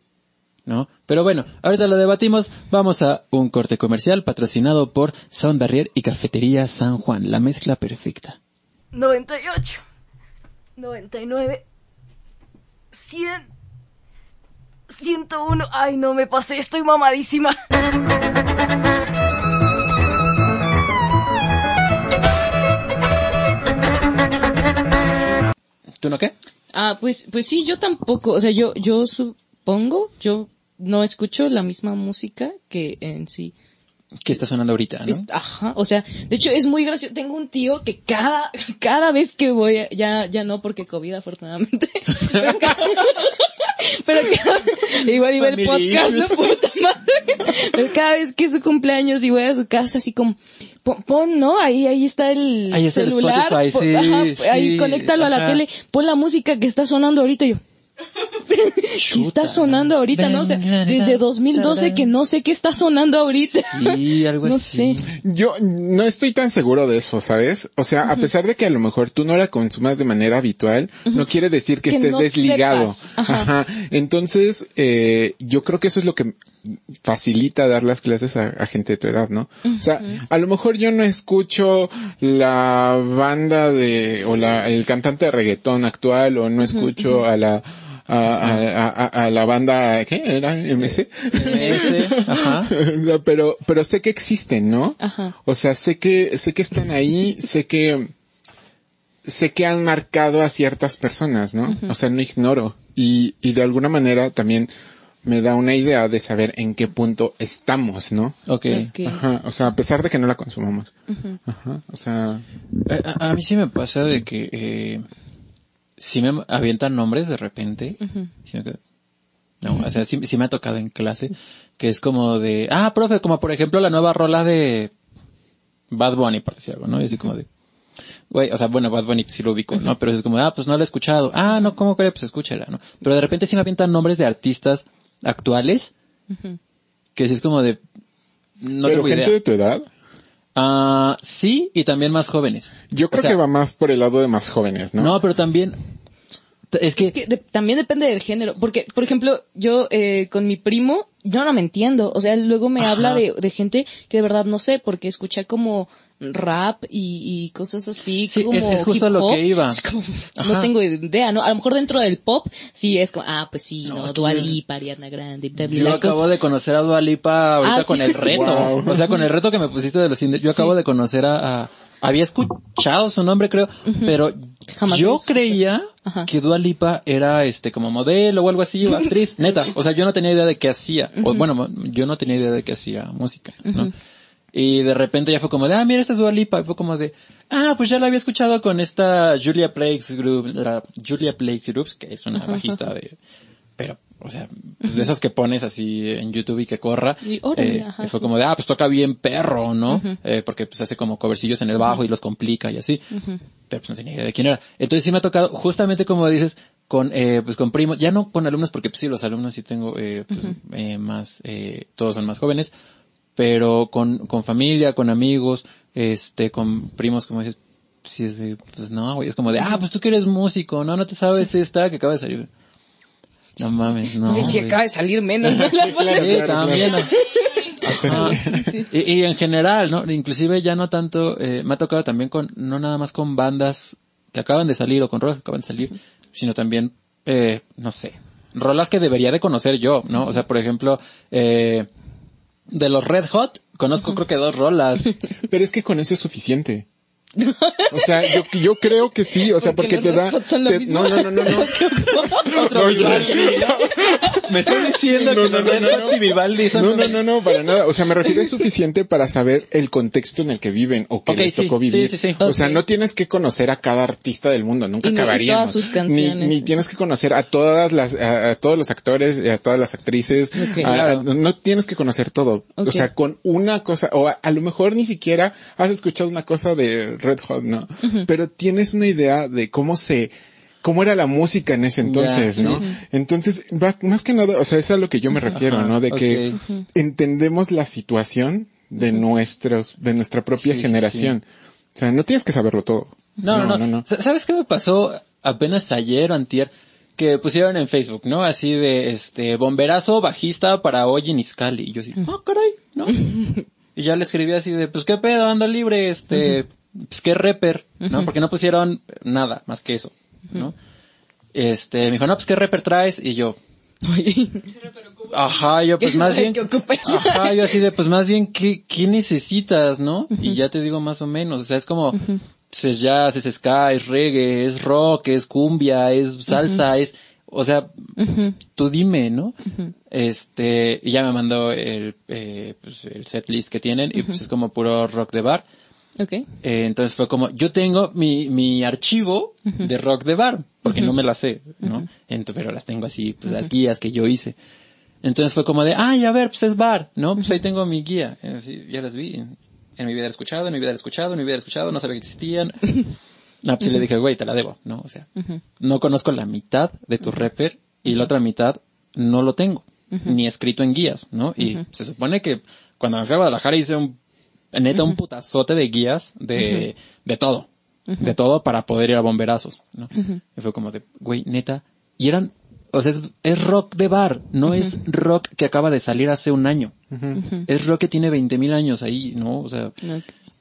¿no? Pero bueno, ahorita lo debatimos. Vamos a un corte comercial patrocinado por Sound Barrier y Cafetería San Juan, la mezcla perfecta.
98, 99, 100, 101. Ay, no me pasé, estoy mamadísima.
¿Tú no qué?
Ah, pues, pues sí, yo tampoco, o sea, yo, yo supongo, yo no escucho la misma música que en sí.
¿Qué está sonando ahorita, no?
Es- ajá, o sea, de hecho es muy gracioso. Tengo un tío que cada, cada vez que voy, a- ya, ya no porque COVID afortunadamente, pero cada, pero cada- igual iba el podcast, no puta madre, pero cada vez que es su cumpleaños y voy a su casa así como, pon, pon, ¿no? Ahí, ahí está el
Ahí está el
celular,
Spotify,
pon-
sí,
ajá, ahí conéctalo a la tele, pon la música que está sonando ahorita y yo. ¿Qué está sonando ahorita, no? O sea, desde 2012 que no sé qué está sonando ahorita.
Sí, algo
No
así.
sé.
Yo no estoy tan seguro de eso, ¿sabes? O sea, a pesar de que a lo mejor tú no la consumas de manera habitual, no quiere decir que,
Que
estés
no
desligado.
Ajá.
Ajá. Entonces, eh, yo creo que eso es lo que facilita dar las clases a, a gente de tu edad, ¿no? O sea, a lo mejor yo no escucho la banda de, o la, el cantante de reggaetón actual, o no escucho a la, a, a, a- a la banda, ¿qué era? MC.
Ese, ajá.
O sea, pero, pero sé que existen, ¿no?
Ajá.
O sea, sé que, sé que están ahí, sé que, sé que han marcado a ciertas personas, ¿no? O sea, no ignoro. Y, y de alguna manera también me da una idea de saber en qué punto estamos, ¿no?
Ok.
Ok.
Ajá, o sea, a pesar de que no la consumamos. Ajá, o sea,
Eh, A, a mí sí me pasa de que eh, si me avientan nombres de repente. sí me quedo- no, o sea, sí, sí me ha tocado en clase que es como de, ah, profe, como por ejemplo la nueva rola de Bad Bunny, por decir algo, ¿no? Y así como de, güey, o sea, bueno, Bad Bunny sí lo ubico, ¿no? Pero es como, ah, pues no la he escuchado. Ah, no, ¿cómo cree? Pues escúchela, ¿no? Pero de repente sí me avientan nombres de artistas actuales Que sí es como de, no
Pero
tengo
gente
idea.
de tu edad,
Ah, sí, y también más jóvenes.
yo creo
O sea,
que va más por el lado de más jóvenes, ¿no?
No, pero también, es que,
Es que de- también depende del género. Porque, por ejemplo, yo eh, con mi primo, yo no me entiendo. O sea, él luego me
Ajá.
habla de, de gente que de verdad no sé, porque escucha como rap y, y cosas así.
Sí,
como
es- es justo
hip
lo que iba.
Es como, no tengo idea, ¿no? A lo mejor dentro del pop, sí es como, ah, pues sí,
No,
no,
que
Dua Lipa, Ariana Grande, bla, bla,
yo acabo de conocer a Dua Lipa ahorita
Ah,
con
sí.
el reto.
Wow.
O sea, con el reto que me pusiste de los indies. Yo acabo de conocer a, a- había escuchado su nombre creo, pero
Jamás
yo creía
Ajá.
que Dua Lipa era este como modelo o algo así, o actriz, neta. O sea, yo no tenía idea de qué hacía. O bueno, yo no tenía idea de qué hacía música, ¿no?
Ujú.
Y de repente ya fue como de, ah, mira, esta es Dua Lipa. Y fue como de, ah, pues ya la había escuchado con esta Julia Plagues Group, la Julia Plagues Groups, que es una bajista de, pero, o sea, pues de esas que pones así en YouTube y que corra.
Y órale,
Eh,
ajá,
y fue
sí.
como de, ah, pues toca bien perro, ¿no? Eh, porque pues hace como covercillos en el bajo y los complica y así. Pero pues no tenía idea de quién era. Entonces sí me ha tocado, justamente como dices, con, eh, pues con primos, ya no con alumnos, porque pues sí, los alumnos sí tengo, eh, pues, eh, más, eh, todos son más jóvenes, pero con, con familia, con amigos, este, con primos, como dices, sí es de, pues no, güey, es como de, ah, pues tú que eres músico, no, no te sabes esta que acaba de salir. No mames, no.
Ay, si
güey.
acaba de salir menos, ¿no? La
claro,
pose-
Sí,
claro,
también.
claro.
Ajá. Y, y en general, ¿no? Inclusive ya no tanto, eh, me ha tocado también con, no nada más con bandas que acaban de salir o con rolas que acaban de salir, sino también, eh, no sé, rolas que debería de conocer yo, ¿no? O sea, por ejemplo, eh, de los Red Hot, conozco creo que dos rolas.
Pero es que con eso es suficiente. O sea, yo, yo creo que sí, o sea, porque,
Porque
te da... Te- no, no, no, no, no. No.
Me estoy diciendo
No,
que
no, no, no,
Vivaldi son...
No, no, no, no, para nada. O sea, me refiero es suficiente para saber el contexto en el que viven o que
Ok,
les
sí,
tocó vivir.
sí, sí, sí.
O sea,
Ok.
no tienes que conocer a cada artista del mundo, nunca
Y
acabaríamos.
todas sus
Ni,
canciones.
ni tienes que conocer a todas las, a, a todos los actores, y a todas las actrices.
Ok.
A-
Claro.
no tienes que conocer todo. O sea, con una cosa, o a, a lo mejor ni siquiera has escuchado una cosa de Red Hot, ¿no? Pero tienes una idea de cómo se, cómo era la música en ese entonces, ¿no?
sí.
Entonces, va- más que nada, o sea, es a lo que yo me refiero,
Ajá,
¿no? De que entendemos la situación de nuestros, de nuestra propia
Sí, sí,
generación. O sea, no tienes que saberlo todo.
No, no, no, Sa- ¿Sabes qué me pasó apenas ayer o antier? Que pusieron en Facebook, ¿no? Así de, este, bomberazo bajista para hoy en Iscali. Y yo así, ah, caray, ¿no? y ya le escribí así de, pues qué pedo, anda libre, este, pues qué rapper, ¿no? Porque no pusieron nada más que eso, ¿no? Este, me dijo, no, pues qué rapper traes, y yo, ajá, yo pues más bien, ajá, yo así de, pues más bien, ¿qué, qué necesitas, no? Y ya te digo más o menos, o sea, es como, pues es jazz, es ska, es reggae, es rock, es cumbia, es salsa, es, o sea, tú dime, ¿no? Este, y ya me mandó el, eh, pues el set list que tienen, y pues es como puro rock de bar.
Ok.
Eh, entonces fue como, yo tengo mi, mi archivo de rock de bar, porque no me la sé, ¿no? Ento- pero las tengo así, pues las guías que yo hice. Entonces fue como de, ay, a ver, pues es bar, ¿no? Pues ahí tengo mi guía. Eh, ya las vi. En mi vida he escuchado, en mi vida he escuchado, en mi vida he escuchado, no sabía que existían. No, pues sí le dije, güey, te la debo, ¿no? O sea, no conozco la mitad de tu rapper y la otra mitad no lo tengo, ni escrito en guías, ¿no? Y se supone que cuando me fui a Guadalajara hice un, neta, un putazote de guías de, de todo, de todo para poder ir a bomberazos, ¿no? Y fue como de, güey, neta, y eran, o sea, es, es rock de bar, no es rock que acaba de salir hace un año. Es rock que tiene 20 mil años ahí, ¿no? O sea,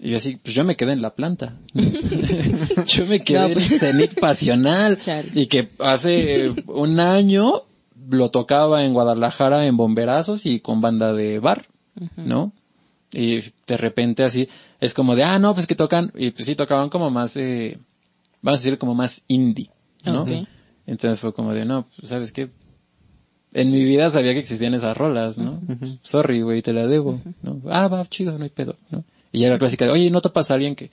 y yo así, pues yo me quedé en la planta. yo me quedé
No,
en
pues.
Zenit Pasional.
Chale.
Y que hace un año lo tocaba en Guadalajara en bomberazos y con banda de bar, ¿no? Y de repente así, es como de, ah, no, pues que tocan, y pues sí tocaban como más, eh, vamos a decir como más indie, ¿no?
Ok.
Entonces fue como de, no, pues, ¿sabes qué? En mi vida sabía que existían esas rolas, ¿no? Sorry, güey, te la debo, ¿no? Ah, va, chido, no hay pedo, ¿no? Y ya la clásica de, oye, ¿no te pasa a alguien que...?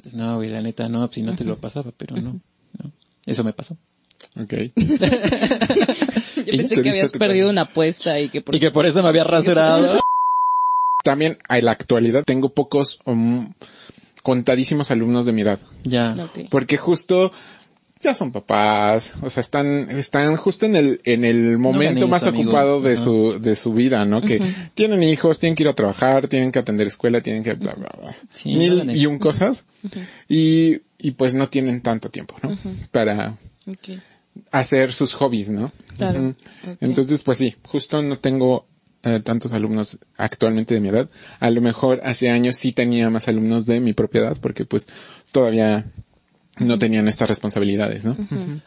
Pues no, güey, la neta, no, pues si no te lo pasaba, pero no, no. Eso me pasó.
Ok.
Yo pensé que habías perdido
caso.
una apuesta y que por
Y que por eso me había rasurado.
También, en la actualidad, tengo pocos, um, contadísimos alumnos de mi edad.
ya.
Porque justo ya son papás, o sea, están, están justo en el, en el momento más
amigos,
ocupado de su, de su vida, ¿no? Que tienen hijos, tienen que ir a trabajar, tienen que atender escuela, tienen que bla, bla, bla.
Sí,
Mil y un cosas. Y, y pues no tienen tanto tiempo, ¿no? Para hacer sus hobbies, ¿no?
Claro.
Entonces, pues sí, justo no tengo eh, tantos alumnos actualmente de mi edad. A lo mejor hace años sí tenía más alumnos de mi propia edad porque pues todavía no tenían estas responsabilidades, ¿no?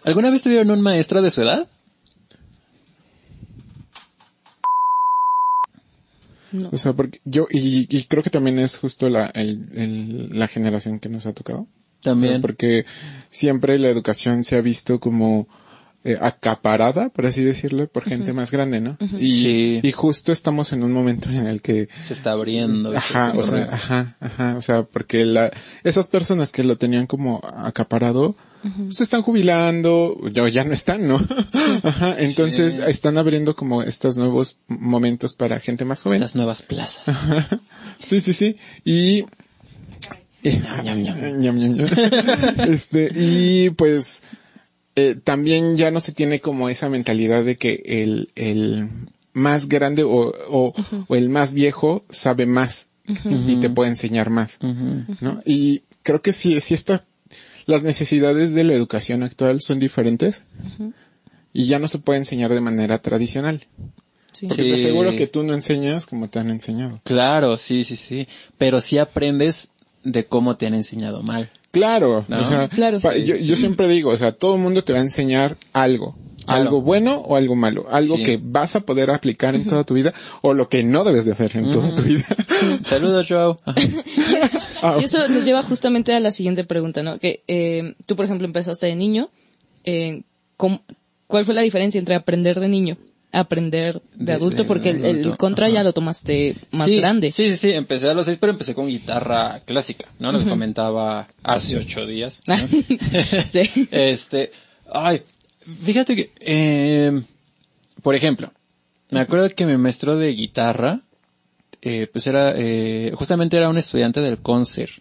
¿Alguna vez tuvieron un maestro de su edad?
No.
O sea, porque yo, y, y creo que también es justo la, el- el- la generación que nos ha tocado. O sea,
También.
porque siempre la educación se ha visto como eh, acaparada, por así decirlo, por gente más grande, ¿no? y,
Sí.
y justo estamos en un momento en el que
Se está abriendo.
Ajá,
Este,
o sea, ajá, ajá, o sea, porque la, esas personas que lo tenían como acaparado, se están jubilando, ya, ya no están, ¿no? Ajá, entonces
Sí.
están abriendo como estos nuevos momentos para gente más joven.
Estas nuevas plazas.
Sí, sí, sí, y, y-
Ñam, ñam.
ñam, ñam, ñam. este, y pues, eh, también ya no se tiene como esa mentalidad de que el, el más grande o, o, o el más viejo sabe más y te puede enseñar más. ¿no? Y creo que sí, sí está, las necesidades de la educación actual son diferentes y ya no se puede enseñar de manera tradicional.
Sí.
Porque te aseguro que tú no enseñas como te han enseñado.
Claro, sí, sí, sí. Pero sí aprendes de cómo te han enseñado mal.
Claro,
¿No?
o sea,
Claro, sí,
yo,
sí.
yo siempre digo, o sea, todo el mundo te va a enseñar algo.
Claro.
Algo bueno o algo malo. Algo
Sí.
que vas a poder aplicar en toda tu vida o lo que no debes de hacer en toda tu vida.
Saludos.
Ah,
Y eso nos lleva justamente a la siguiente pregunta, ¿no? Que eh, tú, por ejemplo, empezaste de niño. eh, ¿cómo- ¿Cuál fue la diferencia entre aprender de niño aprender de,
De-
adulto?
de
Porque el, el
adulto,
contra
ajá.
ya lo tomaste más
sí,
grande.
Sí, sí, sí, empecé a los seis, pero empecé con guitarra clásica, ¿no? Lo que comentaba hace ocho días. ¿no?
Sí.
Este, ay, fíjate que, eh, por ejemplo, me acuerdo que mi maestro de guitarra, eh, pues era, eh, justamente era un estudiante del concert,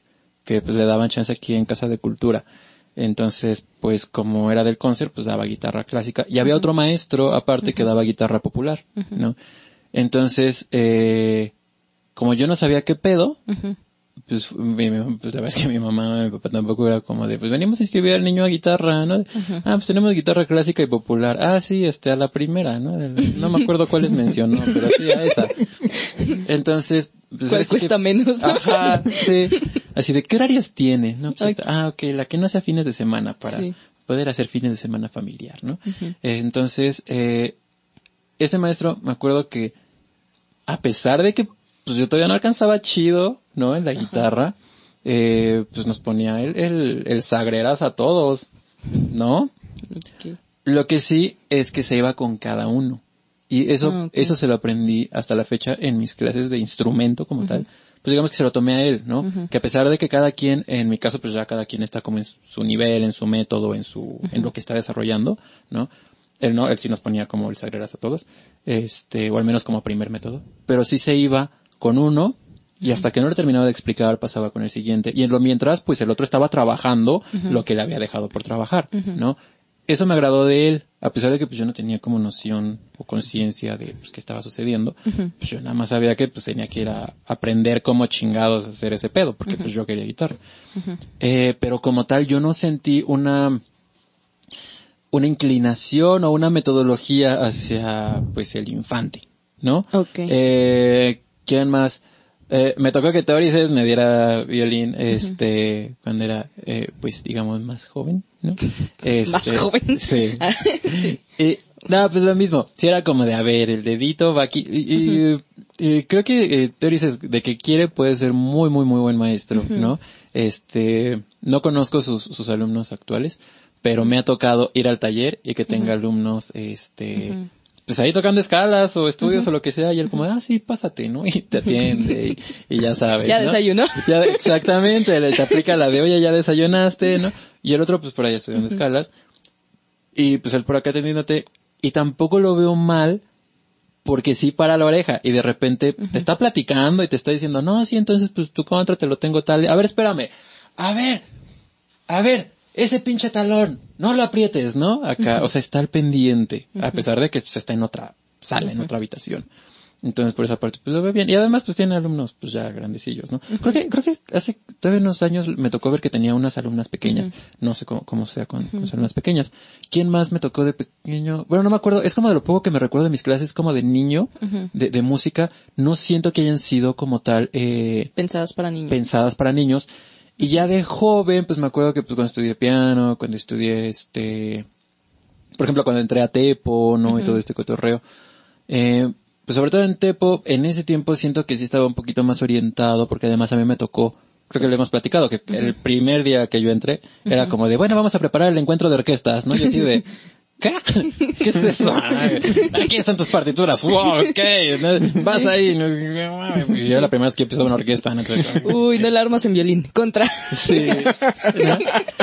que pues le daban chance aquí en Casa de Cultura. Entonces, pues como era del concert, pues daba guitarra clásica. Y había otro maestro aparte que daba guitarra popular, ¿no? Entonces, eh, como yo no sabía qué pedo. Pues, mi- pues la verdad es que mi mamá mi papá tampoco era como de, pues venimos a inscribir al niño a guitarra, ¿no? Ah, pues tenemos guitarra clásica y popular. Ah, sí, este, a la primera, ¿no? El- no me acuerdo cuáles mencionó, pero sí a esa. Entonces, pues
¿Cuál
que-
cuesta menos? no?
Ajá, sí. Así de, ¿qué horarios tiene? No, pues
Ok.
esta- ah, ok, la que no sea fines de semana para
Sí.
poder hacer fines de semana familiar, ¿no? Eh, entonces, eh, ese maestro, me acuerdo que, a pesar de que, pues yo todavía no alcanzaba chido, ¿no? En la guitarra, eh, pues nos ponía el, el, el sagreras a todos, ¿no? Lo que sí es que se iba con cada uno. Y eso,
Ah,
eso se lo aprendí hasta la fecha en mis clases de instrumento como tal. Pues digamos que se lo tomé a él, ¿no? Que a pesar de que cada quien, en mi caso, pues ya cada quien está como en su nivel, en su método, en su, en lo que está desarrollando, ¿no? Él no, él sí nos ponía como el sagreras a todos, este, o al menos como primer método. Pero sí se iba con uno, y hasta que no le terminaba de explicar, pasaba con el siguiente. Y en lo mientras, pues el otro estaba trabajando lo que le había dejado por trabajar, ¿no? Eso me agradó de él, a pesar de que pues yo no tenía como noción o conciencia de pues, qué estaba sucediendo. Pues yo nada más sabía que pues tenía que ir a aprender cómo chingados hacer ese pedo, porque pues yo quería guitarra. Eh, pero como tal yo no sentí una una inclinación o una metodología hacia pues el infante, ¿no?
Ok.
Eh, ¿Quién más? Eh, me tocó que Torices me diera violín, este, cuando era, eh, pues digamos más joven, ¿no?
Más
Este,
joven.
Sí.
Ah, sí.
Y, no, pues lo mismo. Si era como de, a ver, el dedito va aquí. Y, y- y creo que eh, Teoris de que quiere puede ser muy, muy, muy buen maestro, ¿no? Este, no conozco sus, sus alumnos actuales, pero me ha tocado ir al taller y que tenga alumnos, este, pues ahí tocando escalas o estudios o lo que sea, y él como, ah, sí, pásate, ¿no? Y te atiende y, y ya sabes.
Ya
¿no?
desayunó.
Ya, exactamente, le te aplica la de, oye, ya desayunaste, ¿no? Y el otro, pues por ahí estudiando escalas. Y pues él por acá atendiéndote. Y tampoco lo veo mal porque sí para la oreja y de repente te está platicando y te está diciendo, no, sí, entonces pues tu contra te lo tengo tal. A ver, espérame. A ver, a ver, ese pinche talón, no lo aprietes, ¿no? Acá, o sea, está al pendiente, a pesar de que pues, está en otra sala, en otra habitación. Entonces, por esa parte, pues lo ve bien. Y además, pues tiene alumnos, pues ya grandecillos, ¿no? Creo que, creo que hace todavía unos años me tocó ver que tenía unas alumnas pequeñas. No sé cómo, cómo sea con, alumnas pequeñas. ¿Quién más me tocó de pequeño? Bueno, no me acuerdo. Es como de lo poco que me recuerdo de mis clases, como de niño, de, de música. No siento que hayan sido como tal, eh,
Pensadas para niños.
pensadas para niños. Y ya de joven, pues me acuerdo que pues cuando estudié piano, cuando estudié este, por ejemplo, cuando entré a Tepo, ¿no? Y todo este cotorreo. Eh, pues sobre todo en Tepo, en ese tiempo siento que sí estaba un poquito más orientado, porque además a mí me tocó, creo que lo hemos platicado, que el primer día que yo entré, era como de, bueno, vamos a preparar el encuentro de orquestas, ¿no? Y así de, ¿qué? ¿Qué es eso? Aquí están tus partituras, wow, ok, vas ahí, y yo la primera vez que empezaba una orquesta, ¿no?
Uy, no la armas en violín. Contra.
Sí. ¿no?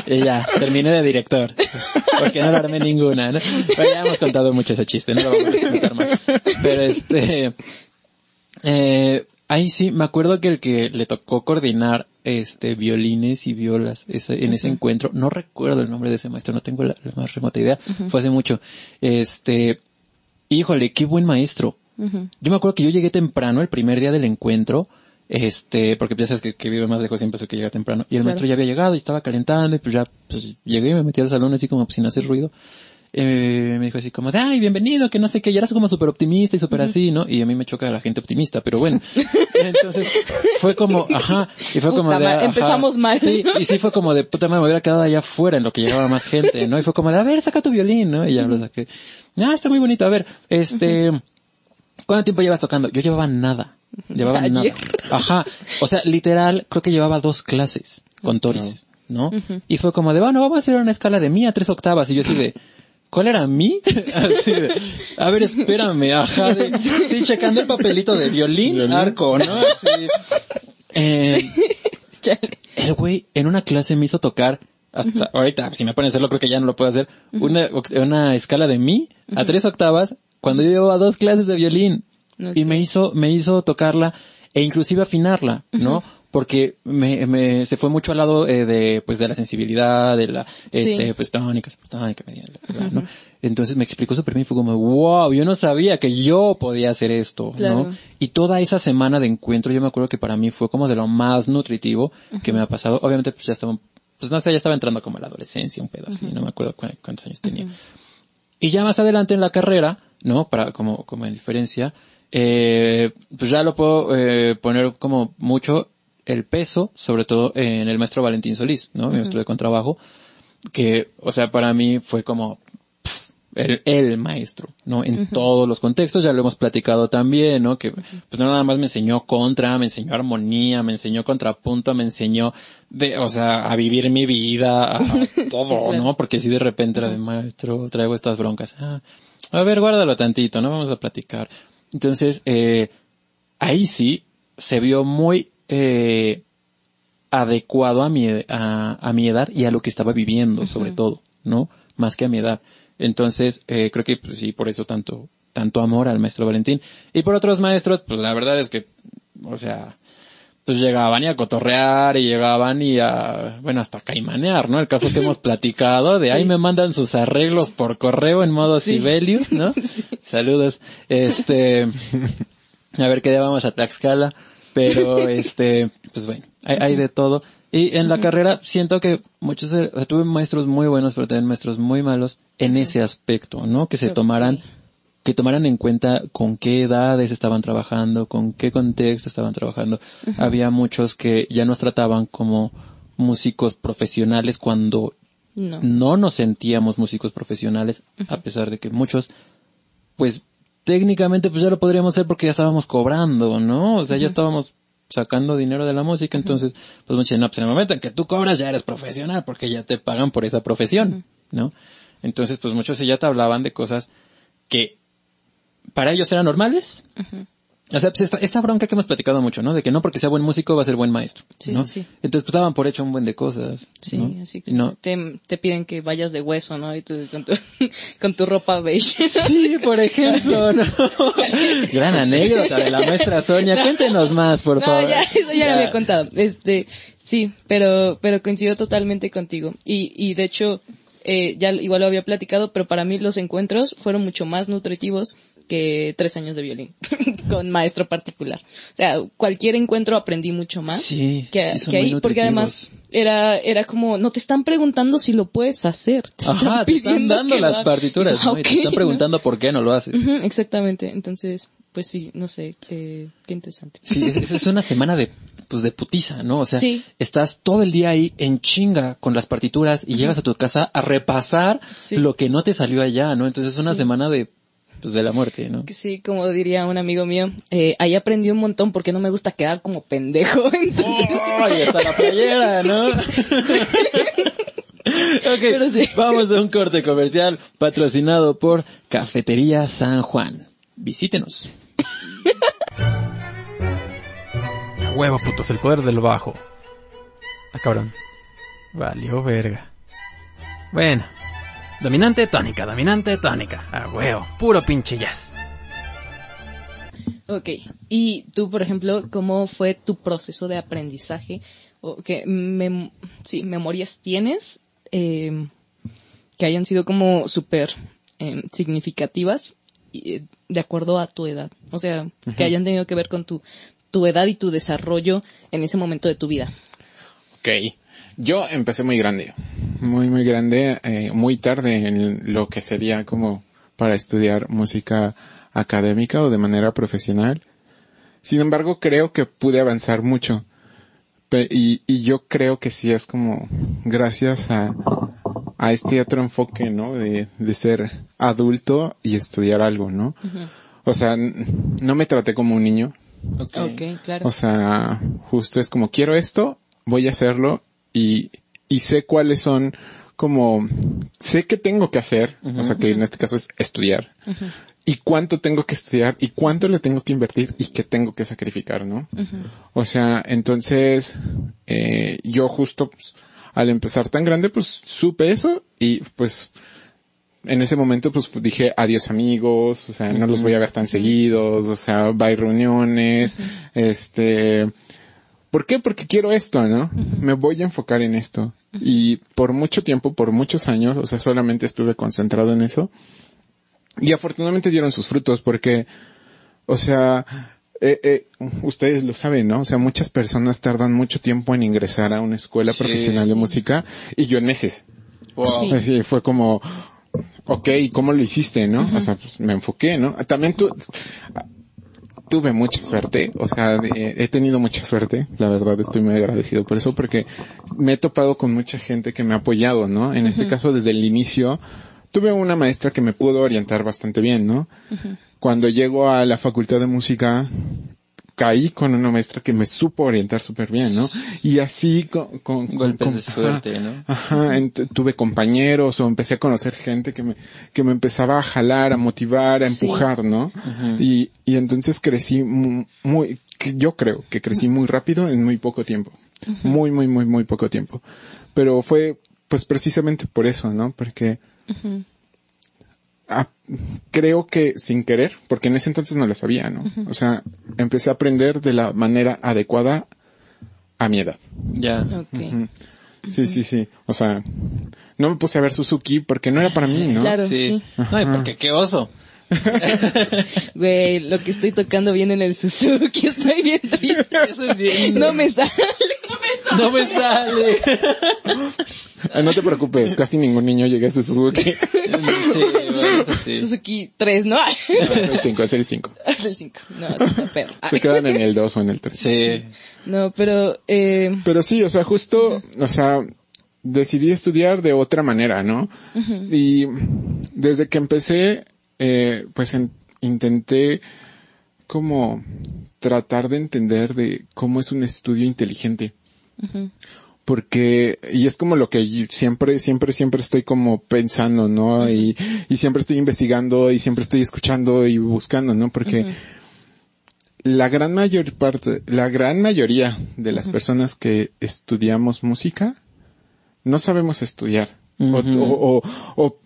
Y ya, terminé de director. Porque no lo armé ninguna, ¿no? Pero ya hemos contado mucho ese chiste, no lo vamos a explicar más. Pero este, eh, ahí sí, me acuerdo que el que le tocó coordinar, este, violines y violas ese- en ese encuentro, no recuerdo el nombre de ese maestro, no tengo la, la más remota idea, fue hace mucho. Este, híjole, qué buen maestro. Yo me acuerdo que yo llegué temprano el primer día del encuentro, este, porque piensas que, que vive más lejos siempre es el que llega temprano. Y el
Claro.
maestro ya había llegado y estaba calentando y pues ya, pues llegué y me metí al salón así como sin hacer ruido. Eh, me dijo así como de, ay, bienvenido, que no sé qué, y eras como súper optimista y súper así, ¿no? Y a mí me choca la gente optimista, pero bueno. Entonces, fue como, ajá, y fue como de, ajá.
empezamos mal.
Sí, y sí fue como de, puta madre, me hubiera quedado allá afuera en lo que llegaba más gente, ¿no? Y fue como de, a ver, saca tu violín, ¿no? Y ya lo saqué. Ah, está muy bonito, a ver, este, ¿cuánto tiempo llevas tocando? Yo llevaba nada. Llevaba nada. Ajá. O sea, literal, creo que llevaba dos clases con Toris, ¿no? Y fue como de, bueno, vamos a hacer una escala de mi a tres octavas. Y yo así de, ¿cuál era mi? Así de, a ver, espérame, ajá. de- sí, checando el papelito de violín, arco, ¿no? Así. Eh, el güey en una clase me hizo tocar, hasta ahorita, si me ponen a hacerlo, creo que ya no lo puedo hacer, una, una escala de mi a tres octavas cuando yo llevaba dos clases de violín. Y me hizo, me hizo tocarla e inclusive afinarla, ¿no? Porque me, me, se fue mucho al lado eh, de, pues, de la sensibilidad, de la,
Sí.
este, pues, tónica, tónica, ¿no? Entonces me explicó súper bien y fue como, wow, yo no sabía que yo podía hacer esto,
Claro.
¿no? Y toda esa semana de encuentro, yo me acuerdo que para mí fue como de lo más nutritivo que me ha pasado. Obviamente, pues ya estaba, pues no sé, ya estaba entrando como a la adolescencia, un pedo así, no me acuerdo cu- cuántos años tenía. Y ya más adelante en la carrera, ¿no? Para, como, como en diferencia, eh, pues ya lo puedo eh, poner como mucho el peso, sobre todo en el maestro Valentín Solís, ¿no? Mi maestro de contrabajo, que, o sea, para mí fue como pff, el, el maestro, ¿no? En todos los contextos, ya lo hemos platicado también, ¿no? Que, pues no nada más me enseñó contra, me enseñó armonía, me enseñó contrapunto, me enseñó de, o sea, a vivir mi vida, a todo. ¿no? Porque si de repente era de maestro, traigo estas broncas, ah, a ver, guárdalo tantito, ¿no? Vamos a platicar. Entonces, eh, ahí sí se vio muy, eh, adecuado a mi, a, a mi edad y a lo que estaba viviendo, sobre todo, ¿no? Más que a mi edad. Entonces, eh, creo que pues, sí, por eso tanto, tanto amor al maestro Valentín. Y por otros maestros, pues la verdad es que, o sea, pues llegaban y a cotorrear y llegaban y a, bueno, hasta caimanear, ¿no? El caso que hemos platicado de ahí me mandan sus arreglos por correo en modo Sibelius, ¿no? Saludos. Este, a ver qué día vamos a Tlaxcala, pero este, pues bueno, hay, hay de todo. Y en la carrera siento que muchos, eh, o sea, tuve maestros muy buenos, pero también maestros muy malos en ese aspecto, ¿no? Que se tomaran, que tomaran en cuenta con qué edades estaban trabajando, con qué contexto estaban trabajando. Había muchos que ya nos trataban como músicos profesionales cuando
No.
no nos sentíamos músicos profesionales, a pesar de que muchos, pues, técnicamente pues ya lo podríamos hacer porque ya estábamos cobrando, ¿no? O sea, ya estábamos sacando dinero de la música, entonces, pues muchos dicen, no, pues en el momento en que tú cobras ya eres profesional porque ya te pagan por esa profesión, ¿no? Entonces, pues muchos ya te hablaban de cosas que para ellos eran normales, O sea, pues esta, esta bronca que hemos platicado mucho, ¿no? De que no porque sea buen músico va a ser buen maestro.
Sí,
¿no?
sí.
Entonces, pues daban por hecho un buen de cosas.
Sí,
¿no?
así que
no.
te, te piden que vayas de hueso, ¿no? Y tú con tu, con tu ropa beige.
Sí, por ejemplo, ¿no? Gran anécdota de la maestra Sonia. Cuéntenos más, por
no,
favor.
ya, eso ya, lo había contado. Este, sí, pero, pero coincido totalmente contigo. Y, y de hecho, eh, ya igual lo había platicado, pero para mí los encuentros fueron mucho más nutritivos que tres años de violín con maestro particular. O sea, cualquier encuentro aprendí mucho más
Sí,
que,
sí
que ahí, porque además era, era como, no te están preguntando si lo puedes hacer. Te están
Ajá, te están dando las partituras, ¿no? Y te están
¿no?
preguntando por qué no lo haces.
Exactamente. Entonces, pues sí, no sé, qué, qué interesante.
Sí, es, es una semana de, pues de putiza, ¿no? O sea,
Sí.
estás todo el día ahí en chinga con las partituras y llegas a tu casa a repasar
Sí.
lo que no te salió allá, ¿no? Entonces es una semana de, pues de la muerte, ¿no?
Que Sí, como diría un amigo mío, eh, ahí aprendí un montón porque no me gusta quedar como pendejo. Entonces,
¡Ay, hasta la playera, ¿no? ok,
sí.
vamos a un corte comercial patrocinado por Cafetería San Juan. Visítenos.
A huevo, putos, el poder del bajo. Ah, cabrón. Valió verga. Bueno. Dominante tónica, dominante tónica. A huevo, puro pinche jazz.
ok. Y tú, por ejemplo, ¿cómo fue tu proceso de aprendizaje? ¿O qué mem- sí, memorias tienes eh, que hayan sido como súper eh, significativas y, eh, de acuerdo a tu edad? O sea, que hayan tenido que ver con tu, tu edad y tu desarrollo en ese momento de tu vida.
Ok. Yo empecé muy grande. Muy, muy grande, eh, muy tarde en lo que sería como para estudiar música académica o de manera profesional. Sin embargo, creo que pude avanzar mucho. Y, y yo creo que sí es como gracias a, a este otro enfoque, ¿no? De, de ser adulto y estudiar algo, ¿no? O sea, no me traté como un niño.
Ok, claro.
O sea, justo es como quiero esto, voy a hacerlo y, y sé cuáles son como, sé qué tengo que hacer, o sea que en este caso es estudiar. Y cuánto tengo que estudiar y cuánto le tengo que invertir y qué tengo que sacrificar, ¿no? O sea, entonces, eh, yo justo pues, al empezar tan grande, pues supe eso y pues en ese momento pues dije adiós amigos, o sea, no los voy a ver tan seguidos, o sea, bye reuniones, este, ¿por qué? Porque quiero esto, ¿no? Me voy a enfocar en esto. Y por mucho tiempo, por muchos años, o sea, solamente estuve concentrado en eso. Y afortunadamente dieron sus frutos porque, o sea, eh, eh, ustedes lo saben, ¿no? O sea, muchas personas tardan mucho tiempo en ingresar a una escuela
Sí,
profesional de música y yo en meses.
Wow.
Sí.
Así fue como, ok, ¿cómo lo hiciste, no? O sea, pues me enfoqué, ¿no? También tu, tuve mucha suerte, o sea, de- he tenido mucha suerte, la verdad estoy muy agradecido por eso, porque me he topado con mucha gente que me ha apoyado, ¿no? En este caso, desde el inicio, tuve una maestra que me pudo orientar bastante bien, ¿no? Cuando llego a la facultad de música, caí con una maestra que me supo orientar súper bien, ¿no? Y así con, con,
Golpes
con-
de suerte, ¿no?
Ajá, tuve compañeros o empecé a conocer gente que me, que me empezaba a jalar, a motivar, a
Sí.
empujar, ¿no? y, y entonces crecí mu- muy, que yo creo que crecí muy rápido en muy poco tiempo. Muy, muy, muy, muy poco tiempo. Pero fue, pues precisamente por eso, ¿no? Porque creo que sin querer, porque en ese entonces no lo sabía, ¿no? O sea, empecé a aprender de la manera adecuada a mi edad.
Ya.
Sí, sí, sí. O sea, no me puse a ver Suzuki porque no era para mí, ¿no?
Claro,
Sí.
sí.
No, y porque qué oso.
Güey, lo que estoy tocando bien en el Suzuki, estoy bien triste.
Eso es bien.
No me sale.
No me sale.
Ah, no te preocupes, casi ningún niño llega a ese Suzuki.
Sí, bueno, eso sí.
Suzuki 3, ¿no?
es el 5, es el 5.
Es el 5. No, está peor. Ah,
Se quedan en el 2 o en el 3.
Sí.
No, pero, eh,
Pero sí, o sea, justo, o sea, decidí estudiar de otra manera, ¿no? Y desde que empecé, eh, pues en- intenté como tratar de entender de cómo es un estudio inteligente. Porque, y es como lo que yo siempre, siempre, siempre estoy como pensando, ¿no? Y, y siempre estoy investigando y siempre estoy escuchando y buscando, ¿no? Porque la gran mayor parte, la gran mayoría de las personas que estudiamos música no sabemos estudiar o- o, o- o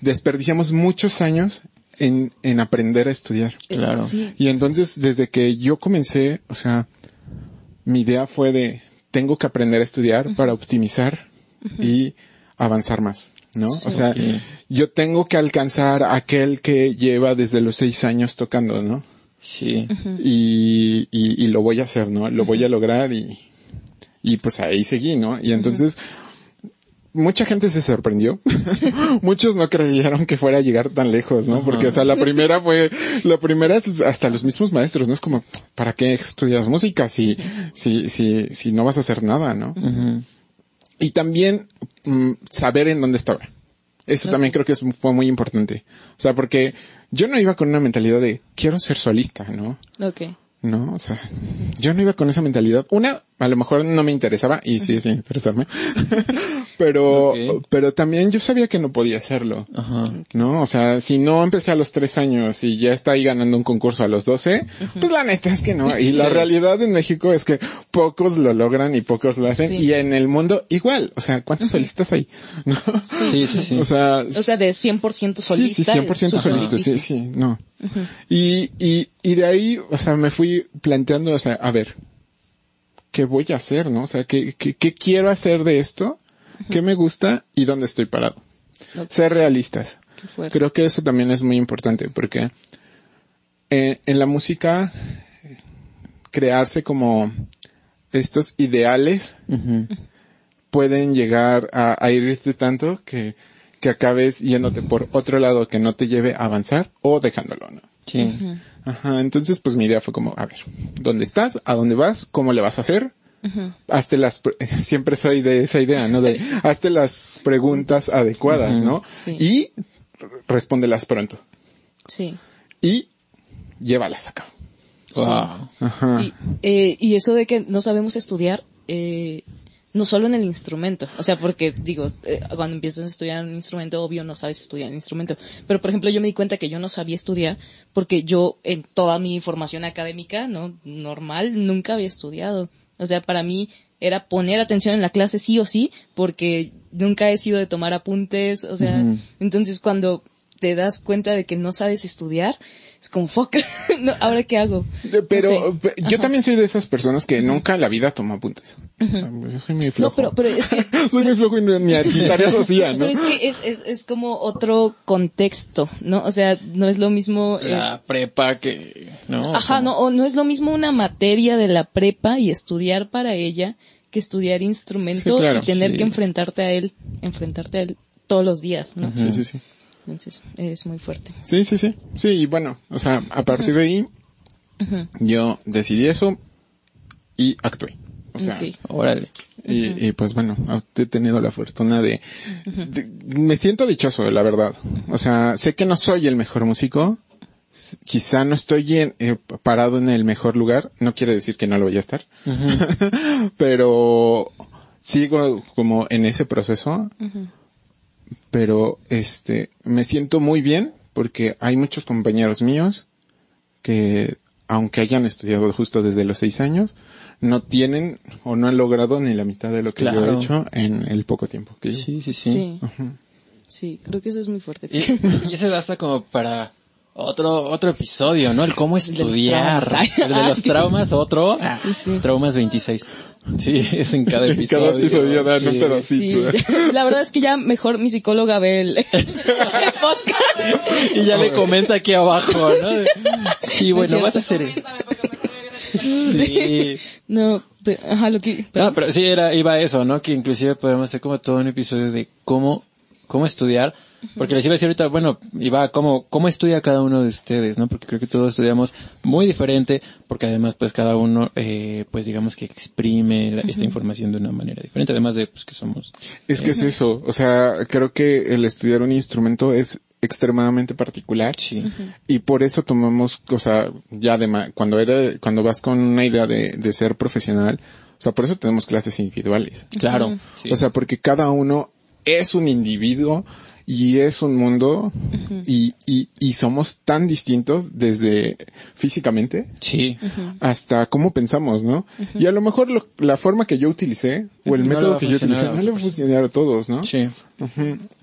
desperdiciamos muchos años en, en aprender a estudiar.
Eh,
Claro.
Sí.
Y entonces, desde que yo comencé, o sea, mi idea fue de, tengo que aprender a estudiar para optimizar y avanzar más, ¿no? O sea, yo tengo que alcanzar a aquel que lleva desde los seis años tocando, ¿no?
Sí.
y, y, y lo voy a hacer, ¿no? Lo voy a lograr y, y pues ahí seguí, ¿no? Y entonces, mucha gente se sorprendió. Muchos no creyeron que fuera a llegar tan lejos, ¿no? Porque, o sea, la primera fue, la primera es hasta los mismos maestros, ¿no? Es como, ¿para qué estudias música si, si, si, si no vas a hacer nada, ¿no? Y también, mm, saber en dónde estaba. Eso también creo que es- fue muy importante. O sea, porque yo no iba con una mentalidad de, quiero ser solista, ¿no?
Ok.
No, o sea, yo no iba con esa mentalidad. Una, a lo mejor no me interesaba, y sí, sí, interesarme. pero, pero también yo sabía que no podía hacerlo.
Ajá.
¿No? O sea, si no empecé a los tres años y ya está ahí ganando un concurso a los doce, pues la neta es que no. Y la realidad en México es que pocos lo logran y pocos lo hacen.
Sí.
Y en el mundo igual. O sea, ¿cuántos solistas hay? ¿No?
Sí, sí, sí.
O sea,
O sea, de 100% solista.
Sí, sí, 100%
es súper
solista, sí, sí, no. y, y, y de ahí, o sea, me fui planteando, o sea, a ver, ¿qué voy a hacer, no? O sea, ¿qué, qué, qué quiero hacer de esto? ¿Qué me gusta? ¿Y dónde estoy parado? Ser realistas. Creo que eso también es muy importante porque eh, en la música crearse como estos ideales pueden llegar a, a irte tanto que, que acabes yéndote por otro lado que no te lleve a avanzar o dejándolo, ¿no?
Sí.
Ajá, entonces pues mi idea fue como, a ver, ¿dónde estás? ¿A dónde vas? ¿Cómo le vas a hacer? Hazte las, pre- siempre soy de esa idea, ¿no? De, hazte las preguntas adecuadas, ¿no?
Sí.
Y r- respóndelas pronto.
Sí.
Y llévalas a cabo.
Wow.
Ajá.
Y, eh, y eso de que no sabemos estudiar, eh, no solo en el instrumento, o sea, porque digo, eh, cuando empiezas a estudiar un instrumento, obvio no sabes estudiar un instrumento, pero por ejemplo yo me di cuenta que yo no sabía estudiar porque yo en toda mi formación académica, no normal, nunca había estudiado. O sea, para mí era poner atención en la clase sí o sí, porque nunca he sido de tomar apuntes, o sea, entonces cuando te das cuenta de que no sabes estudiar, es como, fuck, no, ¿ahora qué hago?
Pero
No sé.
yo
Ajá.
también soy de esas personas que nunca en la vida tomo apuntes. Pues, Yo soy muy
No,
flojo.
pero, pero es que,
soy muy flojo y no- ni, ni tareas hacía, ¿no?
pero es que es, es, es como otro contexto, ¿no? O sea, no es lo mismo, es-
La prepa que, ¿no?
ajá, no, o no es lo mismo una materia de la prepa y estudiar para ella que estudiar instrumento
Sí, claro,
y tener
sí.
que enfrentarte a él, enfrentarte a él todos los días, ¿no?
Sí, sí, sí.
Entonces, es muy fuerte.
Sí, sí, sí. Sí, y bueno, o sea, a partir de ahí, yo decidí eso y actué. O sea,
Ok.
Órale.
y, y, pues bueno, he tenido la fortuna de, de- me siento dichoso, la verdad. O sea, sé que no soy el mejor músico, quizá no estoy en- eh, parado en el mejor lugar, no quiere decir que no lo voy a estar, pero sigo como en ese proceso. Pero este, me siento muy bien porque hay muchos compañeros míos que, aunque hayan estudiado justo desde los seis años, no tienen o no han logrado ni la mitad de lo que yo he hecho en el poco tiempo que.
Sí, sí, sí.
Sí. Sí, creo que eso es muy fuerte.
Y, y eso da hasta como para otro otro episodio, ¿no? El cómo
de los
estudiar.
traumas.
El de los traumas, otro. Ah,
Sí.
Traumas 26. Sí, es en cada
En
episodio.
cada episodio dan un
Sí.
pedacito.
Sí, la verdad es que ya mejor mi psicóloga ve el, el podcast.
Y ya le comenta aquí abajo, ¿no? Sí, bueno, vas a hacer... Sí.
No, pero, ajá, lo que,
No, pero sí era, iba a eso, ¿no? Que inclusive podemos hacer como todo un episodio de cómo, cómo estudiar. Porque les iba a decir ahorita, bueno, iba cómo, cómo estudia cada uno de ustedes, ¿no? Porque creo que todos estudiamos muy diferente, porque además pues cada uno, eh, pues digamos que exprime la- esta información de una manera diferente, además de pues que somos.
Es que es eso, o sea, creo que el estudiar un instrumento es extremadamente particular
Sí.
y por eso tomamos, o sea, ya de ma- cuando era, cuando vas con una idea de, de ser profesional, o sea, por eso tenemos clases individuales.
Claro. sí.
O sea, porque cada uno es un individuo y es un mundo y, y, y somos tan distintos desde físicamente
Sí.
hasta cómo pensamos, ¿no? Y a lo mejor lo- la forma que yo utilicé o el
No
método que yo utilicé no le va a funcionar a todos, ¿no?
Sí.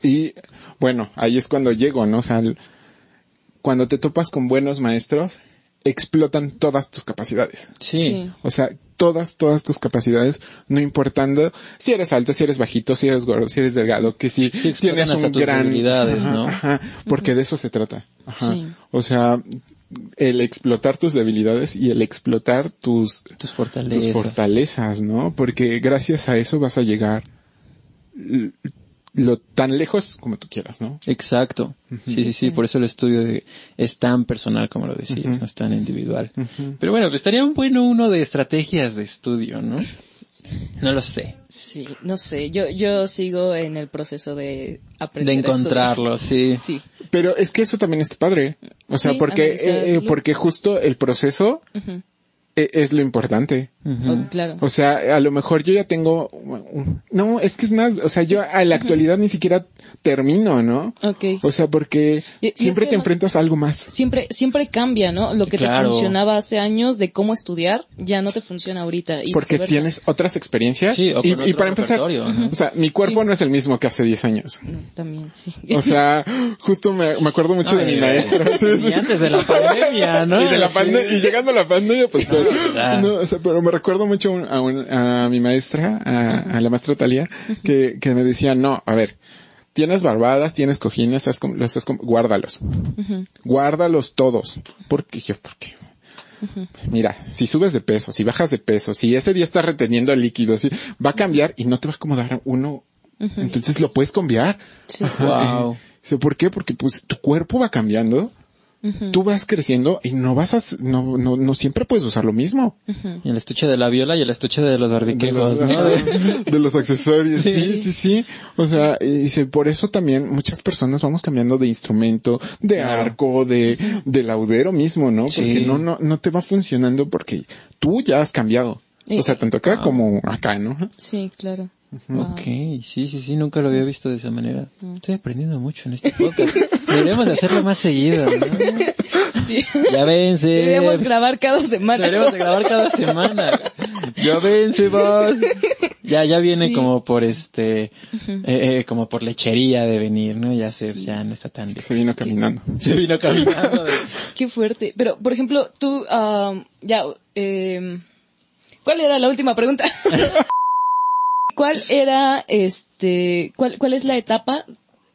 Y bueno, ahí es cuando llego, ¿no? O sea, el- cuando te topas con buenos maestros, explotan todas tus capacidades.
Sí.
O sea, todas, todas tus capacidades, no importando si eres alto, si eres bajito, si eres gordo, si eres delgado, que si
Sí,
tienes un
tus
gran...
debilidades,
Ajá,
¿no?
ajá, porque de eso se trata. Ajá.
Sí.
O sea, el explotar tus debilidades y el explotar tus,
Tus
tus
fortalezas.
fortalezas, ¿no? Porque gracias a eso vas a llegar lo tan lejos como tú quieras, ¿no?
Exacto. Sí, sí, sí. Por eso el estudio de- es tan personal como lo decías, no es tan individual. Pero bueno, estaría bueno uno de estrategias de estudio, ¿no? No lo sé.
Sí, no sé, yo, yo sigo en el proceso de
De
aprender a estudiar.
encontrarlo, sí.
Sí.
Pero es que eso también está padre. O sea,
Sí,
porque, eh, eh, porque justo el proceso eh, es lo importante.
Oh, claro.
O sea, a lo mejor yo ya tengo, no, es que es más, o sea, yo a la actualidad ni siquiera termino, ¿no?
Ok.
O sea, porque
Y- y es
siempre
que
te enfrentas a algo más.
Siempre, siempre cambia, ¿no? Lo que
Claro.
te funcionaba hace años de cómo estudiar, ya no te funciona ahorita. Y
Porque
viceversa.
tienes otras experiencias.
Sí, o
y, y para empezar, o sea, mi cuerpo no es el mismo que hace 10 años.
No, también, sí.
O sea, justo me, me acuerdo mucho de mi maestra. Sí, sí.
Y antes de la pandemia, ¿no?
Y de la
Sí.
pandemia, y llegando a la pandemia, pues, pero, no, o sea, pero me recuerdo mucho un- a, un- a mi maestra, a, a la maestra Talía, que, que me decía, no, a ver, tienes barbadas, tienes cojines, los com- guárdalos. Guárdalos todos. Porque yo, ¿por qué? Mira, si subes de peso, si bajas de peso, si ese día estás reteniendo el líquido, sí, va a cambiar y no te va a acomodar uno. Entonces lo puedes cambiar.
Sí.
Wow.
¿Por qué? Porque pues tu cuerpo va cambiando, Tú vas creciendo y no vas a, no, no, no siempre puedes usar lo mismo.
Y el estuche de la viola y el estuche de los
De
barbiquejos,
los,
¿no?
de los accesorios, sí.
Sí.
sí, sí, O sea, y dice, por eso también muchas personas vamos cambiando de instrumento, de
Claro.
arco, de, de laudero mismo, ¿no?
Sí.
Porque no, no, no te va funcionando porque tú ya has cambiado. O sea, tanto acá
Ah.
como acá, ¿no?
Sí, claro.
Ok, sí, sí, sí, nunca lo había visto de esa manera. Estoy aprendiendo mucho en este podcast. Deberíamos de hacerlo más seguido, ¿no?
Sí.
Ya vence.
Deberíamos grabar cada semana.
Deberíamos de grabar cada semana. Ya vence, vos. Ya, ya viene
Sí.
como por este, eh, eh, como por lechería de venir, ¿no? Ya se,
Sí.
ya no está tan
Se vino caminando.
Se vino caminando. de-
Qué fuerte. Pero, por ejemplo, tú, am, ya, eh, ¿cuál era la última pregunta? ¿Cuál era, este, cuál, cuál es la etapa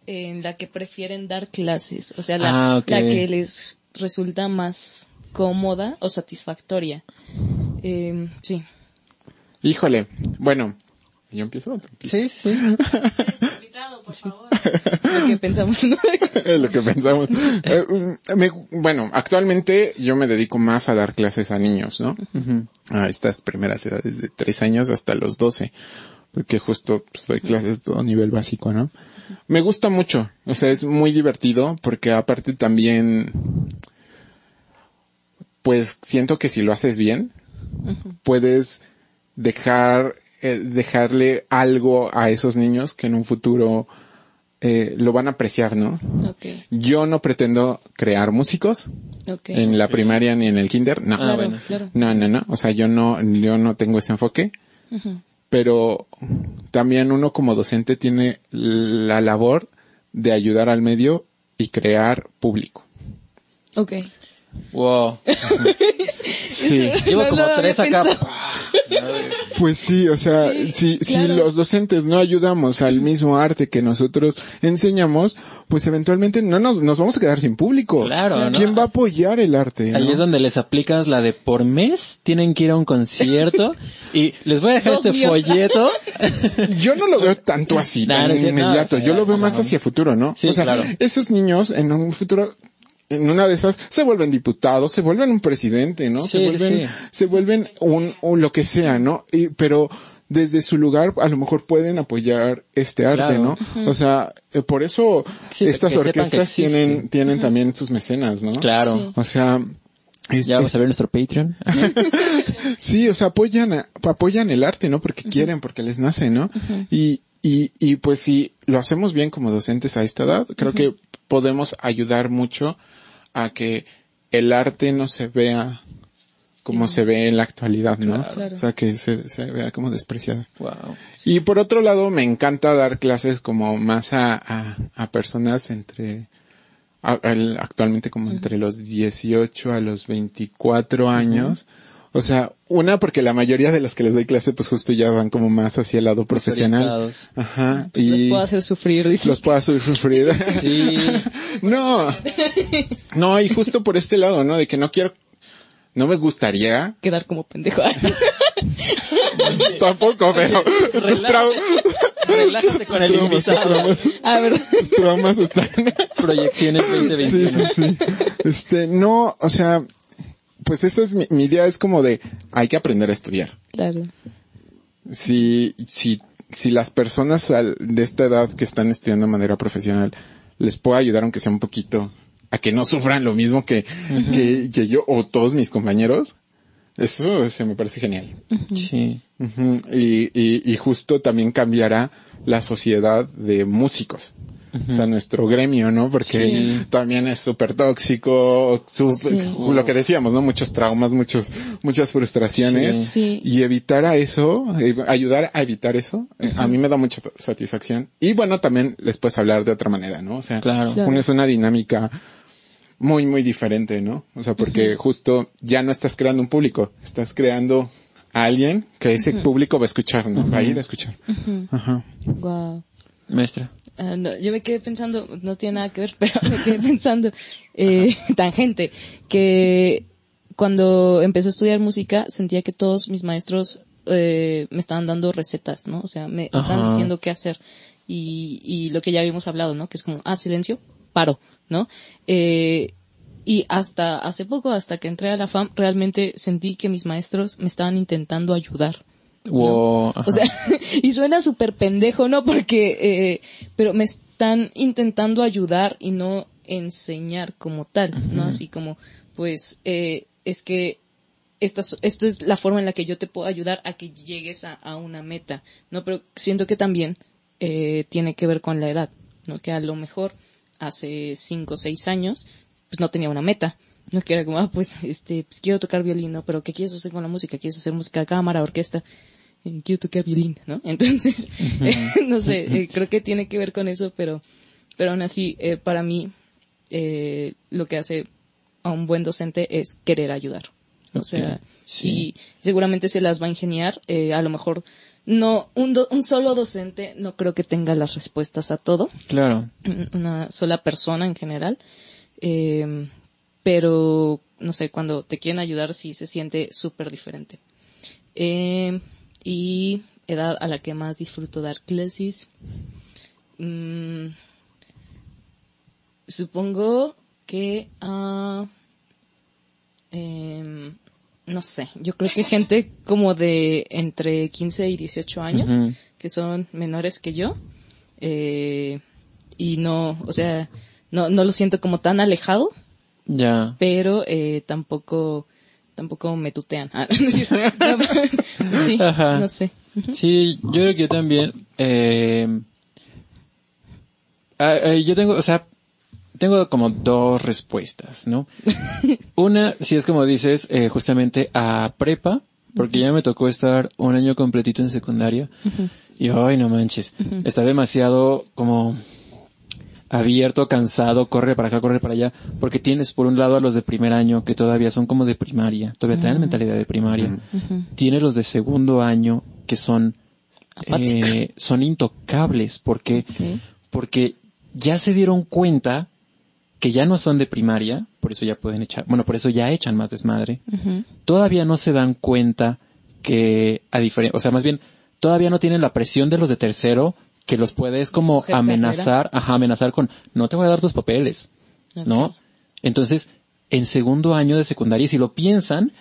en la que prefieren dar clases? O sea, la,
Ah,
la que les resulta más cómoda o satisfactoria. Eh, sí.
Híjole, bueno, yo empiezo.
Sí, sí,
por favor. Lo que pensamos, ¿no?
Lo que pensamos. Eh, me- bueno, actualmente yo me dedico más a dar clases a niños, ¿no? A estas primeras edades de tres años hasta los 12. Porque justo pues, doy clases todo nivel básico, ¿no? Me gusta mucho. O sea, es muy divertido porque aparte también, pues siento que si lo haces bien, puedes dejar, eh, dejarle algo a esos niños que en un futuro eh, lo van a apreciar, ¿no?
Ok,
Yo no pretendo crear músicos
ok.
en la primaria ni en el kinder, no.
Ah,
claro,
bueno, sí.
claro.
No, no, no. O sea, yo no, yo no tengo ese enfoque. Pero también uno como docente tiene la labor de ayudar al medio y crear público.
Wow.
Sí.
Llevo
No
como tres acá.
Pues sí, o sea,
Sí,
si, si los docentes no ayudamos al mismo arte que nosotros enseñamos, pues eventualmente no nos, nos vamos a quedar sin público.
Claro, ¿no?
¿Quién va a apoyar el arte?
Ahí
no?
es donde les aplicas la de por mes tienen que ir a un concierto y les voy a dejar
Dos
este
míos.
folleto.
Yo no lo veo tanto así,
No,
tan inmediato.
o sea,
Yo lo veo
no,
más
no.
hacia futuro, ¿no?
Sí,
o sea,
claro.
esos niños en un futuro, en una de esas, se vuelven diputados, se vuelven un presidente, ¿no?
Sí,
se vuelven,
sí.
se vuelven un, o lo que sea, ¿no? Y, pero desde su lugar a lo mejor pueden apoyar este arte,
Claro.
¿no? O sea, eh, por eso
Sí,
estas orquestas tienen, tienen también sus mecenas, ¿no?
Claro.
Sí.
O sea, es-
Ya vamos a ver nuestro Patreon.
Sí, o sea, apoyan, a- apoyan el arte, ¿no? Porque quieren, porque les nace, ¿no? y, Y, y pues si lo hacemos bien como docentes a esta edad, creo que podemos ayudar mucho a que el arte no se vea como se ve en la actualidad, ¿no?
Claro.
O sea, que se, se vea como despreciada.
Wow.
Y por otro lado, me encanta dar clases como más a, a, a personas entre, a- al- actualmente como entre los 18 a los 24 años. O sea, una porque la mayoría de los que les doy clase pues justo ya van como más hacia el lado profesional. Ajá.
Pues los
y
puedo hacer sufrir, dice.
los puedo hacer sufrir.
Sí.
no. No, y justo por este lado, ¿no? De que no quiero, no me gustaría
Quedar como pendejo.
tampoco, pero tus,
Relájate con el
traumas, tus
invitado.
traumas,
ah, ¿verdad?
tus traumas están
Proyecciones
Sí,
2021.
sí, sí. Este, no, o sea, pues esa es mi, mi idea, es como de, hay que aprender a estudiar.
Claro.
Si, si, si las personas al- de esta edad que están estudiando de manera profesional les puedo ayudar aunque sea un poquito a que no sufran lo mismo que, que, que yo o todos mis compañeros, eso se me parece genial.
Sí.
Y, y, y justo también cambiará la sociedad de músicos. O sea, nuestro gremio, ¿no? Porque
Sí.
también es súper tóxico,
Sí.
lo que decíamos, ¿no? Muchos traumas, muchos, muchas frustraciones.
Sí.
Y evitar a eso, eh, ayudar a evitar eso, eh, a mí me da mucha satisfacción. Y bueno, también les puedes hablar de otra manera, ¿no? O sea,
Claro.
Es una dinámica muy, muy diferente, ¿no? O sea, porque justo ya no estás creando un público, estás creando a alguien que ese público va a escuchar, ¿no? Va a ir a escuchar. Ajá.
Wow.
Maestra.
Ah, no, yo me quedé pensando, no tiene nada que ver, pero me quedé pensando, eh, tangente, que cuando empecé a estudiar música sentía que todos mis maestros eh, me estaban dando recetas, ¿no? O sea, me estaban
Ajá.
diciendo qué hacer. Y, y lo que ya habíamos hablado, ¿no? Que es como, ah, silencio, paro, ¿no? Eh, y hasta hace poco, hasta que entré a la FAM, realmente sentí que mis maestros me estaban intentando ayudar.
Wow.
O sea, y suena súper pendejo, ¿no? Porque, eh, pero me están intentando ayudar y no enseñar como tal, ¿no? Así como, pues, eh, es que esta, es- esto es la forma en la que yo te puedo ayudar a que llegues a, a una meta, ¿no? Pero siento que también eh, tiene que ver con la edad, ¿no? Que a lo mejor hace cinco o seis años, pues no tenía una meta. No que era como, ah, pues, este, pues quiero tocar violín, ¿no? Pero ¿qué quieres hacer con la música? ¿Quieres hacer música de cámara, orquesta? Tocar violín, ¿no? Entonces, eh, no sé, eh, creo que tiene que ver con eso, pero, pero aún así, eh, para mí, eh, lo que hace a un buen docente es querer ayudar. O sea,
sí.
y seguramente se las va a ingeniar, a lo mejor no, un, do- un solo docente no creo que tenga las respuestas a todo,
Claro.
una sola persona en general, eh, pero no sé, cuando te quieren ayudar sí se siente súper diferente. Eh, y edad a la que más disfruto dar clases. Mm, supongo que ah, em, no sé, yo creo que gente como de entre 15 y 18 años, que son menores que yo, eh, y no, o sea, no, no lo siento como tan alejado,
Ya.
pero eh, tampoco, tampoco me tutean. Ah, no sí,
Ajá.
no sé.
Sí, yo creo que yo también, eh, yo tengo, o sea, tengo como dos respuestas, ¿no? Una, si es como dices, eh, justamente a prepa, porque ya me tocó estar un año completito en secundaria, y ay, no manches, está demasiado como abierto, cansado, corre para acá, corre para allá, porque tienes por un lado a los de primer año que todavía son como de primaria, todavía traen mentalidad de primaria. Tienes los de segundo año que son eh, son intocables porque porque ya se dieron cuenta que ya no son de primaria, por eso ya pueden echar, bueno, por eso ya echan más desmadre. Todavía no se dan cuenta que a diferencia, o sea, más bien todavía no tienen la presión de los de tercero que los puedes como amenazar, ajá, amenazar con no te voy a dar tus papeles, ¿no? Entonces, en segundo año de secundaria, si lo piensan,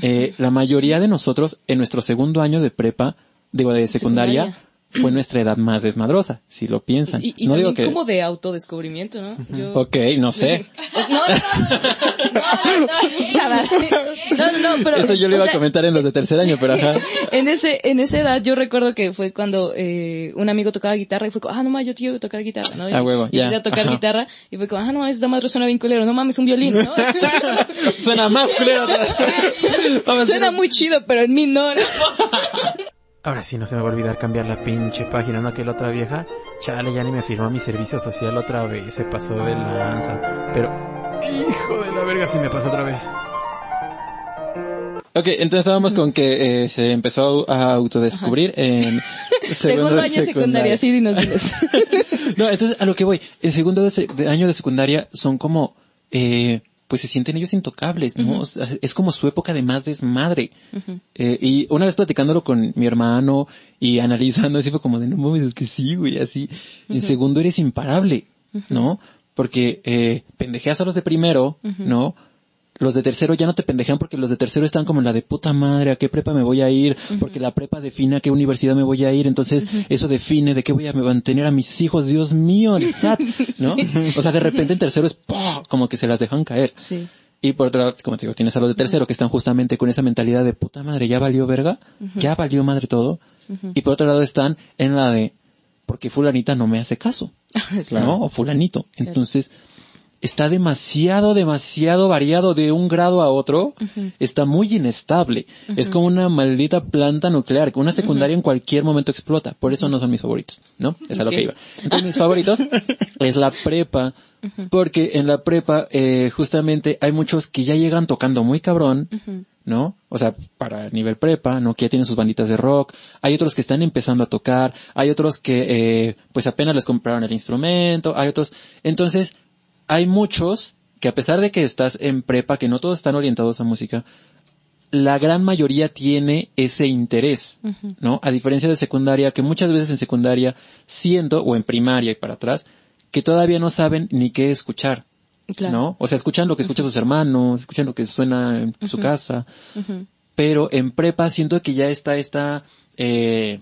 eh, la mayoría de nosotros en nuestro segundo año de prepa, digo, de secundaria,
Secundaria.
Fue nuestra edad más desmadrosa, si lo piensan.
Y, y
no digo que...
como de autodescubrimiento, ¿no? Yo...
Ok, no sé.
No, no, no, no, no, pero...
Eso yo lo iba a comentar en los de tercer año, pero ajá.
en ese en esa edad yo recuerdo que fue cuando eh, un amigo tocaba guitarra y fue como, ah, no mames, yo quiero tocar guitarra, ¿no? Y,
Ah, huevo,
y
ya,
empecé a tocar
ajá.
guitarra y fue como, ah, no, esta madre suena bien culero, no mames, un violín, ¿no?
Suena más culero.
Suena muy chido, pero en mí no.
Ahora sí no se me va a olvidar cambiar la pinche página, ¿no? Que la otra vieja, chale, ya ni me firmó mi servicio social otra vez, se pasó de lanza. Pero, hijo de la verga, si me pasó otra vez.
Ok, entonces estábamos con que eh, se empezó a autodescubrir en
Segundo año secundaria, sí, dinos, dinos.
No, entonces a lo que voy, el segundo de, se- de año de secundaria son como, eh, pues se sienten ellos intocables, ¿no?
Ujú.
O sea, es como su época de más desmadre. Eh, y una vez platicándolo con mi hermano y analizando, así fue como de, no mames, es que sí, güey, así. En segundo eres imparable, ¿no? Porque eh, pendejeas a los de primero, ¿no? Los de tercero ya no te pendejean porque los de tercero están como en la de puta madre, ¿a qué prepa me voy a ir? Porque la prepa define a qué universidad me voy a ir, entonces eso define de qué voy a mantener a mis hijos, Dios mío, el SAT, ¿no? O sea, de repente en tercero es ¡pah! como que se las dejan caer.
Sí.
Y por otro lado, como te digo, tienes a los de tercero que están justamente con esa mentalidad de puta madre, ya valió verga, ya valió madre todo. Y por otro lado están en la de, porque fulanita no me hace caso, ¿no? O fulanito. Entonces, está demasiado, demasiado variado de un grado a otro, está muy inestable. Es como una maldita planta nuclear, que una secundaria en cualquier momento explota. Por eso no son mis favoritos, ¿no? Es a lo que iba. Entonces mis favoritos es la prepa, porque en la prepa, eh, justamente hay muchos que ya llegan tocando muy cabrón, ¿no? O sea, para nivel prepa, ¿no? Que ya tienen sus banditas de rock. Hay otros que están empezando a tocar. Hay otros que, eh, pues apenas les compraron el instrumento. Hay otros. Entonces, hay muchos que a pesar de que estás en prepa, que no todos están orientados a música, la gran mayoría tiene ese interés, ¿no? A diferencia de secundaria, que muchas veces en secundaria siento, o en primaria y para atrás, que todavía no saben ni qué escuchar,
Claro.
¿no? O sea, escuchan lo que escuchan sus hermanos, escuchan lo que suena en su casa, pero en prepa siento que ya está esta, eh,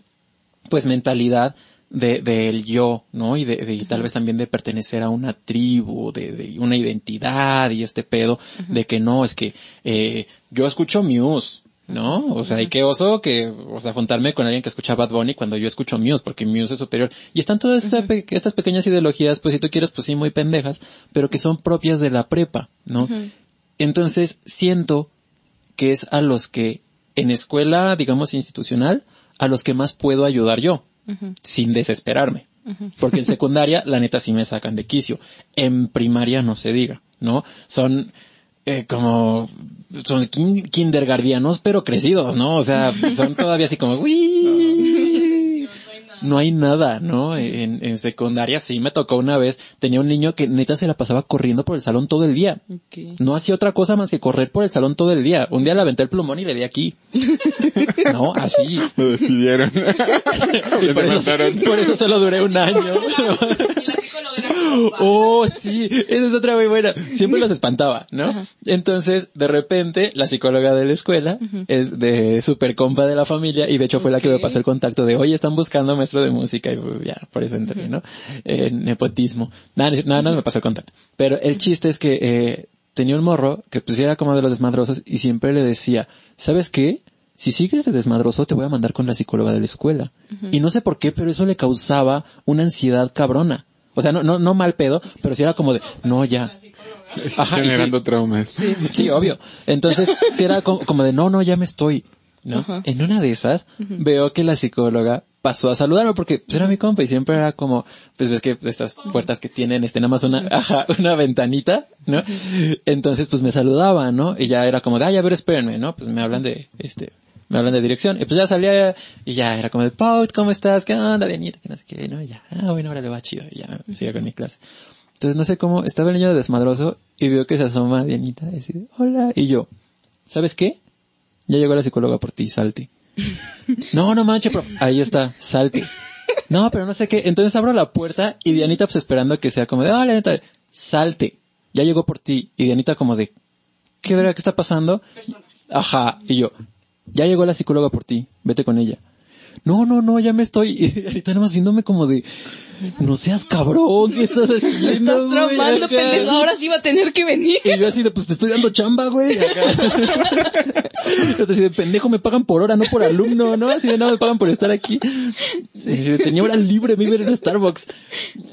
pues mentalidad de, del yo, ¿no? Y de, de- y tal vez también de pertenecer a una tribu, de, de una identidad y este pedo de que no, es que, eh, yo escucho Muse, ¿no? O sea, y qué oso que, o sea, juntarme con alguien que escucha Bad Bunny cuando yo escucho Muse, porque Muse es superior. Y están todas esta pe- estas pequeñas ideologías, pues si tú quieres, pues sí, muy pendejas, pero que son propias de la prepa, ¿no? Entonces, siento que es a los que, en escuela, digamos, institucional, a los que más puedo ayudar yo, Sin desesperarme. Porque en secundaria, la neta, sí me sacan de quicio. En primaria, no se diga, ¿no? Son, eh, como, son kin- kindergardianos, pero crecidos, ¿no? O sea, son todavía así como, "Uy". No hay nada, ¿no? En, en secundaria sí me tocó una vez, tenía un niño que neta se la pasaba corriendo por el salón todo el día. No hacía otra cosa más que correr por el salón todo el día. Un día le aventé el plumón y le di aquí. No, así.
Lo despidieron.
Y por, eso, por eso solo duré un año. Oh, sí, esa es otra muy buena. Siempre los espantaba, ¿no?
Ajá.
Entonces, de repente, la psicóloga de la escuela es de super compa de la familia y de hecho fue la que me pasó el contacto de, oye, están buscando maestro de música y pues, ya, por eso entré, ¿no? Eh, nepotismo. Nada, nada, nada me pasó el contacto. Pero el chiste es que, eh, tenía un morro que pues era como de los desmadrosos y siempre le decía, ¿sabes qué? Si sigues de desmadroso te voy a mandar con la psicóloga de la escuela. Y no sé por qué, pero eso le causaba una ansiedad cabrona. O sea, no, no, no mal pedo, pero sí era como de, no, ya. Ajá, y sí-
Generando traumas.
Sí, sí, obvio. Entonces, si era como, como de, no, no, ya me estoy, ¿no?
Ajá.
En una de esas, veo que la psicóloga pasó a saludarme porque pues, era mi compa y siempre era como, pues ves que estas puertas que tienen, este, nada más una, ajá, una ventanita, ¿no? Entonces, pues me saludaba, ¿no? Y ya era como de, ay, a ver, espérenme, ¿no? Pues me hablan de, este, me hablan de dirección. Y pues ya salía y ya era como de, Pau, ¿cómo estás? ¿Qué onda, Dianita? Que no sé qué, ¿no? Y ya, ah, bueno, ahora le va chido. Y ya, sigue con mi clase. Entonces no sé cómo, estaba el niño desmadroso y veo que se asoma Dianita y dice, hola. Y yo, ¿sabes qué? Ya llegó la psicóloga por ti, salte. No, no manches, pero ahí está, salte. No, pero no sé qué. Entonces abro la puerta y Dianita pues esperando que sea como de, hola, neta, salte. Ya llegó por ti. Y Dianita como de, ¿qué verá qué está pasando? Ajá. Y yo, ya llegó la psicóloga por ti, vete con ella. No, no, no, ya me estoy, y ahorita nada más viéndome como de, no seas cabrón, ¿qué estás haciendo?
Estás
güey? Acá.
pendejo. Ahora sí va a tener que venir.
Y yo así de, pues te estoy dando chamba, güey. Acá. Yo así de, pendejo, me pagan por hora, no por alumno, ¿no? Así de, no, me pagan por estar aquí. Tenía hora libre, me iba a ir a Starbucks.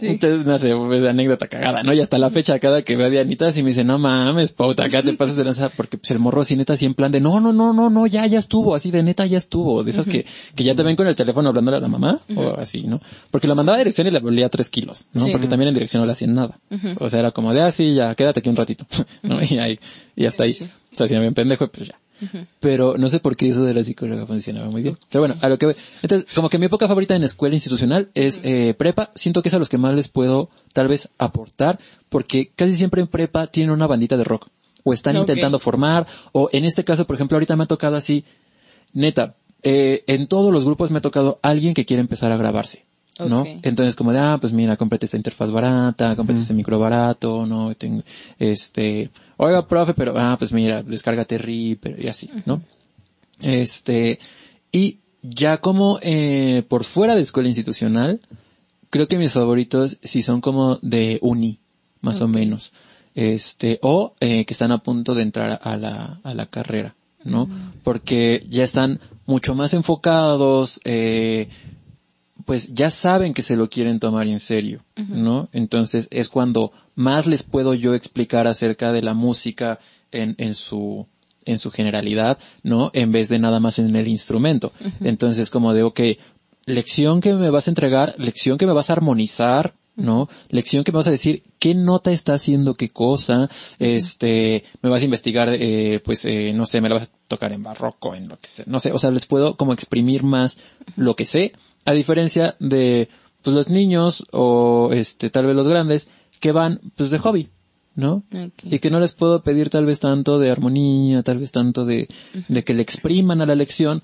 Entonces, no sé, pues, anécdota cagada, ¿no? Y hasta la fecha, cada que veo a Dianita, así me dice, no mames, pauta, acá te pasas de lanza, porque pues el morro así neta, así en plan de, no, no, no, no, no, ya, ya estuvo, así de neta, ya estuvo. De esas que, que ya te ven con el teléfono hablándole a la mamá, o así, ¿no? Porque la mandaba a dirección y le volía tres kilos, ¿no?
Sí.
Porque también en dirección no le hacían nada. O sea, era como de, ah, sí, ya, quédate aquí un ratito, ¿no? Y ahí, y hasta ahí.
Sí.
O sea, si me ven pendejo, pues ya. Pero no sé por qué eso de la psicóloga funcionaba muy bien. Pero bueno, a lo que voy. Entonces, como que mi época favorita en escuela institucional es eh, prepa. Siento que es a los que más les puedo tal vez aportar, porque casi siempre en prepa tienen una bandita de rock. O están intentando formar, o en este caso, por ejemplo, ahorita me ha tocado así, neta, eh, en todos los grupos me ha tocado alguien que quiere empezar a grabarse. ¿no? Entonces como de, ah, pues mira, cómprate esta interfaz barata, cómprate este micro barato, ¿no? Tengo, este, oiga, profe, pero, ah, pues mira, descárgate Reaper y así, ¿no? Este, y ya como, eh, por fuera de escuela institucional, creo que mis favoritos sí son como de uni, más o menos. Este, o, eh, que están a punto de entrar a la, a la carrera, ¿no? Porque ya están mucho más enfocados, eh, pues ya saben que se lo quieren tomar en serio, ¿no? Entonces es cuando más les puedo yo explicar acerca de la música en, en su, en su generalidad, ¿no? En vez de nada más en el instrumento. Entonces como de, ok, lección que me vas a entregar, lección que me vas a armonizar, ¿no? Lección que me vas a decir qué nota está haciendo qué cosa, este, me vas a investigar, eh, pues, eh, no sé, me la vas a tocar en barroco, en lo que sea, no sé, o sea, les puedo como exprimir más lo que sé, a diferencia de, pues, los niños o, este, tal vez los grandes que van, pues, de hobby, ¿no? Y que no les puedo pedir tal vez tanto de armonía, tal vez tanto de, de que le expriman a la lección,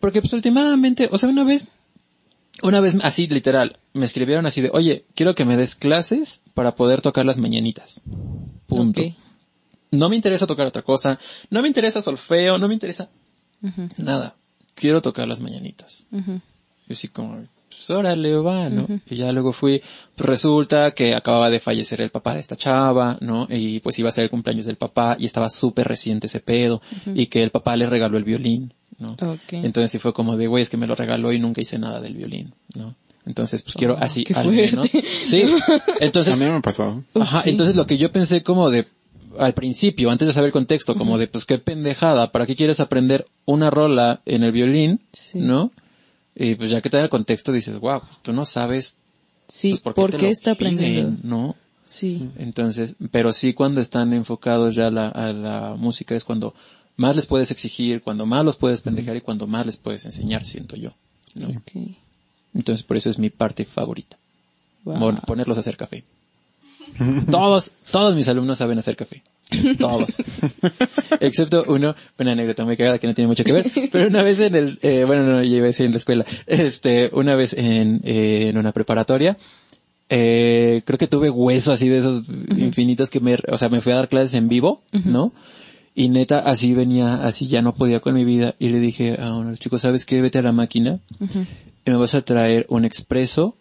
porque pues últimamente, o sea, una vez, una vez así literal, me escribieron así de, oye, quiero que me des clases para poder tocar las mañanitas. Punto. No me interesa tocar otra cosa, no me interesa solfeo, no me interesa nada. Quiero tocar las mañanitas.
ujú.
Yo así como, pues órale, va, ¿no? Y ya luego fui, pues resulta que acababa de fallecer el papá de esta chava, ¿no? Y pues iba a ser el cumpleaños del papá y estaba súper reciente ese pedo y que el papá le regaló el violín, ¿no? Entonces sí fue como de, güey, es que me lo regaló y nunca hice nada del violín, ¿no? Entonces, pues quiero así,
Oh, qué
al menos. Sí. Entonces,
A mí me pasó.
Ajá, entonces lo que yo pensé como de, al principio, antes de saber el contexto, como de, pues qué pendejada, ¿para qué quieres aprender una rola en el violín?
Sí.
¿No? Y pues ya que te da el contexto dices, wow, pues tú no sabes,
Sí,
pues por
¿por
qué,
qué,
te lo
está
piden,
aprendiendo?
¿no?
Sí.
Entonces, pero sí cuando están enfocados ya a la, a la música es cuando más les puedes exigir, cuando más los puedes pendejar y cuando más les puedes enseñar, siento yo. Entonces por eso es mi parte favorita.
Wow.
Ponerlos a hacer café. todos, todos mis alumnos saben hacer café. Todos. Excepto uno, una anécdota muy cagada que no tiene mucho que ver, pero una vez en el, eh, bueno, no, yo iba a decir en la escuela, este, una vez en, eh, en una preparatoria, eh, creo que tuve hueso así de esos infinitos que me, o sea, me fui a dar clases en vivo, ¿no? Y neta, así venía, así ya no podía con mi vida, y le dije a uno de los chicos, ¿sabes qué? Vete a la máquina, y me vas a traer un expreso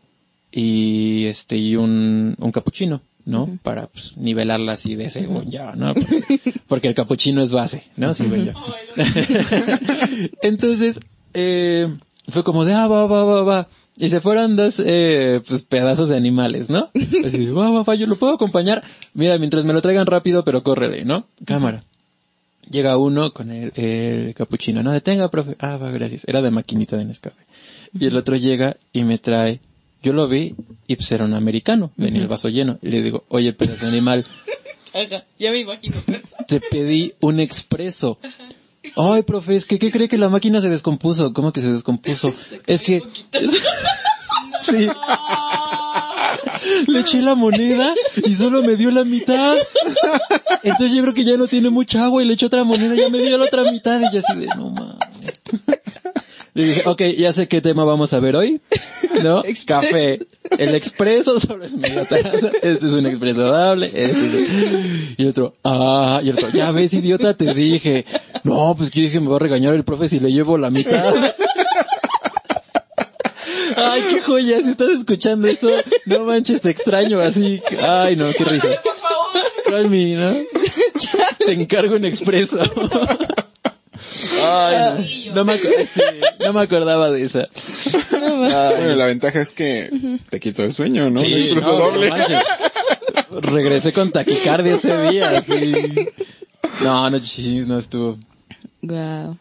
y este y un, un capuchino, ¿no? Para pues, nivelarla así de según ya, ¿no? Porque, porque el capuchino es base, ¿no? Según yo. Entonces, eh, fue como de, ah, va, va, va, va. Y se fueron dos, eh, pues pedazos de animales, ¿no? Así, va, va, va, yo lo puedo acompañar. Mira, mientras me lo traigan rápido, pero córrele, ¿no? Cámara. Llega uno con el, el capuchino, no detenga, profe. Ah, va, gracias. Era de maquinita de Nescafé. Y el otro llega y me trae, yo lo vi y pues era un americano, venía el vaso lleno. Y le digo, oye, pedazo animal,
Ajá, ya me imagino.
te pedí un expreso. Ay, profe, es que ¿qué cree que la máquina se descompuso? ¿Cómo que se descompuso? Es que... Sí. Le eché la moneda y solo me dio la mitad. Entonces yo creo que ya no tiene mucha agua y le eché otra moneda y ya me dio la otra mitad y yo así de, no mames. Le dije, ok, ya sé qué tema vamos a ver hoy. ¿No? Café. El expreso es media taza. Este es un expreso doble. Este es- Y el otro, ah, y el otro, ya ves, idiota, te dije. No, pues que dije, me va a regañar el profe si le llevo la mitad. Ay, qué joya, si estás escuchando esto, no manches, te extraño así. Ay, no, qué risa. Call me, ¿no? Te encargo un expreso. Ay, no, no me, sí, no me acordaba de esa. Ay,
Bueno, la ventaja es que te quito el sueño, ¿no?
sí,
Incluso
no,
doble.
no. Regresé con taquicardia ese día, sí. No, no, chis, no estuvo.
Wow.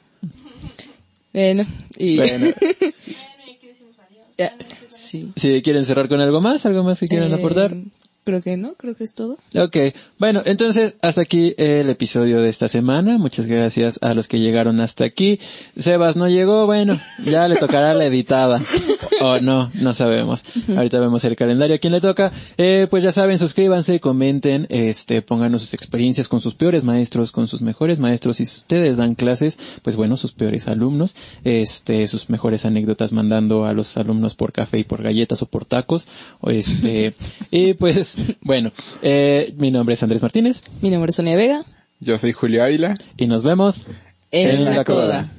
Bueno, y...
Bueno,
sí.
si quieren cerrar con algo más, algo más que quieran
Eh,
aportar.
Creo que no, creo que es todo.
Ok, bueno, entonces hasta aquí el episodio de esta semana. Muchas gracias a los que llegaron hasta aquí. Sebas no llegó, bueno, ya le tocará la editada. O no, no sabemos. Ahorita vemos el calendario a quién le toca. Eh, pues ya saben, suscríbanse, comenten, este, pónganos sus experiencias con sus peores maestros, con sus mejores maestros. Si ustedes dan clases, pues bueno, sus peores alumnos, este, sus mejores anécdotas mandando a los alumnos por café y por galletas o por tacos. Este, y pues, bueno, eh, mi nombre es Andrés Martínez
Mi nombre es Sonia Vega.
Yo soy Julio Ávila.
y nos vemos
En,
En
la,
la
coda.
coda.